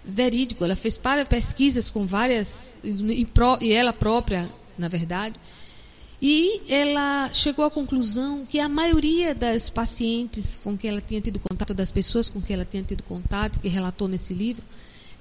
verídico. Ela fez para pesquisas com várias e, e ela própria, na verdade, e ela chegou à conclusão que a maioria das pacientes com que ela tinha tido contato, das pessoas com que ela tinha tido contato, que relatou nesse livro,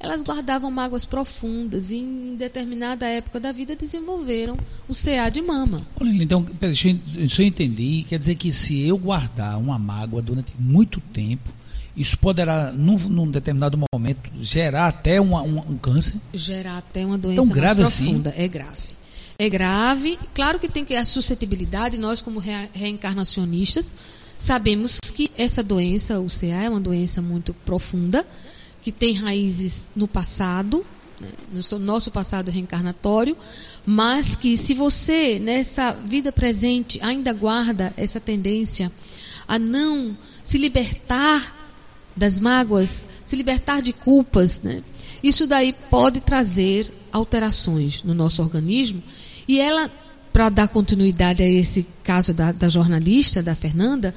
elas guardavam mágoas profundas e em determinada época da vida desenvolveram o CA de mama. Então, deixa eu entender, quer dizer que se eu guardar uma mágoa durante muito tempo, isso poderá, num, num determinado momento, gerar até uma, um, um câncer? Gerar até uma doença Tão grave mais profunda. Assim? É grave é grave. Claro que tem que a suscetibilidade, nós como re, reencarnacionistas sabemos que essa doença, o CA, é uma doença muito profunda, que tem raízes no passado, né, no nosso passado reencarnatório, mas que se você nessa vida presente ainda guarda essa tendência a não se libertar das mágoas, se libertar de culpas, né? Isso daí pode trazer alterações no nosso organismo e ela, para dar continuidade a esse caso da, da jornalista, da Fernanda,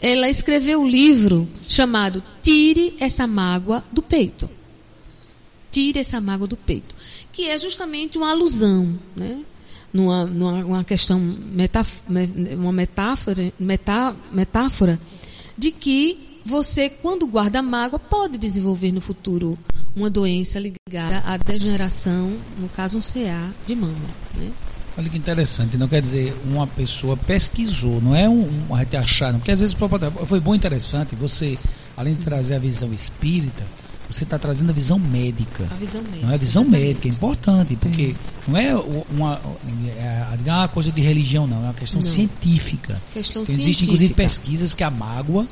ela escreveu um livro chamado Tire essa mágoa do peito. Tire essa mágoa do peito. Que é justamente uma alusão, né? numa, numa uma questão, metaf uma metáfora, metá, metáfora de que você, quando guarda mágoa, pode desenvolver no futuro uma doença ligada à degeneração, no caso um CA de mama. Né? Olha que interessante, não quer dizer uma pessoa pesquisou, não é um, um achar, não, porque às vezes foi bom interessante, você, além de trazer a visão espírita, você está trazendo a visão médica. A visão médica. Não é a visão exatamente. médica, é importante, porque não é uma, é uma coisa de religião, não, é uma questão não. científica. Questão então, Existem, inclusive, pesquisas que a mágoa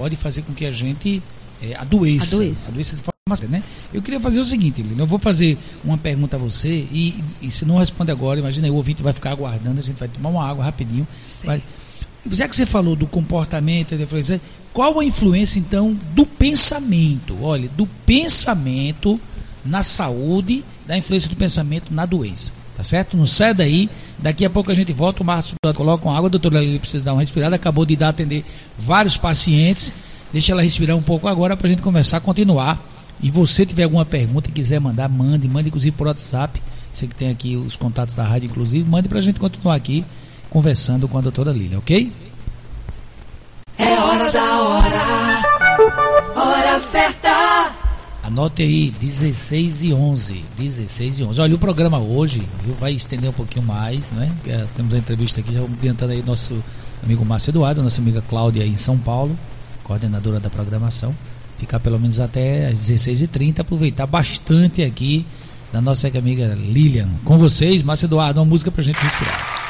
pode fazer com que a gente é, adoeça. Adoeça. Adoeça de forma né? Eu queria fazer o seguinte, Lino, eu vou fazer uma pergunta a você e, e se não responde agora, imagina aí, o ouvinte vai ficar aguardando, a gente vai tomar uma água rapidinho. Vai, já que você falou do comportamento, qual a influência então do pensamento? Olha, do pensamento na saúde, da influência do pensamento na doença. Tá certo? Não sai daí. Daqui a pouco a gente volta. O Márcio coloca uma água. A doutora Lili precisa dar uma respirada. Acabou de dar atender vários pacientes. Deixa ela respirar um pouco agora para a gente começar a continuar e você tiver alguma pergunta e quiser mandar, mande, mande inclusive por WhatsApp. Você que tem aqui os contatos da rádio, inclusive, mande para a gente continuar aqui conversando com a doutora Lília, ok? É hora da hora, hora certa. Anote aí, 16 e 11. 16 e 11. Olha, o programa hoje viu, vai estender um pouquinho mais, né? Porque temos a entrevista aqui, já adiantando aí nosso amigo Márcio Eduardo, nossa amiga Cláudia em São Paulo, coordenadora da programação ficar pelo menos até às 16h30, aproveitar bastante aqui da nossa amiga Lilian. Com vocês, Márcio Eduardo, uma música pra gente respirar.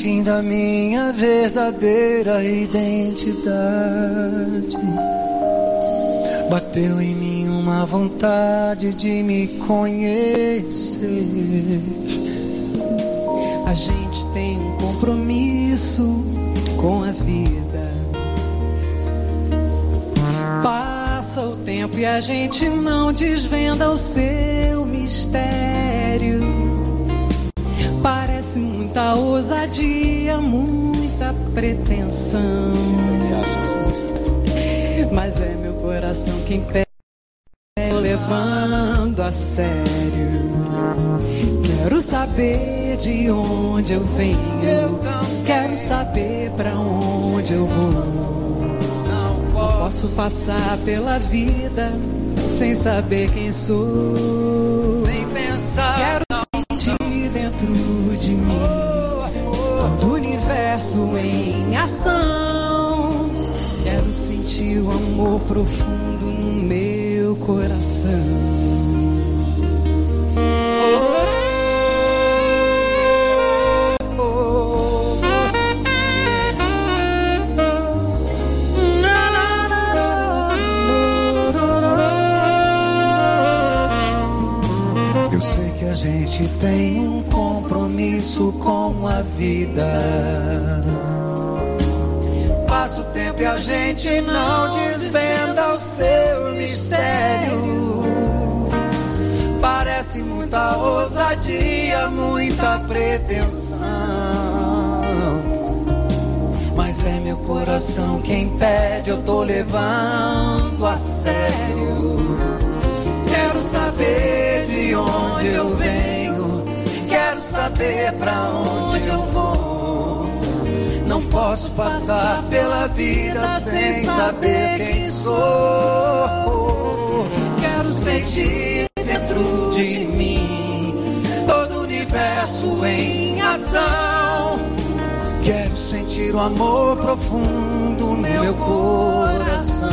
Afim da minha verdadeira identidade. Bateu em mim uma vontade de me conhecer. A gente tem um compromisso com a vida Passa o tempo e a gente não desvenda o seu mistério. Muita ousadia, muita pretensão. Mas é meu coração quem pede, levando a sério. Quero saber de onde eu venho. Quero saber para onde eu vou. Posso passar pela vida sem saber quem sou. Coração. Quero sentir o amor profundo no meu coração. Tem um compromisso com a vida. A gente não desvenda o seu mistério. Parece muita ousadia, muita pretensão. Mas é meu coração quem pede, eu tô levando a sério. Quero saber de onde eu venho, quero saber pra onde eu vou. Não posso passar pela vida sem saber quem sou. Quero sentir dentro de mim todo o universo em ação. Quero sentir o amor profundo no meu coração.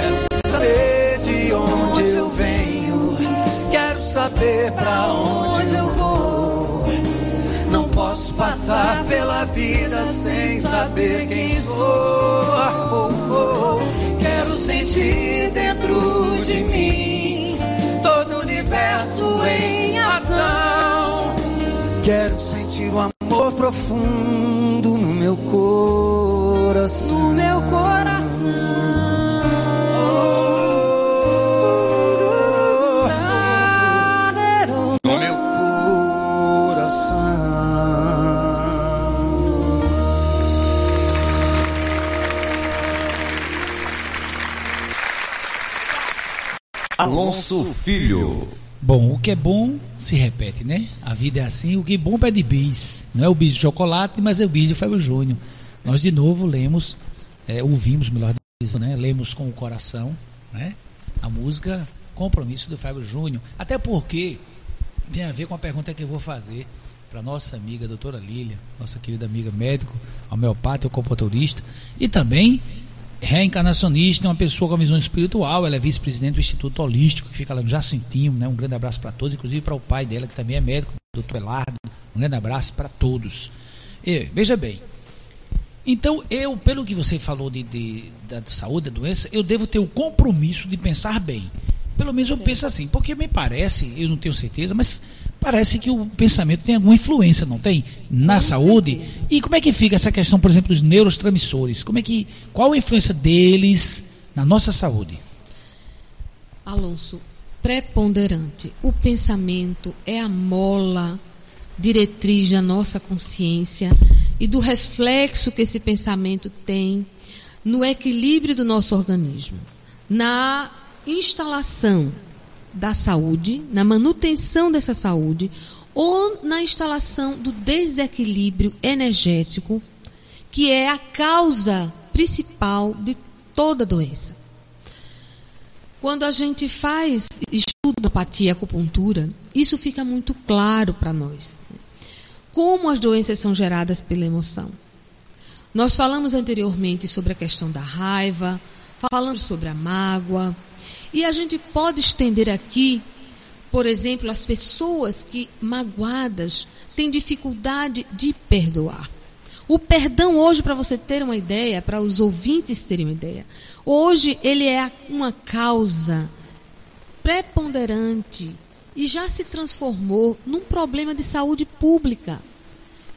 Quero saber de onde eu venho. Quero saber pra onde passar pela vida sem saber quem sou. Oh, oh. Quero sentir dentro de mim todo o universo em ação. Quero sentir o amor profundo no meu coração. No meu coração. Alonso Filho. Bom, o que é bom se repete, né? A vida é assim, o que é bom pede bis. Não é o bis de chocolate, mas é o bis de Fábio Júnior. Nós de novo lemos, é, ouvimos, melhor dizendo, né? Lemos com o coração, né? A música Compromisso do Fábio Júnior. Até porque tem a ver com a pergunta que eu vou fazer para nossa amiga doutora Lília, nossa querida amiga médico, homeopata, comporturista, e também reencarnacionista, uma pessoa com a visão espiritual, ela é vice-presidente do Instituto Holístico, que fica lá no Jacintinho, né? Um grande abraço para todos, inclusive para o pai dela, que também é médico, o doutor Elardo, um grande abraço para todos. E, veja bem, então eu, pelo que você falou de, de, da saúde, da doença, eu devo ter o compromisso de pensar bem. Pelo menos eu penso assim, porque me parece, eu não tenho certeza, mas parece que o pensamento tem alguma influência, não tem? Na saúde. E como é que fica essa questão, por exemplo, dos neurotransmissores? Como é que, qual a influência deles na nossa saúde? Alonso, preponderante. O pensamento é a mola diretriz da nossa consciência e do reflexo que esse pensamento tem no equilíbrio do nosso organismo, na instalação da saúde, na manutenção dessa saúde ou na instalação do desequilíbrio energético, que é a causa principal de toda doença. Quando a gente faz estudo da apatia e acupuntura, isso fica muito claro para nós. Como as doenças são geradas pela emoção. Nós falamos anteriormente sobre a questão da raiva, falamos sobre a mágoa, e a gente pode estender aqui, por exemplo, as pessoas que magoadas têm dificuldade de perdoar. O perdão hoje, para você ter uma ideia, para os ouvintes terem uma ideia, hoje ele é uma causa preponderante e já se transformou num problema de saúde pública.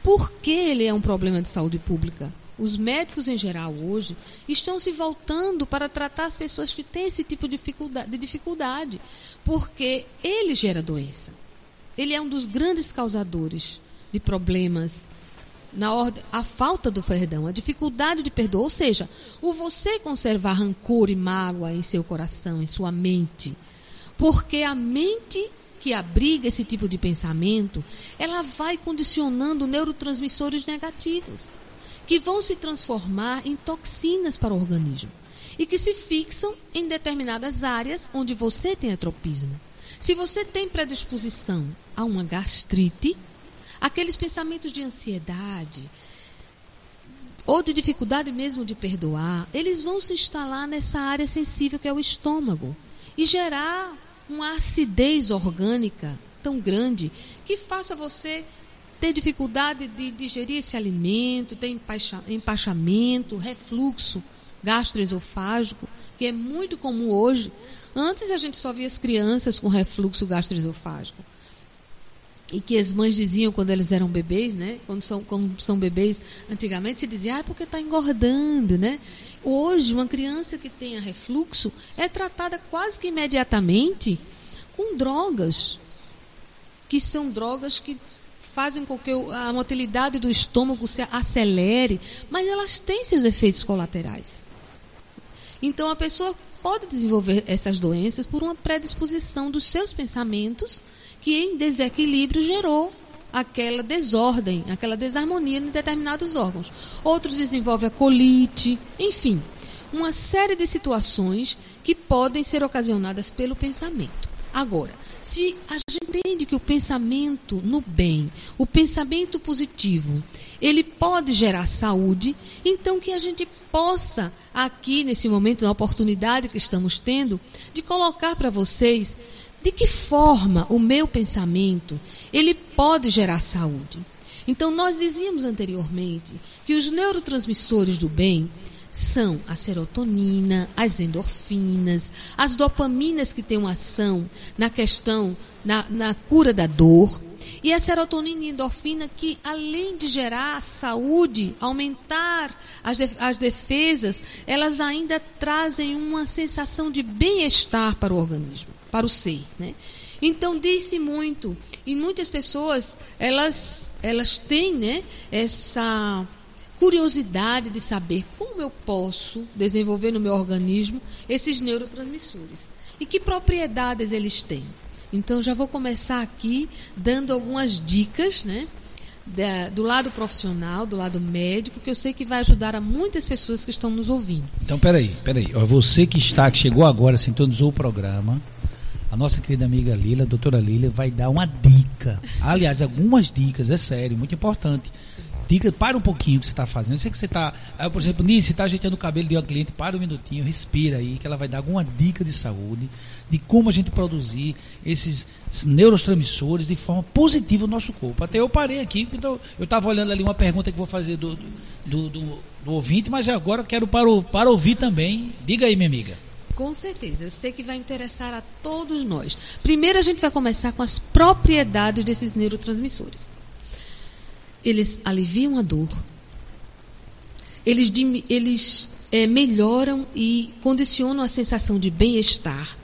Por que ele é um problema de saúde pública? Os médicos em geral hoje estão se voltando para tratar as pessoas que têm esse tipo de dificuldade, de dificuldade porque ele gera doença. Ele é um dos grandes causadores de problemas na ordem, a falta do perdão, a dificuldade de perdoar, ou seja, o você conservar rancor e mágoa em seu coração, em sua mente, porque a mente que abriga esse tipo de pensamento, ela vai condicionando neurotransmissores negativos, que vão se transformar em toxinas para o organismo e que se fixam em determinadas áreas onde você tem atropismo. Se você tem predisposição a uma gastrite, aqueles pensamentos de ansiedade, ou de dificuldade mesmo de perdoar, eles vão se instalar nessa área sensível que é o estômago e gerar uma acidez orgânica tão grande que faça você ter dificuldade de digerir esse alimento, ter empachamento, refluxo gastroesofágico, que é muito comum hoje. Antes a gente só via as crianças com refluxo gastroesofágico e que as mães diziam quando eles eram bebês, né? Quando são, quando são bebês, antigamente se dizia, ah, é porque está engordando, né? Hoje, uma criança que tenha refluxo é tratada quase que imediatamente com drogas, que são drogas que fazem com que a motilidade do estômago se acelere, mas elas têm seus efeitos colaterais. Então, a pessoa pode desenvolver essas doenças por uma predisposição dos seus pensamentos que em desequilíbrio gerou aquela desordem, aquela desarmonia em determinados órgãos. Outros desenvolvem a colite, enfim, uma série de situações que podem ser ocasionadas pelo pensamento. Agora, se a gente entende que o pensamento no bem, o pensamento positivo, ele pode gerar saúde, então que a gente possa, aqui nesse momento, na oportunidade que estamos tendo, de colocar para vocês de que forma o meu pensamento ele pode gerar saúde. Então nós dizíamos anteriormente que os neurotransmissores do bem são a serotonina, as endorfinas, as dopaminas que têm uma ação na questão, na, na cura da dor, e a serotonina e endorfina que, além de gerar saúde, aumentar as, as defesas, elas ainda trazem uma sensação de bem-estar para o organismo para o ser, né? Então disse muito e muitas pessoas elas elas têm, né, essa curiosidade de saber como eu posso desenvolver no meu organismo esses neurotransmissores e que propriedades eles têm. Então já vou começar aqui dando algumas dicas, né? Da, do lado profissional, do lado médico, que eu sei que vai ajudar a muitas pessoas que estão nos ouvindo. Então, peraí, peraí. Você que está, que chegou agora, sintonizou o programa, a nossa querida amiga Lila, a doutora Lila, vai dar uma dica. Aliás, algumas dicas, é sério, muito importante. Dica, para um pouquinho o que você está fazendo. Eu sei que você está. Por exemplo, Nini, você está ajeitando o cabelo de uma cliente, para um minutinho, respira aí, que ela vai dar alguma dica de saúde, de como a gente produzir esses neurotransmissores de forma positiva no nosso corpo. Até eu parei aqui, então eu estava olhando ali uma pergunta que vou fazer do, do, do, do ouvinte, mas agora quero para, o, para ouvir também. Diga aí, minha amiga. Com certeza, eu sei que vai interessar a todos nós. Primeiro, a gente vai começar com as propriedades desses neurotransmissores. Eles aliviam a dor, eles, eles é, melhoram e condicionam a sensação de bem-estar,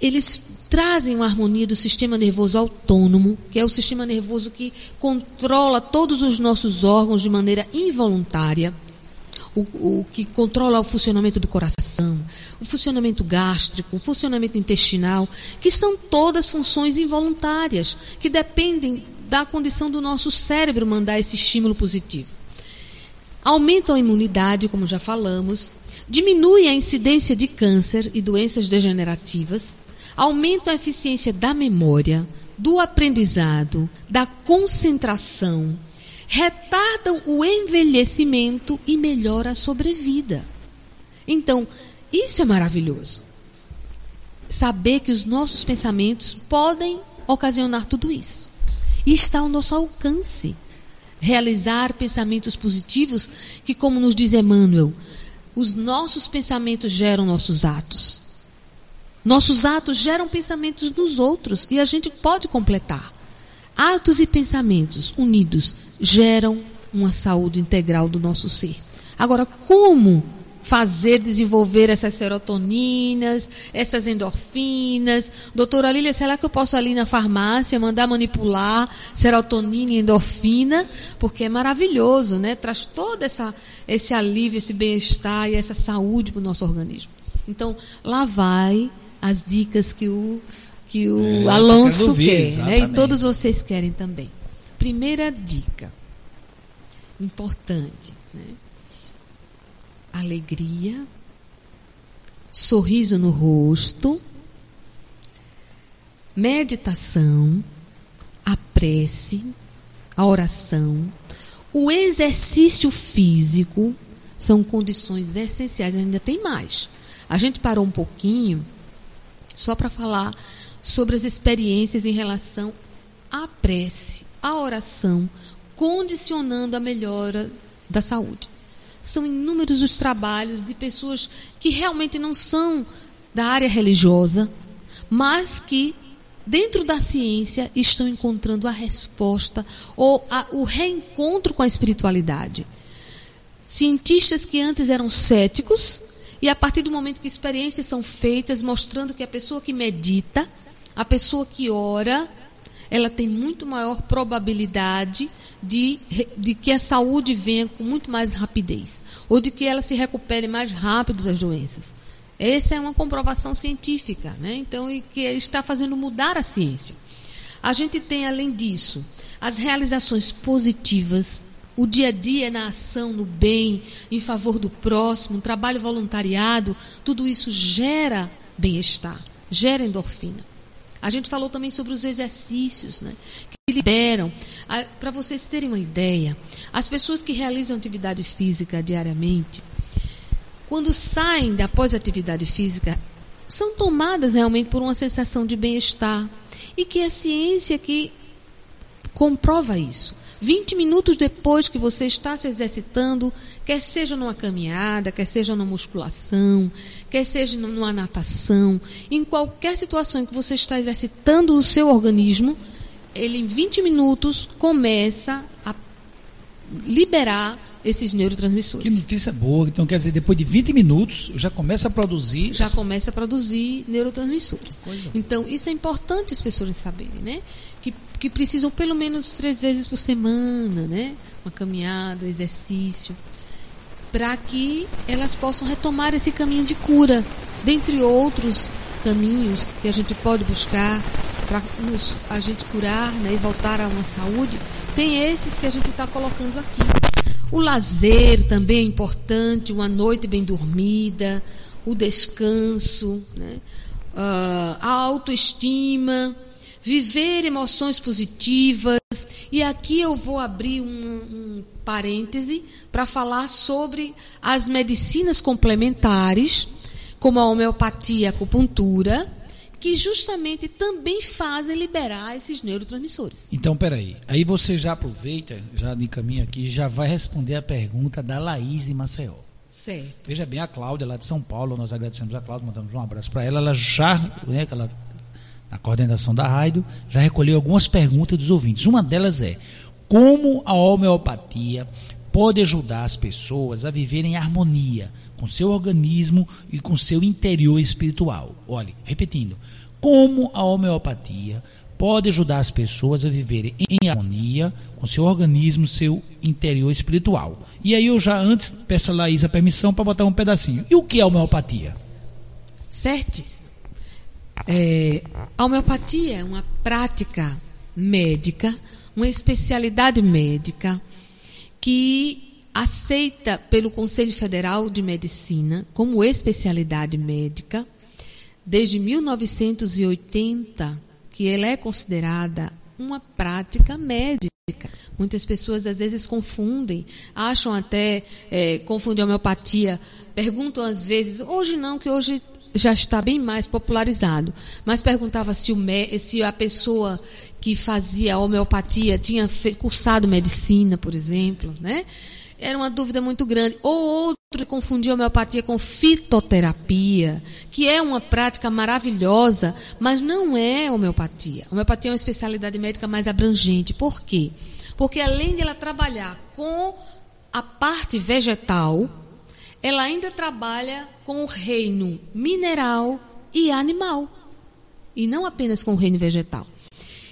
eles trazem uma harmonia do sistema nervoso autônomo, que é o sistema nervoso que controla todos os nossos órgãos de maneira involuntária, o, o que controla o funcionamento do coração, o funcionamento gástrico, o funcionamento intestinal, que são todas funções involuntárias, que dependem da condição do nosso cérebro mandar esse estímulo positivo. Aumentam a imunidade, como já falamos, diminuem a incidência de câncer e doenças degenerativas, aumentam a eficiência da memória, do aprendizado, da concentração, retardam o envelhecimento e melhoram a sobrevida. Então, isso é maravilhoso. Saber que os nossos pensamentos podem ocasionar tudo isso. E está ao nosso alcance. Realizar pensamentos positivos que, como nos diz Emmanuel, os nossos pensamentos geram nossos atos. Nossos atos geram pensamentos nos outros e a gente pode completar. Atos e pensamentos unidos geram uma saúde integral do nosso ser. Agora, como fazer desenvolver essas serotoninas, essas endorfinas. Doutora Lília, será que eu posso ali na farmácia mandar manipular serotonina e endorfina? Porque é maravilhoso, né? Traz todo essa, esse alívio, esse bem-estar e essa saúde para o nosso organismo. Então, lá vai as dicas que o, que o é, Alonso quer, né? E todos vocês querem também. Primeira dica, importante, né? Alegria, sorriso no rosto, meditação, a prece, a oração, O exercício físico são condições essenciais, ainda tem mais. A gente parou um pouquinho só para falar sobre as experiências em relação à prece, à oração, condicionando a melhora da saúde. São inúmeros os trabalhos de pessoas que realmente não são da área religiosa, mas que dentro da ciência estão encontrando a resposta ou a, o reencontro com a espiritualidade. Cientistas que antes eram céticos e a partir do momento que experiências são feitas mostrando que a pessoa que medita, a pessoa que ora, ela tem muito maior probabilidade de, de que a saúde venha com muito mais rapidez, ou de que ela se recupere mais rápido das doenças. Essa é uma comprovação científica, né? Então, e que está fazendo mudar a ciência. A gente tem, além disso, as realizações positivas, o dia a dia na ação, no bem, em favor do próximo, um trabalho voluntariado, tudo isso gera bem-estar, gera endorfina. A gente falou também sobre os exercícios, né? Que liberam. Para vocês terem uma ideia, as pessoas que realizam atividade física diariamente, quando saem da pós-atividade física, são tomadas realmente por uma sensação de bem-estar. E que a ciência que comprova isso. 20 minutos depois que você está se exercitando, quer seja numa caminhada, quer seja numa musculação, quer seja numa natação, em qualquer situação em que você está exercitando o seu organismo, ele em 20 minutos começa a liberar esses neurotransmissores. Que notícia boa. Então, quer dizer, depois de 20 minutos, já começa a produzir. Já começa a produzir neurotransmissores. Então, isso é importante as pessoas saberem, né? Que, que precisam pelo menos três vezes por semana, né? Uma caminhada, exercício. Para que elas possam retomar esse caminho de cura. Dentre outros caminhos que a gente pode buscar para a gente curar né, e voltar a uma saúde, tem esses que a gente está colocando aqui. O lazer também é importante, uma noite bem dormida, o descanso, né? uh, a autoestima, viver emoções positivas. E aqui eu vou abrir um, um parêntese para falar sobre as medicinas complementares, como a homeopatia e a acupuntura, que justamente também fazem liberar esses neurotransmissores. Então, peraí. Aí você já aproveita, já de caminho aqui, já vai responder a pergunta da Laís de Maceió. Certo. Veja bem, a Cláudia, lá de São Paulo, nós agradecemos a Cláudia, mandamos um abraço para ela. Ela já, né, ela, na coordenação da rádio, já recolheu algumas perguntas dos ouvintes. Uma delas é: como a homeopatia pode ajudar as pessoas a viverem em harmonia com seu organismo e com seu interior espiritual. Olhe, repetindo, como a homeopatia pode ajudar as pessoas a viverem em harmonia com seu organismo, seu interior espiritual. E aí eu já antes peço a Laís a permissão para botar um pedacinho. E o que é homeopatia? Certíssimo. É, a homeopatia é uma prática médica, uma especialidade médica que aceita pelo Conselho Federal de Medicina como especialidade médica desde 1980, que ela é considerada uma prática médica. Muitas pessoas às vezes confundem, acham até, é, confundem homeopatia, perguntam às vezes, hoje não, que hoje já está bem mais popularizado, mas perguntava se, o, se a pessoa que fazia homeopatia tinha cursado medicina, por exemplo, né? era uma dúvida muito grande. Ou outro confundiu homeopatia com fitoterapia, que é uma prática maravilhosa, mas não é homeopatia. Homeopatia é uma especialidade médica mais abrangente. Por quê? Porque além de ela trabalhar com a parte vegetal, ela ainda trabalha com o reino mineral e animal. E não apenas com o reino vegetal.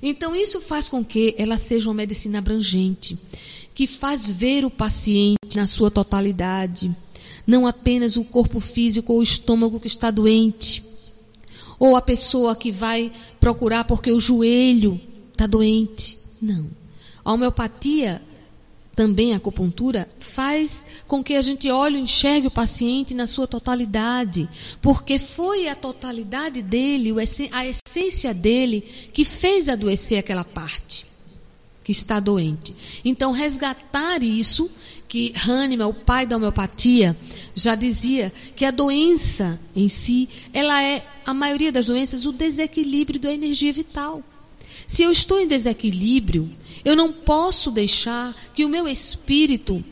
Então, isso faz com que ela seja uma medicina abrangente que faz ver o paciente na sua totalidade, não apenas o corpo físico ou o estômago que está doente, ou a pessoa que vai procurar porque o joelho está doente. Não. A homeopatia, também a acupuntura, faz com que a gente olhe e enxergue o paciente na sua totalidade, porque foi a totalidade dele, a essência dele, que fez adoecer aquela parte. que está doente. Então, resgatar isso, que Hahnemann, o pai da homeopatia, já dizia que a doença em si, ela é, a maioria das doenças, o desequilíbrio da energia vital. Se eu estou em desequilíbrio, eu não posso deixar que o meu espírito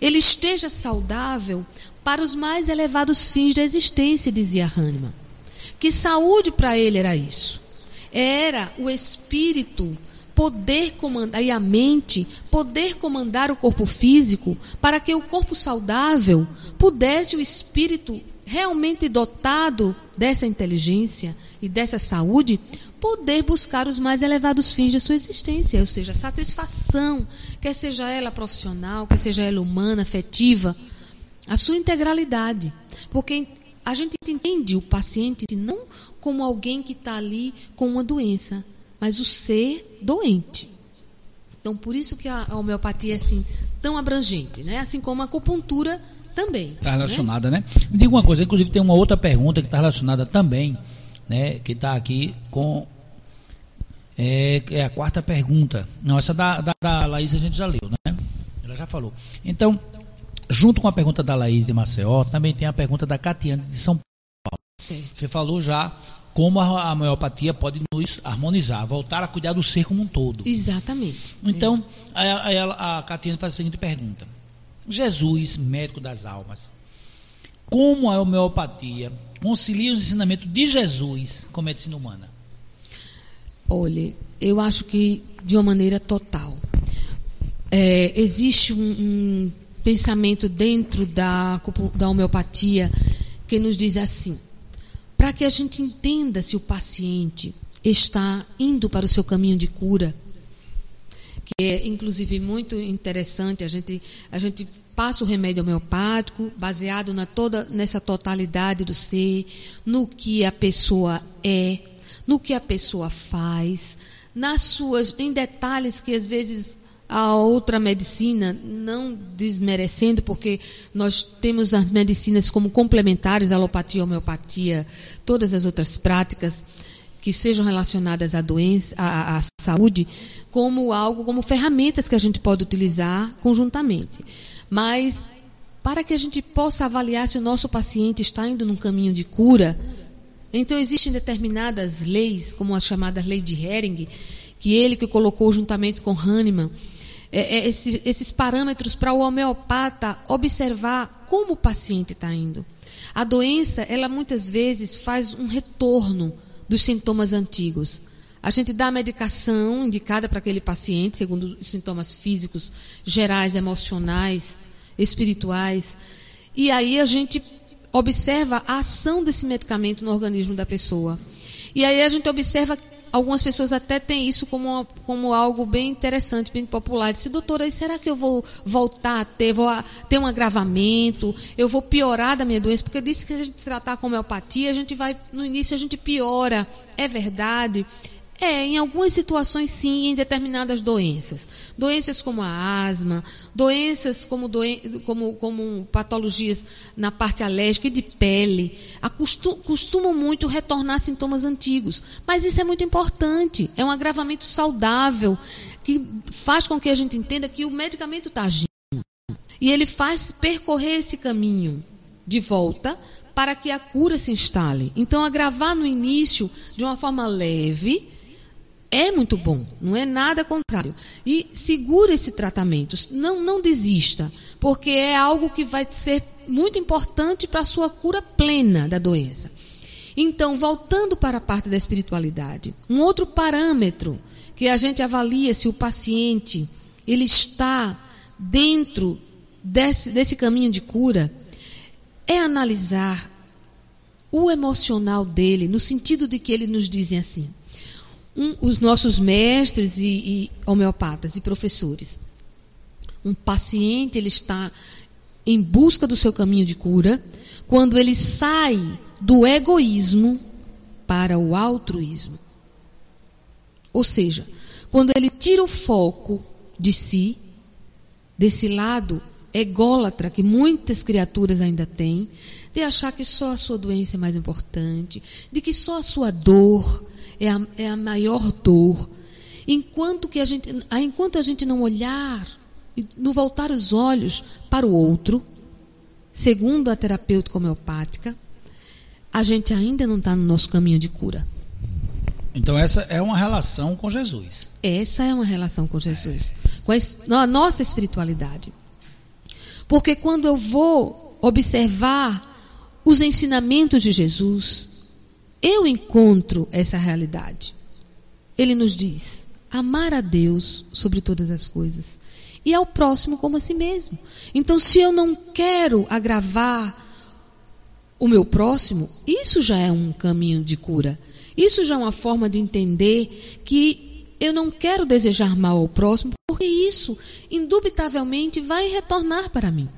ele esteja saudável para os mais elevados fins da existência, dizia Hahnemann. Que saúde para ele era isso? Era o espírito poder comandar e a mente poder comandar o corpo físico para que o corpo saudável pudesse o espírito realmente dotado dessa inteligência e dessa saúde poder buscar os mais elevados fins de sua existência, ou seja, satisfação, quer seja ela profissional, quer seja ela humana, afetiva, a sua integralidade. Porque a gente entende o paciente não como alguém que está ali com uma doença, mas o ser doente. Então, por isso que a homeopatia é assim, tão abrangente, né? assim como a acupuntura também. Está relacionada, né? né? Me diga uma coisa, inclusive tem uma outra pergunta que está relacionada também, né? Que está aqui com é, é, a quarta pergunta. Não, essa da, da, da Laís a gente já leu, né? Ela já falou. Então, junto com a pergunta da Laís de Maceió, também tem a pergunta da Catiane de São Paulo. Sim. Você falou já como a, a homeopatia pode nos harmonizar, voltar a cuidar do ser como um todo. Exatamente. Então, é. a, a, a Catiane faz a seguinte pergunta: Jesus, médico das almas, como a homeopatia concilia os ensinamentos de Jesus com a medicina humana? Olha, eu acho que de uma maneira total. É, existe um, um, pensamento dentro da, da homeopatia que nos diz assim: para que a gente entenda se o paciente está indo para o seu caminho de cura, que é inclusive muito interessante, a gente, a gente passa o remédio homeopático baseado na toda nessa totalidade do ser, no que a pessoa é, no que a pessoa faz, nas suas em detalhes que às vezes a outra medicina, não desmerecendo, porque nós temos as medicinas como complementares, alopatia, homeopatia, todas as outras práticas que sejam relacionadas à doença, à, à saúde, como algo, como ferramentas que a gente pode utilizar conjuntamente. Mas para que a gente possa avaliar se o nosso paciente está indo num caminho de cura, então, existem determinadas leis, como a chamada lei de Hering, que ele que colocou juntamente com Hahnemann, é, é, esse, esses parâmetros para o homeopata observar como o paciente está indo. A doença, ela muitas vezes faz um retorno dos sintomas antigos. A gente dá a medicação indicada para aquele paciente, segundo os sintomas físicos, gerais, emocionais, espirituais. E aí a gente observa a ação desse medicamento no organismo da pessoa. E aí a gente observa, algumas pessoas até têm isso como, como algo bem interessante, bem popular. Disse, doutora, será que eu vou voltar a ter, vou a, ter um agravamento, eu vou piorar da minha doença? Porque disse que se a gente tratar com homeopatia, a gente vai, no início a gente piora. É verdade. É, em algumas situações sim, em determinadas doenças. Doenças como a asma, doenças como, doen como, como patologias na parte alérgica e de pele, costumam muito retornar sintomas antigos. Mas isso é muito importante, é um agravamento saudável, que faz com que a gente entenda que o medicamento está agindo. E ele faz percorrer esse caminho de volta para que a cura se instale. Então, agravar no início de uma forma leve é muito bom, não é nada contrário. E segura esse tratamento, não, não desista, porque é algo que vai ser muito importante para a sua cura plena da doença. Então, voltando para a parte da espiritualidade, um outro parâmetro que a gente avalia se o paciente ele está dentro desse, desse caminho de cura é analisar o emocional dele, no sentido de que ele nos dizem assim: um, os nossos mestres e, e homeopatas e professores. Um paciente ele está em busca do seu caminho de cura quando ele sai do egoísmo para o altruísmo. Ou seja, quando ele tira o foco de si, desse lado ególatra que muitas criaturas ainda têm, de achar que só a sua doença é mais importante, de que só a sua dor é a, é a maior dor. enquanto que a gente, enquanto a gente não olhar, não voltar os olhos para o outro, segundo a terapêutica homeopática, a gente ainda não está no nosso caminho de cura. Então essa é uma relação com Jesus. Essa é uma relação com Jesus, com a nossa espiritualidade. Porque quando eu vou observar os ensinamentos de Jesus, eu encontro essa realidade. Ele nos diz: amar a Deus sobre todas as coisas e ao próximo como a si mesmo. Então, se eu não quero agravar o meu próximo, isso já é um caminho de cura. Isso já é uma forma de entender que eu não quero desejar mal ao próximo, porque isso, indubitavelmente, vai retornar para mim.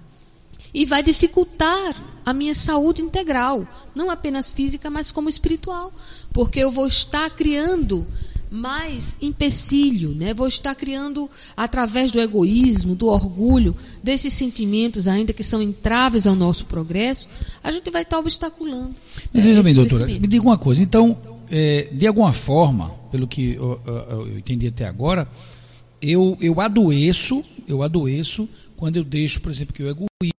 E vai dificultar a minha saúde integral, não apenas física, mas como espiritual. Porque eu vou estar criando mais empecilho, né? Vou estar criando através do egoísmo, do orgulho, desses sentimentos ainda que são entraves ao nosso progresso, a gente vai estar obstaculando. Mas veja bem, doutora, me diga uma coisa. Então, é, de alguma forma, pelo que eu, eu, eu, entendi até agora, eu, eu adoeço, eu adoeço quando eu deixo, por exemplo, que o egoísmo,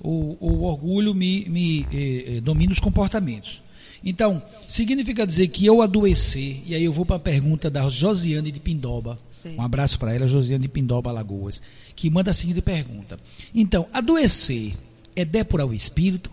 o, o orgulho me, me eh, eh domina os comportamentos. Então, significa dizer que eu adoecer, e aí eu vou para a pergunta da Josiane de Pindoba. Sim. Um abraço para ela, Josiane de Pindoba Lagoas, que manda a seguinte pergunta. Então, adoecer é depurar o espírito?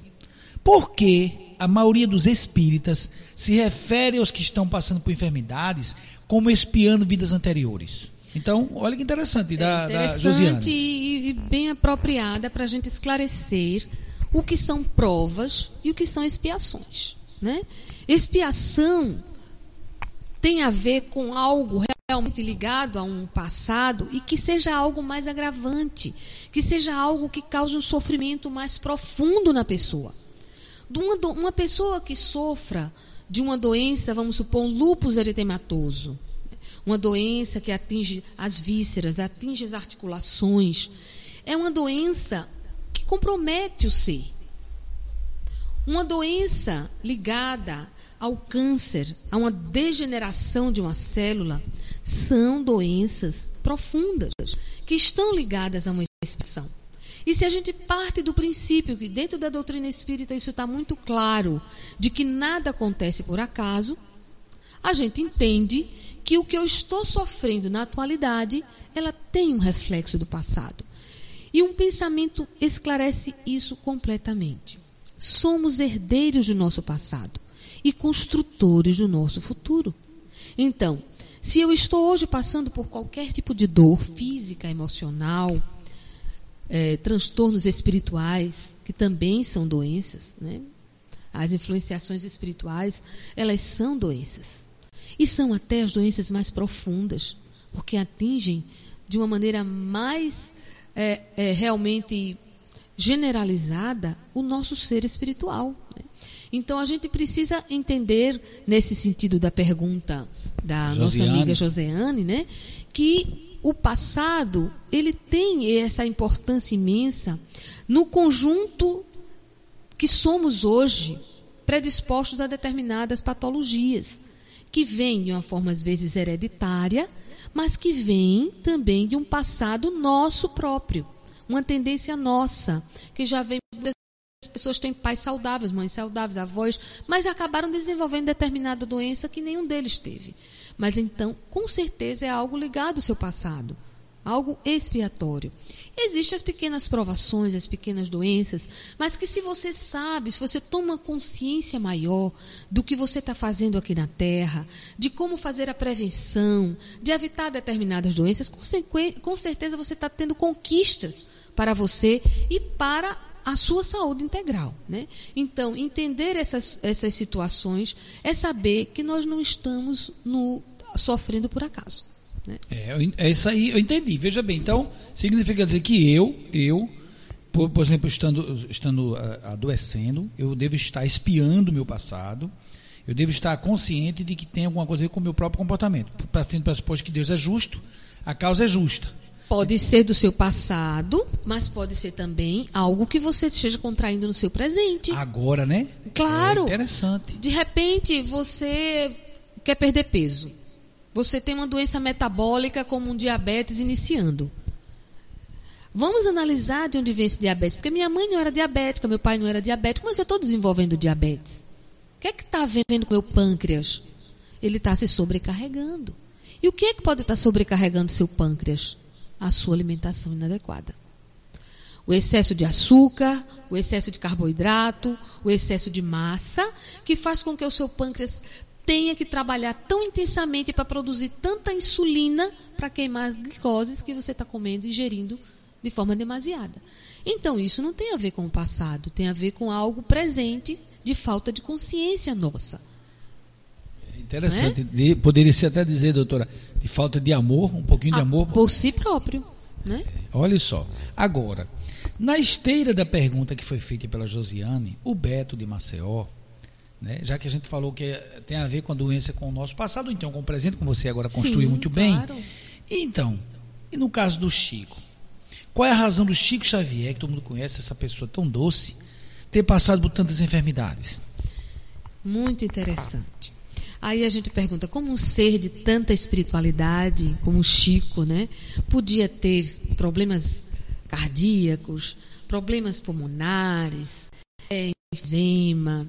Por que a maioria dos espíritas se refere aos que estão passando por enfermidades como espiando vidas anteriores? Então, olha que interessante da, é interessante e, e bem apropriada para a gente esclarecer o que são provas e o que são expiações. Né? Expiação tem a ver com algo realmente ligado a um passado e que seja algo mais agravante, que seja algo que cause um sofrimento mais profundo na pessoa. Uma, uma pessoa que sofra de uma doença, vamos supor, um lúpus eritematoso, uma doença que atinge as vísceras, atinge as articulações, é uma doença que compromete o ser. Uma doença ligada ao câncer, a uma degeneração de uma célula, são doenças profundas que estão ligadas a uma expressão. E se a gente parte do princípio que dentro da doutrina espírita isso está muito claro, de que nada acontece por acaso, a gente entende que o que eu estou sofrendo na atualidade, ela tem um reflexo do passado. E um pensamento esclarece isso completamente somos herdeiros do nosso passado e construtores do nosso futuro. Então, se eu estou hoje passando por qualquer tipo de dor física, emocional, é, transtornos espirituais, que também são doenças, né? as influenciações espirituais, elas são doenças. E são até as doenças mais profundas, porque atingem de uma maneira mais é, é, realmente generalizada o nosso ser espiritual. Né? Então a gente precisa entender, nesse sentido da pergunta da Josiane. nossa amiga Joseane, né, que o passado ele tem essa importância imensa no conjunto que somos hoje predispostos a determinadas patologias, que vêm de uma forma às vezes hereditária, mas que vêm também de um passado nosso próprio uma tendência nossa, que já vem as pessoas têm pais saudáveis, mães saudáveis, avós, mas acabaram desenvolvendo determinada doença que nenhum deles teve. Mas então, com certeza é algo ligado ao seu passado, algo expiatório. Existem as pequenas provações, as pequenas doenças, mas que se você sabe, se você toma consciência maior do que você está fazendo aqui na Terra, de como fazer a prevenção, de evitar determinadas doenças, com, certeza você está tendo conquistas para você e para a sua saúde integral. Né? Então, entender essas, essas situações é saber que nós não estamos no, sofrendo por acaso. Né? É, é isso aí, eu entendi. Veja bem, então, significa dizer que eu, eu, por, por exemplo, estando, estando uh, adoecendo, eu devo estar espiando o meu passado, eu devo estar consciente de que tem alguma coisa a ver com o meu próprio comportamento. Partindo para supor que Deus é justo, a causa é justa. Pode ser do seu passado, mas pode ser também algo que você esteja contraindo no seu presente. Agora, né? Claro. É interessante. De repente, você quer perder peso. Você tem uma doença metabólica como um diabetes iniciando. Vamos analisar de onde vem esse diabetes. Porque minha mãe não era diabética, meu pai não era diabético, mas eu estou desenvolvendo diabetes. O que é que está vendo com o meu pâncreas? Ele está se sobrecarregando. E o que é que pode estar tá sobrecarregando seu pâncreas? A sua alimentação inadequada. O excesso de açúcar, o excesso de carboidrato, o excesso de massa, que faz com que o seu pâncreas tenha que trabalhar tão intensamente para produzir tanta insulina para queimar as glicoses que você está comendo e ingerindo de forma demasiada. Então, isso não tem a ver com o passado, tem a ver com algo presente de falta de consciência nossa. É interessante. É? Poderia ser até dizer, doutora, de falta de amor, um pouquinho de ah, amor. Por si próprio. Né? Olha só. Agora, na esteira da pergunta que foi feita pela Josiane, o Beto de Maceió, né, já que a gente falou que tem a ver com a doença com o nosso passado, então com o presente, como você agora construiu Sim, muito bem. Claro. Então, e no caso do Chico? Qual é a razão do Chico Xavier, que todo mundo conhece, essa pessoa tão doce, ter passado por tantas enfermidades? Muito interessante. Aí a gente pergunta como um ser de tanta espiritualidade, como o Chico, né, podia ter problemas cardíacos, problemas pulmonares, é, eczema.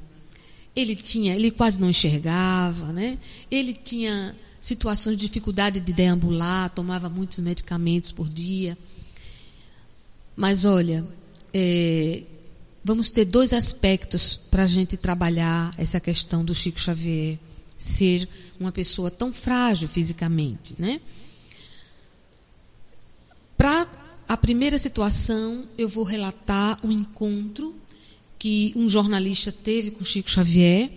Ele tinha, ele quase não enxergava, né? Ele tinha situações de dificuldade de deambular, tomava muitos medicamentos por dia. Mas olha, é, vamos ter dois aspectos para a gente trabalhar essa questão do Chico Xavier ser uma pessoa tão frágil fisicamente, né? Para a primeira situação, eu vou relatar um encontro que um jornalista teve com Chico Xavier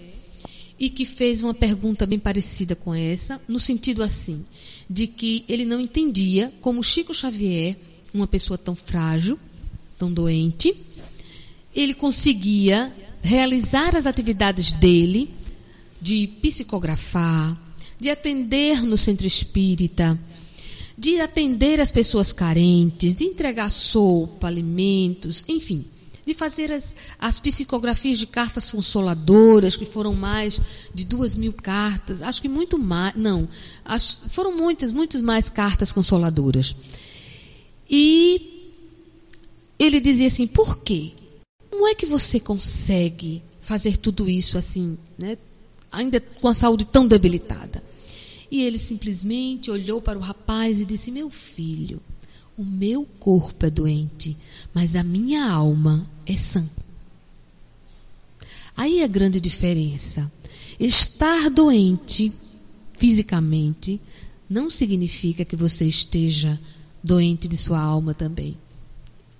e que fez uma pergunta bem parecida com essa, no sentido assim, de que ele não entendia como Chico Xavier uma pessoa tão frágil, tão doente, ele conseguia realizar as atividades dele de psicografar, de atender no centro espírita, de atender as pessoas carentes, de entregar sopa, alimentos, enfim, de fazer as, as psicografias de cartas consoladoras, que foram mais de duas mil cartas, acho que muito mais, não, acho, foram muitas, muitas mais cartas consoladoras. E ele dizia assim: por quê? Como é que você consegue fazer tudo isso assim, né? ainda com a saúde tão debilitada? E ele simplesmente olhou para o rapaz e disse: Meu filho, o meu corpo é doente, mas a minha alma é sã. Aí é a grande diferença. Estar doente fisicamente não significa que você esteja doente de sua alma também.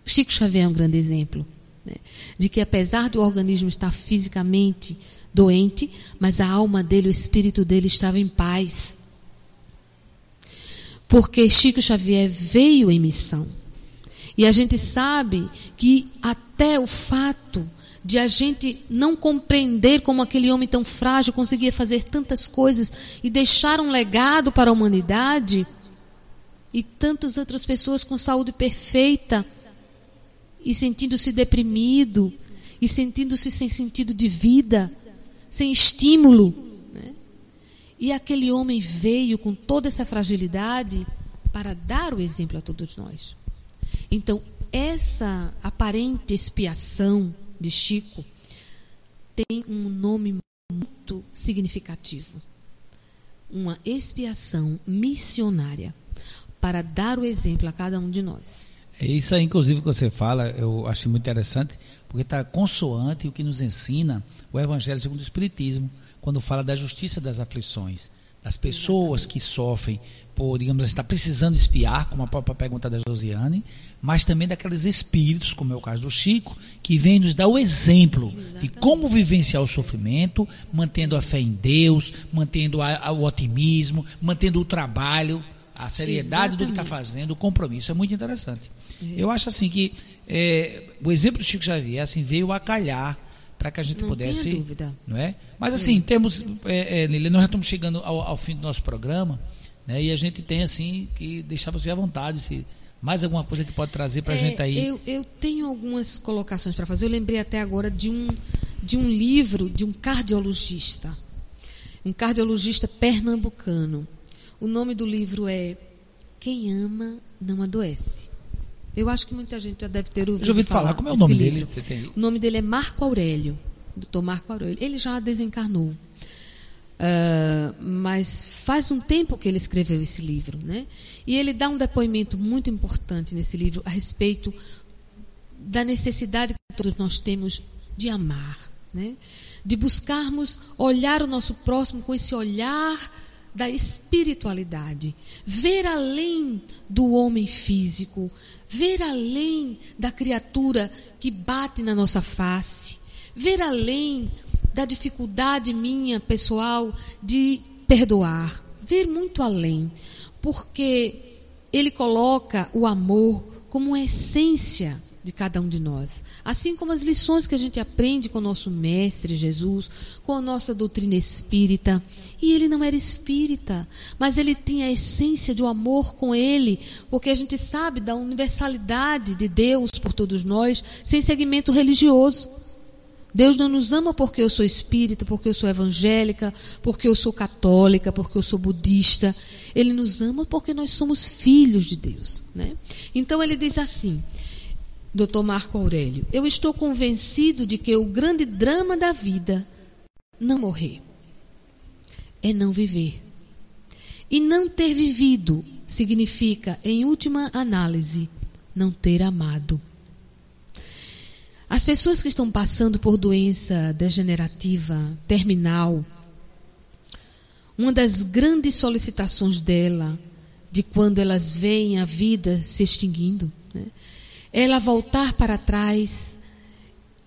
Chico Xavier é um grande exemplo né? de que, apesar do organismo estar fisicamente doente, mas a alma dele, o espírito dele estava em paz. Porque Chico Xavier veio em missão. E a gente sabe que até o fato de a gente não compreender como aquele homem tão frágil conseguia fazer tantas coisas e deixar um legado para a humanidade, e tantas outras pessoas com saúde perfeita e sentindo-se deprimido e sentindo-se sem sentido de vida, sem estímulo. Né? E aquele homem veio com toda essa fragilidade para dar o exemplo a todos nós. Então, essa aparente expiação de Chico tem um nome muito significativo. Uma expiação missionária para dar o exemplo a cada um de nós. É isso aí, inclusive, que você fala, eu achei muito interessante, porque está consoante o que nos ensina o Evangelho segundo o Espiritismo, quando fala da justiça das aflições, das pessoas que sofrem por, digamos assim, estar precisando espiar, como a própria pergunta da Josiane, mas também daqueles espíritos, como é o caso do Chico, que vem nos dar o exemplo Exatamente. de como vivenciar o sofrimento, mantendo a fé em Deus, mantendo a, a, o otimismo, mantendo o trabalho a seriedade Exatamente. do que está fazendo, o compromisso. É muito interessante. É. Eu acho assim que é, o exemplo do Chico Xavier assim, veio a calhar para que a gente não pudesse. Tenha dúvida. Não é? Mas assim, temos. É, é, nós já estamos chegando ao, ao, fim do nosso programa, né? E a gente tem assim que deixar você à vontade. Se, mais alguma coisa que pode trazer para a é, gente aí? Eu, eu tenho algumas colocações para fazer. Eu lembrei até agora de um, de um livro de um cardiologista, um cardiologista pernambucano O nome do livro é Quem Ama Não Adoece. Eu acho que muita gente já deve ter ouvido. Já ouvi falar, falar. Como é o nome livro. dele? O nome dele é Marco Aurélio, doutor Marco Aurélio. Ele já desencarnou. Uh, mas faz um tempo que ele escreveu esse livro, né? E ele dá um depoimento muito importante nesse livro a respeito da necessidade que todos nós temos de amar, né? De buscarmos olhar o nosso próximo com esse olhar da espiritualidade, ver além do homem físico, ver além da criatura que bate na nossa face, ver além da dificuldade minha pessoal de perdoar, ver muito além, porque ele coloca o amor como essência de cada um de nós. Assim como as lições que a gente aprende com o nosso mestre Jesus, com a nossa doutrina espírita. E ele não era espírita, mas ele tinha a essência de um amor com ele, porque a gente sabe da universalidade de Deus por todos nós, sem segmento religioso. Deus não nos ama porque eu sou espírita, porque eu sou evangélica, porque eu sou católica, porque eu sou budista. Ele nos ama porque nós somos filhos de Deus. Né? Então ele diz assim: Dr. Marco Aurélio, eu estou convencido de que o grande drama da vida não morrer é não viver. E não ter vivido significa, em última análise, não ter amado. As pessoas que estão passando por doença degenerativa terminal, uma das grandes solicitações dela, de quando elas veem a vida se extinguindo, né, ela voltar para trás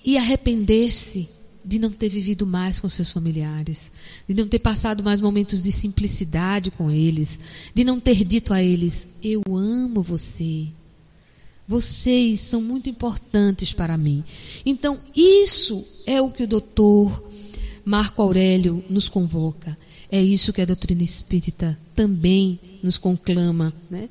e arrepender-se de não ter vivido mais com seus familiares, de não ter passado mais momentos de simplicidade com eles, de não ter dito a eles: Eu amo você. Vocês são muito importantes para mim. Então, isso é o que o doutor Marco Aurélio nos convoca. É isso que a doutrina espírita também nos conclama. Né?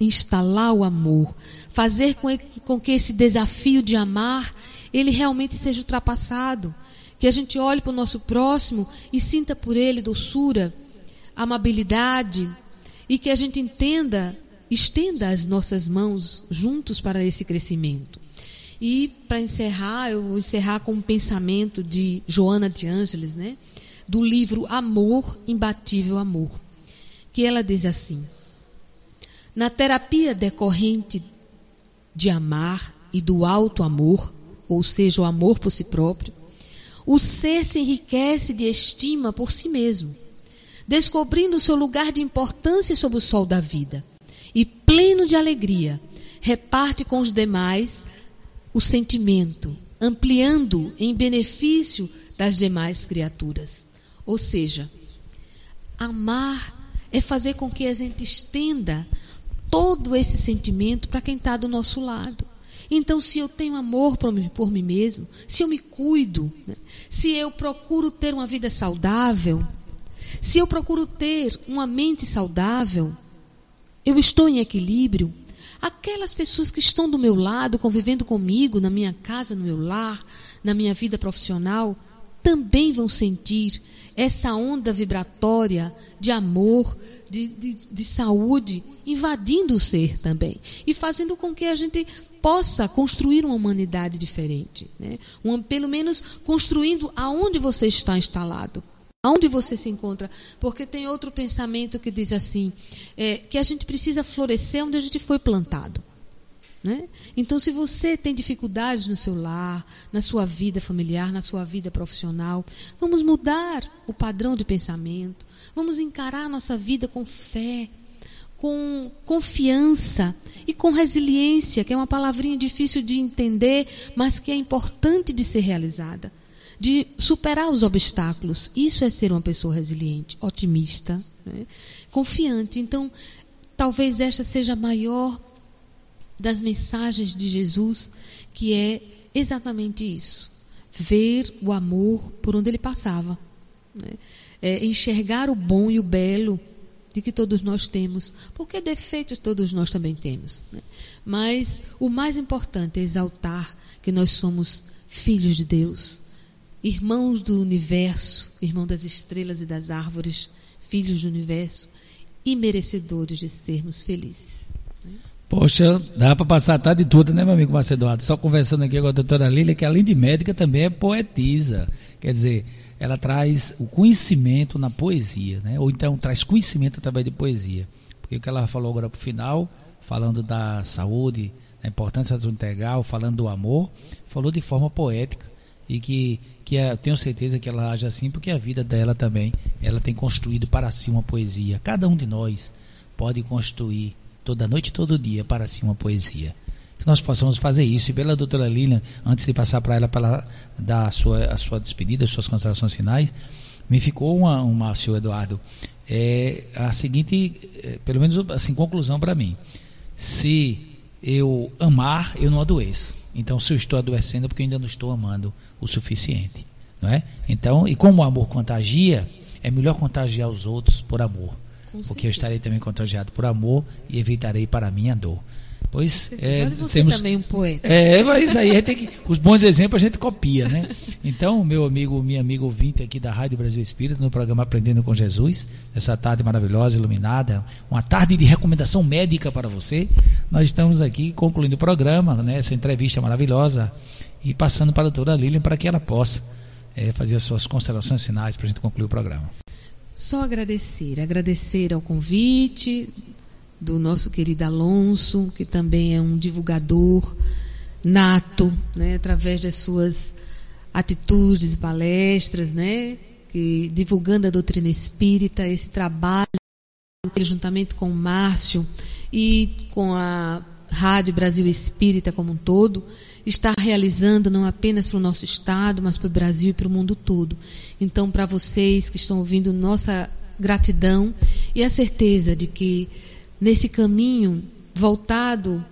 Instalar o amor, fazer com, que esse desafio de amar ele realmente seja ultrapassado. Que a gente olhe para o nosso próximo e sinta por ele doçura, amabilidade, e que a gente entenda, estenda as nossas mãos juntos para esse crescimento. E para encerrar, eu vou encerrar com um pensamento de Joana de Ângeles, né? Do livro Amor, Imbatível Amor. Que ela diz assim: Na terapia decorrente de amar e do alto amor, ou seja, o amor por si próprio, o ser se enriquece de estima por si mesmo, descobrindo seu lugar de importância sob o sol da vida, e pleno de alegria, reparte com os demais o sentimento, ampliando em benefício das demais criaturas. Ou seja, amar é fazer com que a gente estenda todo esse sentimento para quem está do nosso lado. Então, se eu tenho amor por mim, por mim mesmo, se eu me cuido, né? se eu procuro ter uma vida saudável, se eu procuro ter uma mente saudável, eu estou em equilíbrio. Aquelas pessoas que estão do meu lado, convivendo comigo, na minha casa, no meu lar, na minha vida profissional, também vão sentir essa onda vibratória de amor, de, de, de, saúde, invadindo o ser também. E fazendo com que a gente possa construir uma humanidade diferente. Né? Um, pelo menos construindo aonde você está instalado. Aonde você se encontra? Porque tem outro pensamento que diz assim: é, que a gente precisa florescer onde a gente foi plantado. Né? Então, se você tem dificuldades no seu lar, na sua vida familiar, na sua vida profissional, vamos mudar o padrão de pensamento, vamos encarar a nossa vida com fé, com confiança e com resiliência, que é uma palavrinha difícil de entender, mas que é importante de ser realizada. De superar os obstáculos. Isso é ser uma pessoa resiliente, otimista, né? confiante. Então, talvez esta seja a maior das mensagens de Jesus, que é exatamente isso: ver o amor por onde ele passava, né? É, enxergar o bom e o belo de que todos nós temos, porque defeitos todos nós também temos. Né? Mas o mais importante é exaltar que nós somos filhos de Deus, irmãos do universo, irmão das estrelas e das árvores, filhos do universo e merecedores de sermos felizes. Poxa, dá para passar a tarde toda, né, meu amigo Marcelo Eduardo? Só conversando aqui com a doutora Lília, que além de médica também é poetisa. Quer dizer, ela traz o conhecimento na poesia, né? Ou então traz conhecimento através de poesia. Porque o que ela falou agora para o final, falando da saúde, da importância da saúde integral, falando do amor, falou de forma poética e que que é, tenho certeza que ela age assim porque a vida dela também ela tem construído para si uma poesia. Cada um de nós pode construir toda noite, todo dia para si uma poesia. Que nós possamos fazer isso. E pela doutora Lilian, antes de passar para ela para dar a sua, a sua despedida, as suas considerações finais, me ficou uma, uma senhor Eduardo, é a seguinte, é, pelo menos assim, conclusão para mim. Se eu amar, eu não adoeço. Então, se eu estou adoecendo, é porque eu ainda não estou amando o suficiente. Não é? Então, e como o amor contagia, é melhor contagiar os outros por amor. Porque certeza. eu estarei também contagiado por amor e evitarei para mim a dor. Pois é, você temos, também um poeta. É, mas aí tem que, os bons exemplos a gente copia, né? Então, meu amigo, minha amiga ouvinte aqui da Rádio Brasil Espírita, no programa Aprendendo com Jesus, essa tarde maravilhosa, iluminada, uma tarde de recomendação médica para você. Nós estamos aqui concluindo o programa, né? Essa entrevista maravilhosa e passando para a doutora Lilian para que ela possa é, fazer as suas considerações finais para a gente concluir o programa. Só agradecer, agradecer ao convite do nosso querido Alonso, que também é um divulgador nato, né, através das suas atitudes palestras, né, que divulgando a doutrina espírita, esse trabalho juntamente com o Márcio e com a Rádio Brasil Espírita como um todo, está realizando não apenas para o nosso estado, mas para o Brasil e para o mundo todo. Então, para vocês que estão ouvindo, nossa gratidão e a certeza de que nesse caminho voltado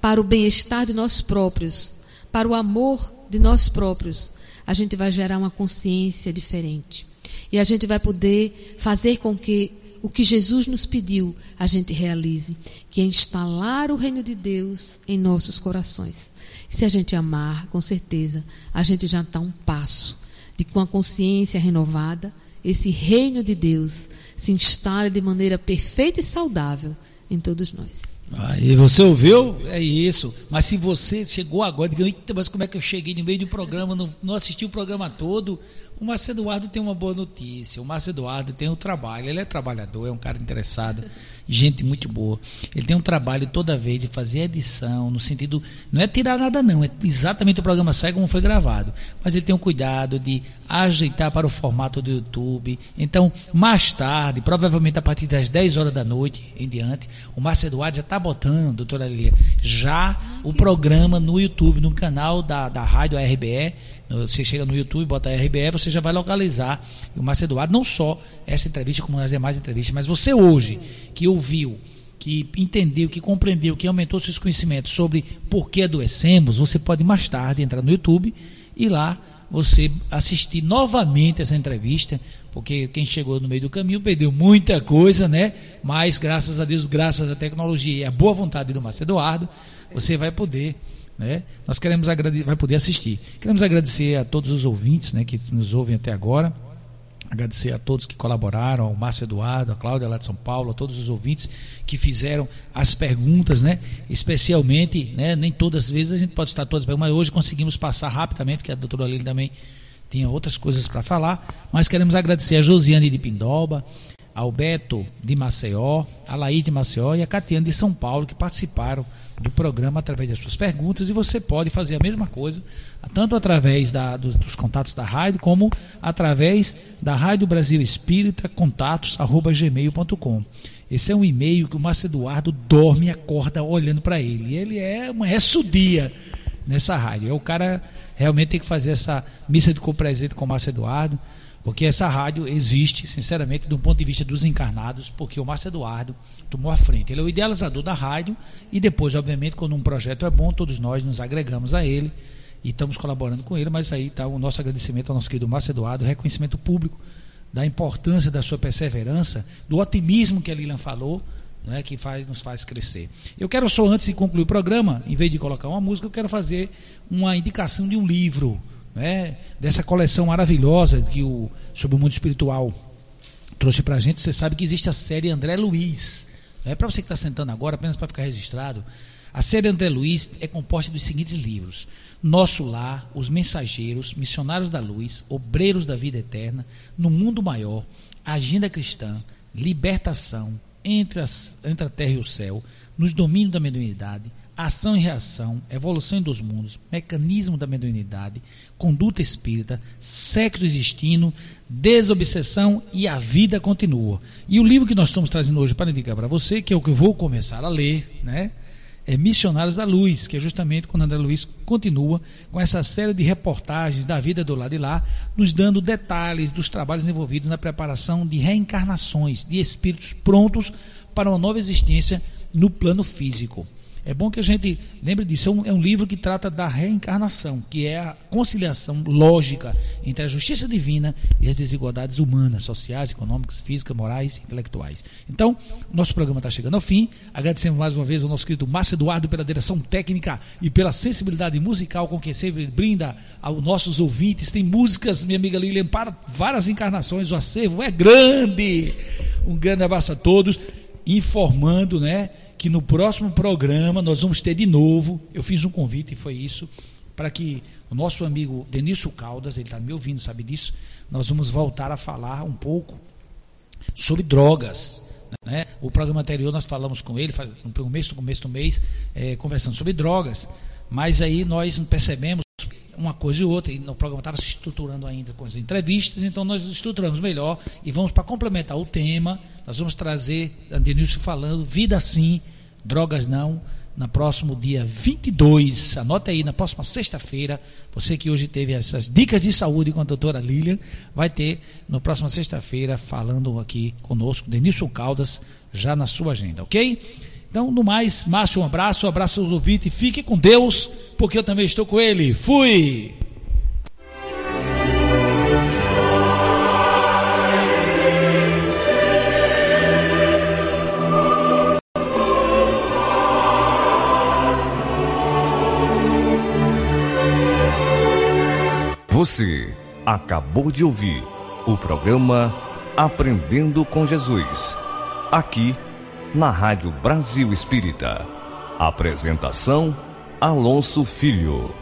para o bem-estar de nós próprios, para o amor de nós próprios, a gente vai gerar uma consciência diferente. E a gente vai poder fazer com que o que Jesus nos pediu, a gente realize, que é instalar o reino de Deus em nossos corações. Se a gente amar, com certeza, a gente já está um passo de com a consciência renovada, esse reino de Deus se instale de maneira perfeita e saudável em todos nós. Aí você ouviu? É isso. Mas se você chegou agora, diga, mas como é que eu cheguei no meio do programa, não, não assisti o programa todo? O Márcio Eduardo tem uma boa notícia. O Márcio Eduardo tem um trabalho, ele é trabalhador, é um cara interessado gente muito boa. Ele tem um trabalho toda vez de fazer edição, no sentido, não é tirar nada não, é exatamente o programa sai como foi gravado, mas ele tem um cuidado de ajeitar para o formato do YouTube. Então, mais tarde, provavelmente a partir das 10 horas da noite em diante, o Márcio Eduardo já está botando, doutora Lilia, já o programa no YouTube, no canal da, da rádio RBE, você chega no YouTube, bota RBE, você já vai localizar o Márcio Eduardo, não só essa entrevista, como as demais entrevistas, mas você hoje, que ouviu, que entendeu, que compreendeu, que aumentou seus conhecimentos sobre por que adoecemos, você pode mais tarde entrar no YouTube e lá você assistir novamente essa entrevista, porque quem chegou no meio do caminho perdeu muita coisa, né? Mas graças a Deus, graças à tecnologia e à boa vontade do Márcio Eduardo, você vai poder né? Nós queremos agradecer, vai poder assistir. Queremos agradecer a todos os ouvintes né, que nos ouvem até agora. Agradecer a todos que colaboraram, ao Márcio Eduardo, a Cláudia lá de São Paulo, a todos os ouvintes que fizeram as perguntas, né? Especialmente, né? Nem todas as vezes a gente pode estar todas, mas hoje conseguimos passar rapidamente, porque a doutora Aline também tinha outras coisas para falar. Mas queremos agradecer a Josiane de Pindoba, ao Beto de Maceió, a Laís de Maceió e a Catiane de São Paulo, que participaram do programa através das suas perguntas e você pode fazer a mesma coisa, tanto através da, dos, dos, contatos da rádio, como através da Rádio Brasil Espírita, contatos, arroba gmail.com. Esse é um e-mail que o Márcio Eduardo dorme e acorda olhando para ele. Ele é uma dia nessa rádio. É o cara realmente tem que fazer essa missa de co-presente com o Márcio Eduardo. Porque essa rádio existe, sinceramente, do ponto de vista dos encarnados, porque o Márcio Eduardo tomou a frente. Ele é o idealizador da rádio e depois, obviamente, quando um projeto é bom, todos nós nos agregamos a ele e estamos colaborando com ele, mas aí está o nosso agradecimento ao nosso querido Márcio Eduardo, reconhecimento público da importância da sua perseverança, do otimismo que a Lilian falou, né, que faz, nos faz crescer. Eu quero só, antes de concluir o programa, em vez de colocar uma música, eu quero fazer uma indicação de um livro né, dessa coleção maravilhosa que o, sobre o mundo espiritual trouxe pra gente, você sabe que existe a série André Luiz. É para você que está sentando agora, apenas para ficar registrado. A série André Luiz é composta dos seguintes livros: Nosso Lar, Os Mensageiros, Missionários da Luz, Obreiros da Vida Eterna, No Mundo Maior, Agenda Cristã, Libertação, Entre, as, entre a Terra e o Céu, Nos Domínios da Mediunidade, Ação e Reação, Evolução dos Mundos, Mecanismo da Mediunidade, Conduta Espírita, Sexo e Destino, Desobsessão e A Vida Continua. E o livro que nós estamos trazendo hoje para indicar para você, que é o que eu vou começar a ler, né? é Missionários da Luz, que é justamente quando André Luiz continua com essa série de reportagens da vida do lado de lá, nos dando detalhes dos trabalhos envolvidos na preparação de reencarnações de espíritos prontos para uma nova existência no plano físico. É bom que a gente lembre disso. É um, é um, livro que trata da reencarnação, que é a conciliação lógica entre a justiça divina e as desigualdades humanas, sociais, econômicas, físicas, morais intelectuais. Então, nosso programa está chegando ao fim. Agradecemos mais uma vez ao nosso querido Márcio Eduardo pela direção técnica e pela sensibilidade musical com que sempre brinda aos nossos ouvintes. Tem músicas, minha amiga Lilian, para várias encarnações. O acervo é grande. Um grande abraço a todos. Informando, né? Que no próximo programa nós vamos ter de novo. Eu fiz um convite e foi isso para que o nosso amigo Denício Caldas, ele está me ouvindo, sabe disso. Nós vamos voltar a falar um pouco sobre drogas. Né? O programa anterior nós falamos com ele, no começo, do mês, é, conversando sobre drogas. Mas aí nós percebemos uma coisa e outra, e o programa estava se estruturando ainda com as entrevistas, então nós estruturamos melhor e vamos para complementar o tema, nós vamos trazer Denilson falando vida sim, drogas não, no próximo dia 22, anota aí, na próxima sexta-feira, você que hoje teve essas dicas de saúde com a doutora Lilian, vai ter no próxima sexta-feira falando aqui conosco, Denilson Caldas, já na sua agenda, ok? Então, no mais, Márcio, um abraço, um abraço aos ouvintes, fique com Deus, porque eu também estou com ele. Fui! Você acabou de ouvir o programa Aprendendo com Jesus, aqui na Rádio Brasil Espírita. Apresentação: Alonso Filho.